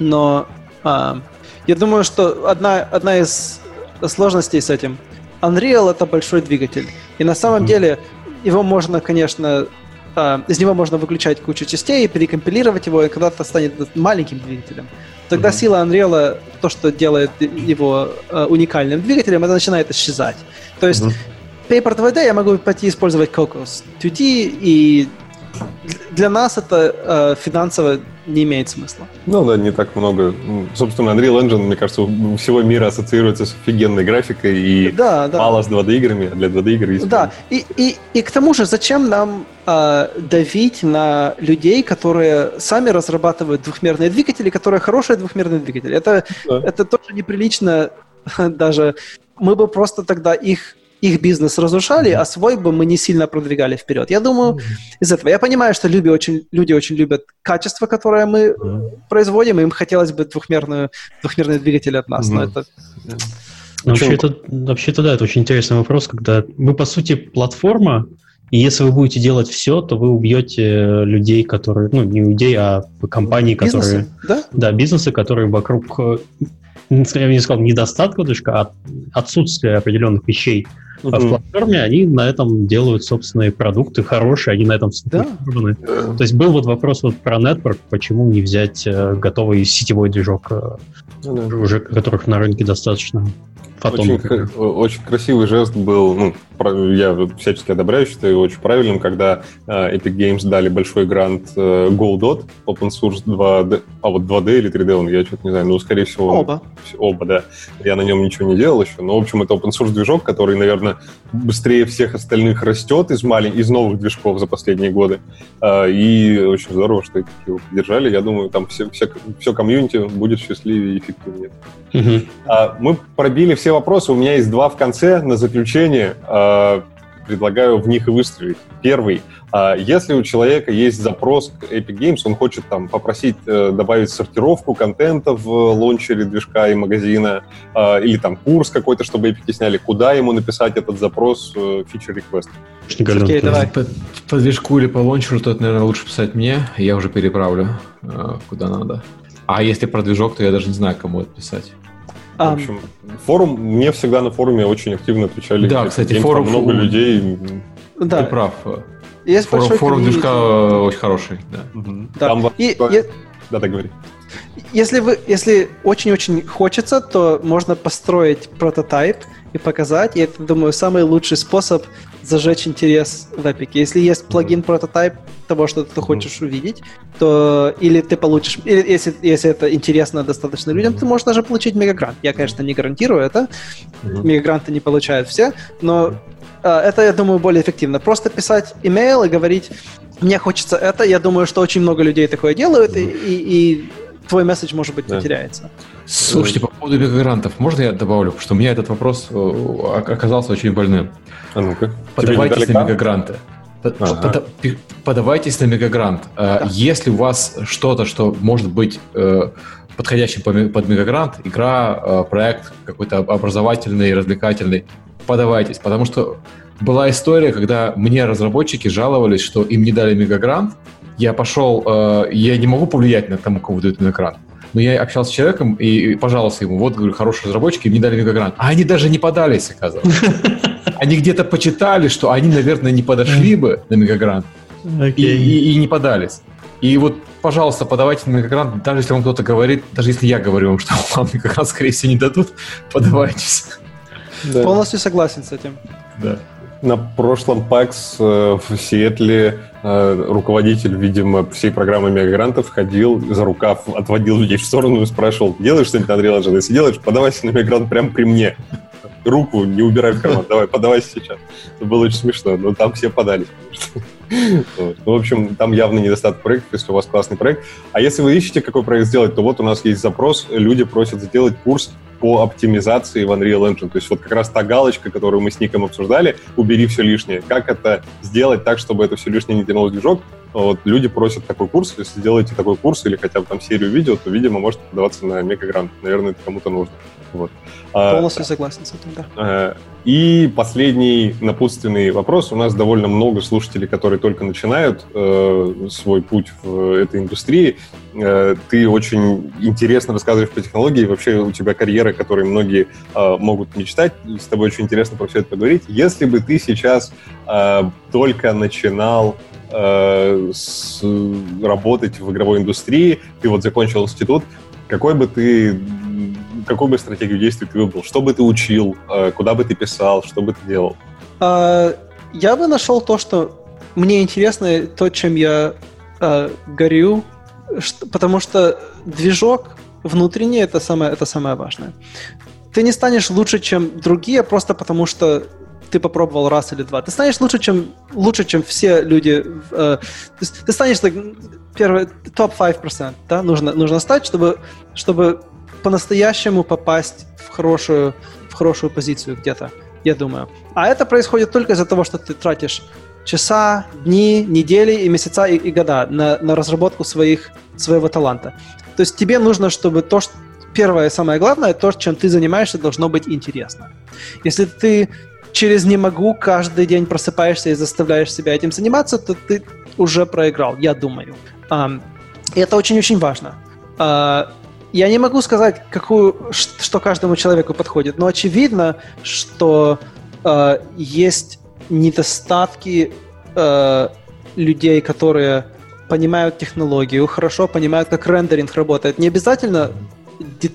но а, я думаю, что одна, одна из сложностей с этим — Unreal это большой двигатель. И на самом mm-hmm. деле его можно, конечно, э, из него можно выключать кучу частей, перекомпилировать его, и когда-то станет маленьким двигателем. Тогда mm-hmm. сила Unreal, то, что делает его э, уникальным двигателем, это начинает исчезать. То есть mm-hmm. Paper 2D я могу пойти использовать Cocos 2D, и для нас это э, финансово не имеет смысла. Ну да, не так много. Собственно, Unreal Engine, мне кажется, у всего мира ассоциируется с офигенной графикой и да, да. мало с 2D играми, а для 2D игр есть. Да, и, и, и к тому же, зачем нам э, давить на людей, которые сами разрабатывают двухмерные двигатели, которые хорошие двухмерные двигатели? Это, да. это тоже неприлично даже. Мы бы просто тогда их их бизнес разрушали, а свой бы мы не сильно продвигали вперед. Я думаю, из этого. Я понимаю, что люди очень, люди очень любят качество, которое мы производим, и им хотелось бы двухмерную, двухмерный двигатель от нас, но это... Вообще это, вообще-то, да, это очень интересный вопрос, когда вы, по сути, платформа, и если вы будете делать все, то вы убьете людей, которые, ну, не людей, а компании, которые... Бизнесы, да? Да, бизнесы, которые вокруг, я не сказал, недостатка, а отсутствия определенных вещей А в платформе они на этом делают собственные продукты хорошие, они на этом Да. сфокусированы. То есть был вот вопрос вот про Network, почему не взять э, готовый сетевой движок, э, Ну да. уже которых на рынке достаточно. Потом, Очень, очень красивый жест был, ну, я всячески одобряю, считаю очень правильным, когда э, Epic Games дали большой грант э, Godot, Open Source 2D, а вот 2D или 3D, он, я что-то не знаю, ну, скорее всего... Оба. Оба, да. Я на нем ничего не делал еще, но, в общем, это open source движок, который, наверное, быстрее всех остальных растет из, малень... из новых движков за последние годы. А, И очень здорово, что его поддержали. Я думаю, там все, все, все комьюнити будет счастливее и эффективнее. А, Мы пробили все вопросы. У меня есть два в конце на заключение. Предлагаю в них и выстрелить. Первый. а, Если у человека есть запрос к Epic Games, он хочет там попросить э, добавить сортировку контента в лончере движка и магазина, а, или там курс какой-то, чтобы Epic сняли, куда ему написать этот запрос э, feature request? Очень галён. Окей, давай. По, по движку или по лончеру, то это, наверное, лучше писать мне, я уже переправлю э, куда надо. А если про движок, то я даже не знаю, кому это писать. В общем, форум, мне всегда на форуме очень активно отвечали. Да, кстати, там форум- много людей. Ты да, прав. есть Форум, форум движка э, очень хороший, да. Да. Там И, е- Да, так говори. Если вы, если очень-очень хочется, то можно построить прототип и показать. И это, думаю, самый лучший способ зажечь интерес в Epic. Если есть плагин прототип того, что ты хочешь увидеть, то или ты получишь, или если, если это интересно достаточно людям, ты можешь даже получить мегагрант. Я, конечно, не гарантирую это. Мегагранты не получают все, но а, это, я думаю, более эффективно. Просто писать имейл и говорить, мне хочется это. Я думаю, что очень много людей такое делают, и, и- и твой месседж, может быть, Да. потеряется. Слушайте, по поводу мегагрантов, можно я добавлю? Потому что у меня этот вопрос э, оказался очень больным. А ну-ка. Подавайтесь на мегагранты. Ага. Подавайтесь на мегагрант. Э, Да. Если у вас что-то, что может быть э, подходящим под мегагрант, игра, э, проект какой-то образовательный, развлекательный, подавайтесь. Потому что была история, когда мне разработчики жаловались, что им не дали мегагрант. Я пошел, э, я не могу повлиять на тому, кого дают мегагрант. Но я общался с человеком и, и пожаловался ему, вот, говорю, хорошие разработчики, им не дали мегагрант. А они даже не подались, оказывается. Они где-то почитали, что они, наверное, не подошли бы на мегагрант и, и- и не подались. И вот, пожалуйста, подавайте на мегагрант, даже если вам кто-то говорит, даже если я говорю вам, что вам мегагрант, скорее всего, не дадут, подавайтесь. Да. Полностью согласен с этим. Да. На прошлом PAX э, в Сиэтле э, руководитель, видимо, всей программы мегагрантов ходил за рукав, отводил людей в сторону и спрашивал, делаешь что-нибудь Unreal Engine? Если делаешь, подавайся на мегагрант прямо при мне. Руку не убирай в карман, давай, подавайся сейчас. Это было очень смешно, но там все. Вот. Ну, в общем, там явно недостаток проектов, если у вас классный проект. А если вы ищете, какой проект сделать, то вот у нас есть запрос, люди просят сделать курс по оптимизации в Unreal Engine. То есть вот как раз та галочка, которую мы с Ником обсуждали, убери все лишнее. Как это сделать так, чтобы это все лишнее не тянулось в движок? Вот люди просят такой курс. Если сделаете такой курс или хотя бы там серию видео, то, видимо, можете подаваться на мегагрант. Наверное, это кому-то нужно. Вот. А, Полностью согласен с этим, да. Э, И последний напутственный вопрос. У нас довольно много слушателей, которые только начинают э, свой путь в этой индустрии. Э, ты очень интересно рассказываешь по технологии. Вообще у тебя карьера, которой многие э, могут мечтать. С тобой очень интересно про все это поговорить. Если бы ты сейчас э, только начинал э, с- работать в игровой индустрии, ты вот закончил институт, какой бы ты какую бы стратегию действий ты выбрал? Что бы ты учил? э, Куда бы ты писал? Что бы ты делал? А, Я бы нашел то, что мне интересно, то, чем я а, горю, потому что движок внутренний это самое, это самое важное. Ты не станешь лучше, чем другие, просто потому что ты попробовал раз или два. Ты станешь лучше, чем, лучше, чем все люди. э, есть ты станешь так, первый, топ 5%, да, нужно, нужно стать, чтобы, чтобы по-настоящему попасть в хорошую, в хорошую позицию где-то, я думаю. А это происходит только из-за того, что ты тратишь часа, дни, недели и месяца и, и года на, на разработку своих, своего таланта. То есть тебе нужно, чтобы то, что первое и самое главное, то, чем ты занимаешься, должно быть интересно. Если ты через «не могу» каждый день просыпаешься и заставляешь себя этим заниматься, то ты уже проиграл, я думаю. И это очень-очень важно. Я не могу сказать, какую, что каждому человеку подходит, но очевидно, что э, есть недостатки э, людей, которые понимают технологию, хорошо понимают, как рендеринг работает. Не обязательно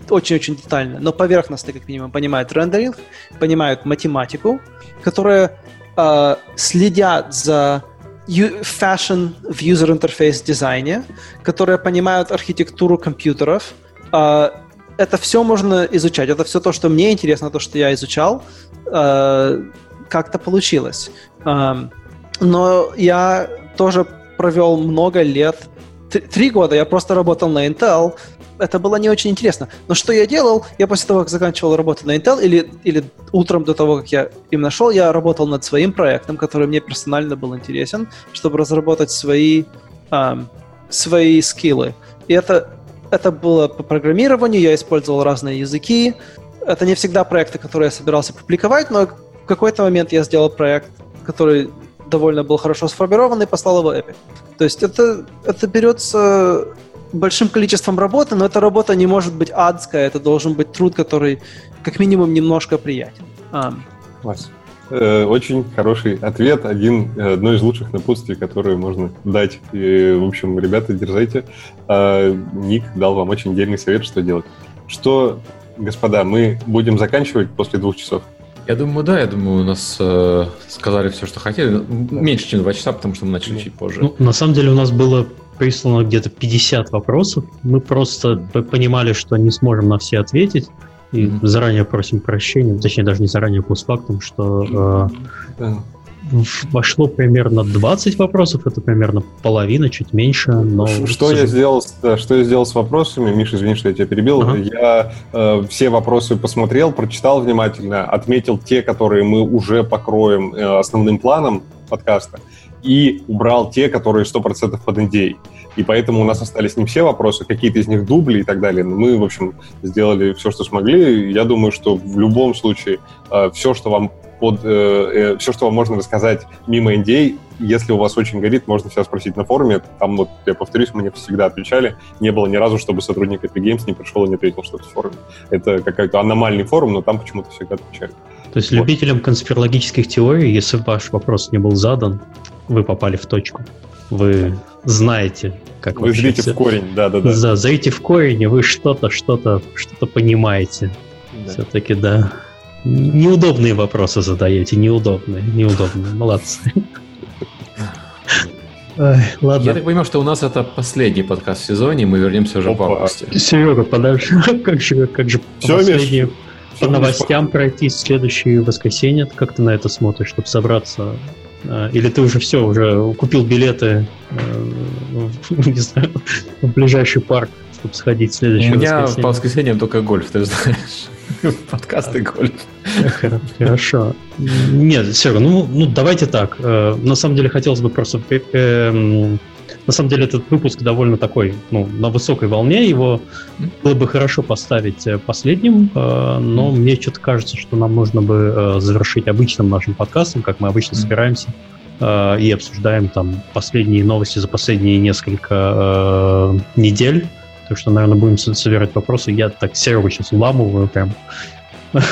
очень-очень детально, но поверхностно, как минимум, понимают рендеринг, понимают математику, которые э, следят за fashion в user interface дизайне, которые понимают архитектуру компьютеров. Э, это все можно изучать. Это все то, что мне интересно, то, что я изучал. Э, как-то получилось. Э, но я тоже провел много лет, три года я просто работал на Intel, это было не очень интересно. Но что я делал? Я после того, как заканчивал работу на Intel, или, или утром до того, как я им нашел, я работал над своим проектом, который мне персонально был интересен, чтобы разработать свои, эм, свои скиллы. И это, это было по программированию, я использовал разные языки. Это не всегда проекты, которые я собирался публиковать, но в какой-то момент я сделал проект, который довольно был хорошо сформирован и послал его Epic. То есть это, это берется большим количеством работы, но эта работа не может быть адская, это должен быть труд, который как минимум немножко приятен. Э, очень хороший ответ, один, э, одно из лучших напутствий, которые можно дать. И, в общем, ребята, дерзайте. А, Ник дал вам очень дельный совет, что делать. Что, господа, мы будем заканчивать после двух часов? Я думаю, да, я думаю, у нас э, сказали все, что хотели. Меньше, чем два часа, потому что мы начали ну, чуть позже. Ну, на самом деле у нас было прислано где-то 50 вопросов. Мы просто понимали, что не сможем на все ответить. И mm-hmm. заранее просим прощения, точнее, даже не заранее, а постфактум, что э, вошло примерно 20 вопросов, это примерно половина, чуть меньше. Но что, я сделал, что я сделал с вопросами, Миша, извини, что я тебя перебил. Ага. Я э, все вопросы посмотрел, прочитал внимательно, отметил те, которые мы уже покроем э, основным планом подкаста и убрал те, которые 100% под NDA. И поэтому у нас остались не все вопросы, какие-то из них дубли и так далее. Но мы, в общем, сделали все, что смогли. Я думаю, что в любом случае э, все, что вам под, э, э, все, что вам можно рассказать мимо NDA, если у вас очень горит, можно всегда спросить на форуме. Там, вот, я повторюсь, мне всегда отвечали. Не было ни разу, чтобы сотрудник Epic Games не пришел и не ответил что-то в форуме. Это какой-то аномальный форум, но там почему-то всегда отвечали. То есть вот. любителям конспирологических теорий, если ваш вопрос не был задан, вы попали в точку. Вы знаете, как Вы зрите все... в корень, да-да-да. Да, зрите в корень, и вы что-то, что-то, что-то понимаете. Да. Все-таки, да. Неудобные вопросы задаете, неудобные, неудобные. Молодцы. Ой, ладно. Я так понимаю, что у нас это последний подкаст в сезоне, мы вернемся уже Опа. в августе. Серега, подальше. как же, как же Все, последние по новостям пройти следующее воскресенье? Как ты на это смотришь, чтобы собраться или ты уже все, уже купил билеты э, не знаю, в ближайший парк, чтобы сходить в следующее У меня воскресенье? по воскресеньям только гольф, ты знаешь. Подкасты гольф. Хорошо. Нет, все, ну, ну давайте так. Э, на самом деле хотелось бы просто на самом деле этот выпуск довольно такой, ну, на высокой волне. Его было бы хорошо поставить э, последним, э, но мне что-то кажется, что нам нужно бы э, завершить обычным нашим подкастом, как мы обычно собираемся и обсуждаем там последние новости за последние несколько недель. Так что, наверное, будем собирать вопросы. Я так Серегу сейчас уламываю прям.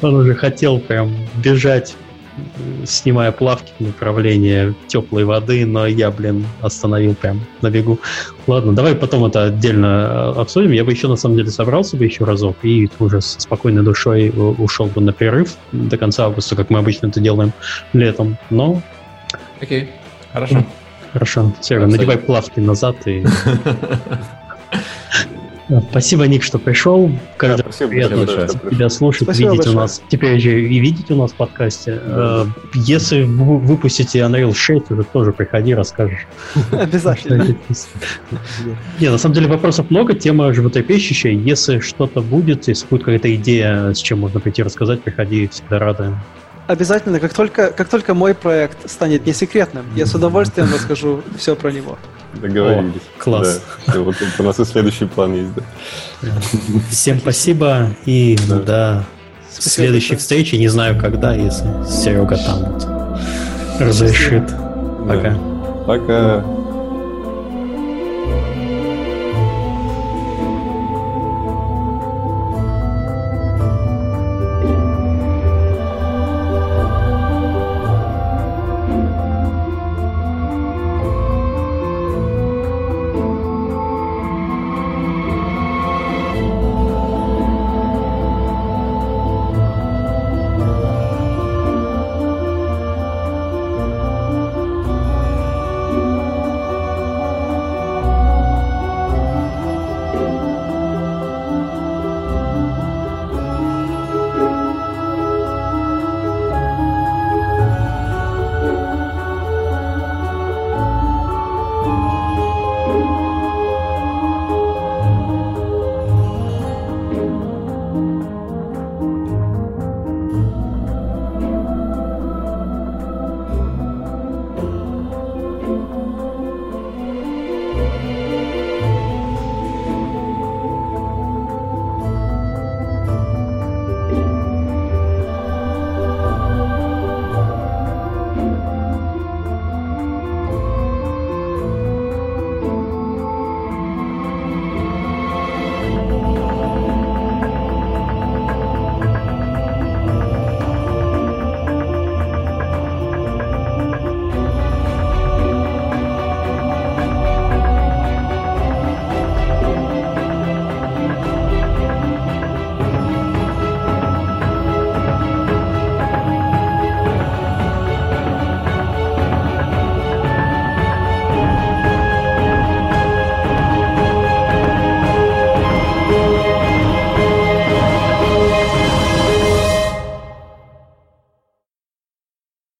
Он уже хотел прям бежать снимая плавки в направлении теплой воды, но я, блин, остановил прям на бегу. Ладно, давай потом это отдельно э, обсудим. Я бы еще, на самом деле, собрался бы еще разок и уже с спокойной душой ушел бы на перерыв до конца августа, как мы обычно это делаем летом. Но... Окей, хорошо. Хорошо. Серега, надевай плавки назад и... Спасибо, Ник, что пришел. Каждый да, спасибо приятно тебя слушать, спасибо видеть большое. у нас. Теперь же и видеть у нас в подкасте. Да. Э, если вы выпустите Unreal 6, уже тоже приходи, расскажешь. Обязательно. Не, на самом деле вопросов много, тема животрепещущая. Если что-то будет, если будет какая-то идея, с чем можно прийти рассказать, приходи, всегда рады. Обязательно, как только, как только мой проект станет не секретным, я с удовольствием расскажу все про него. Договорились. О, класс. Да. Все, вот у нас и следующий план есть. Да. Всем спасибо и да. до спасибо следующей встречи. Не знаю когда, если Серега там вот разрешит. Пока. Пока.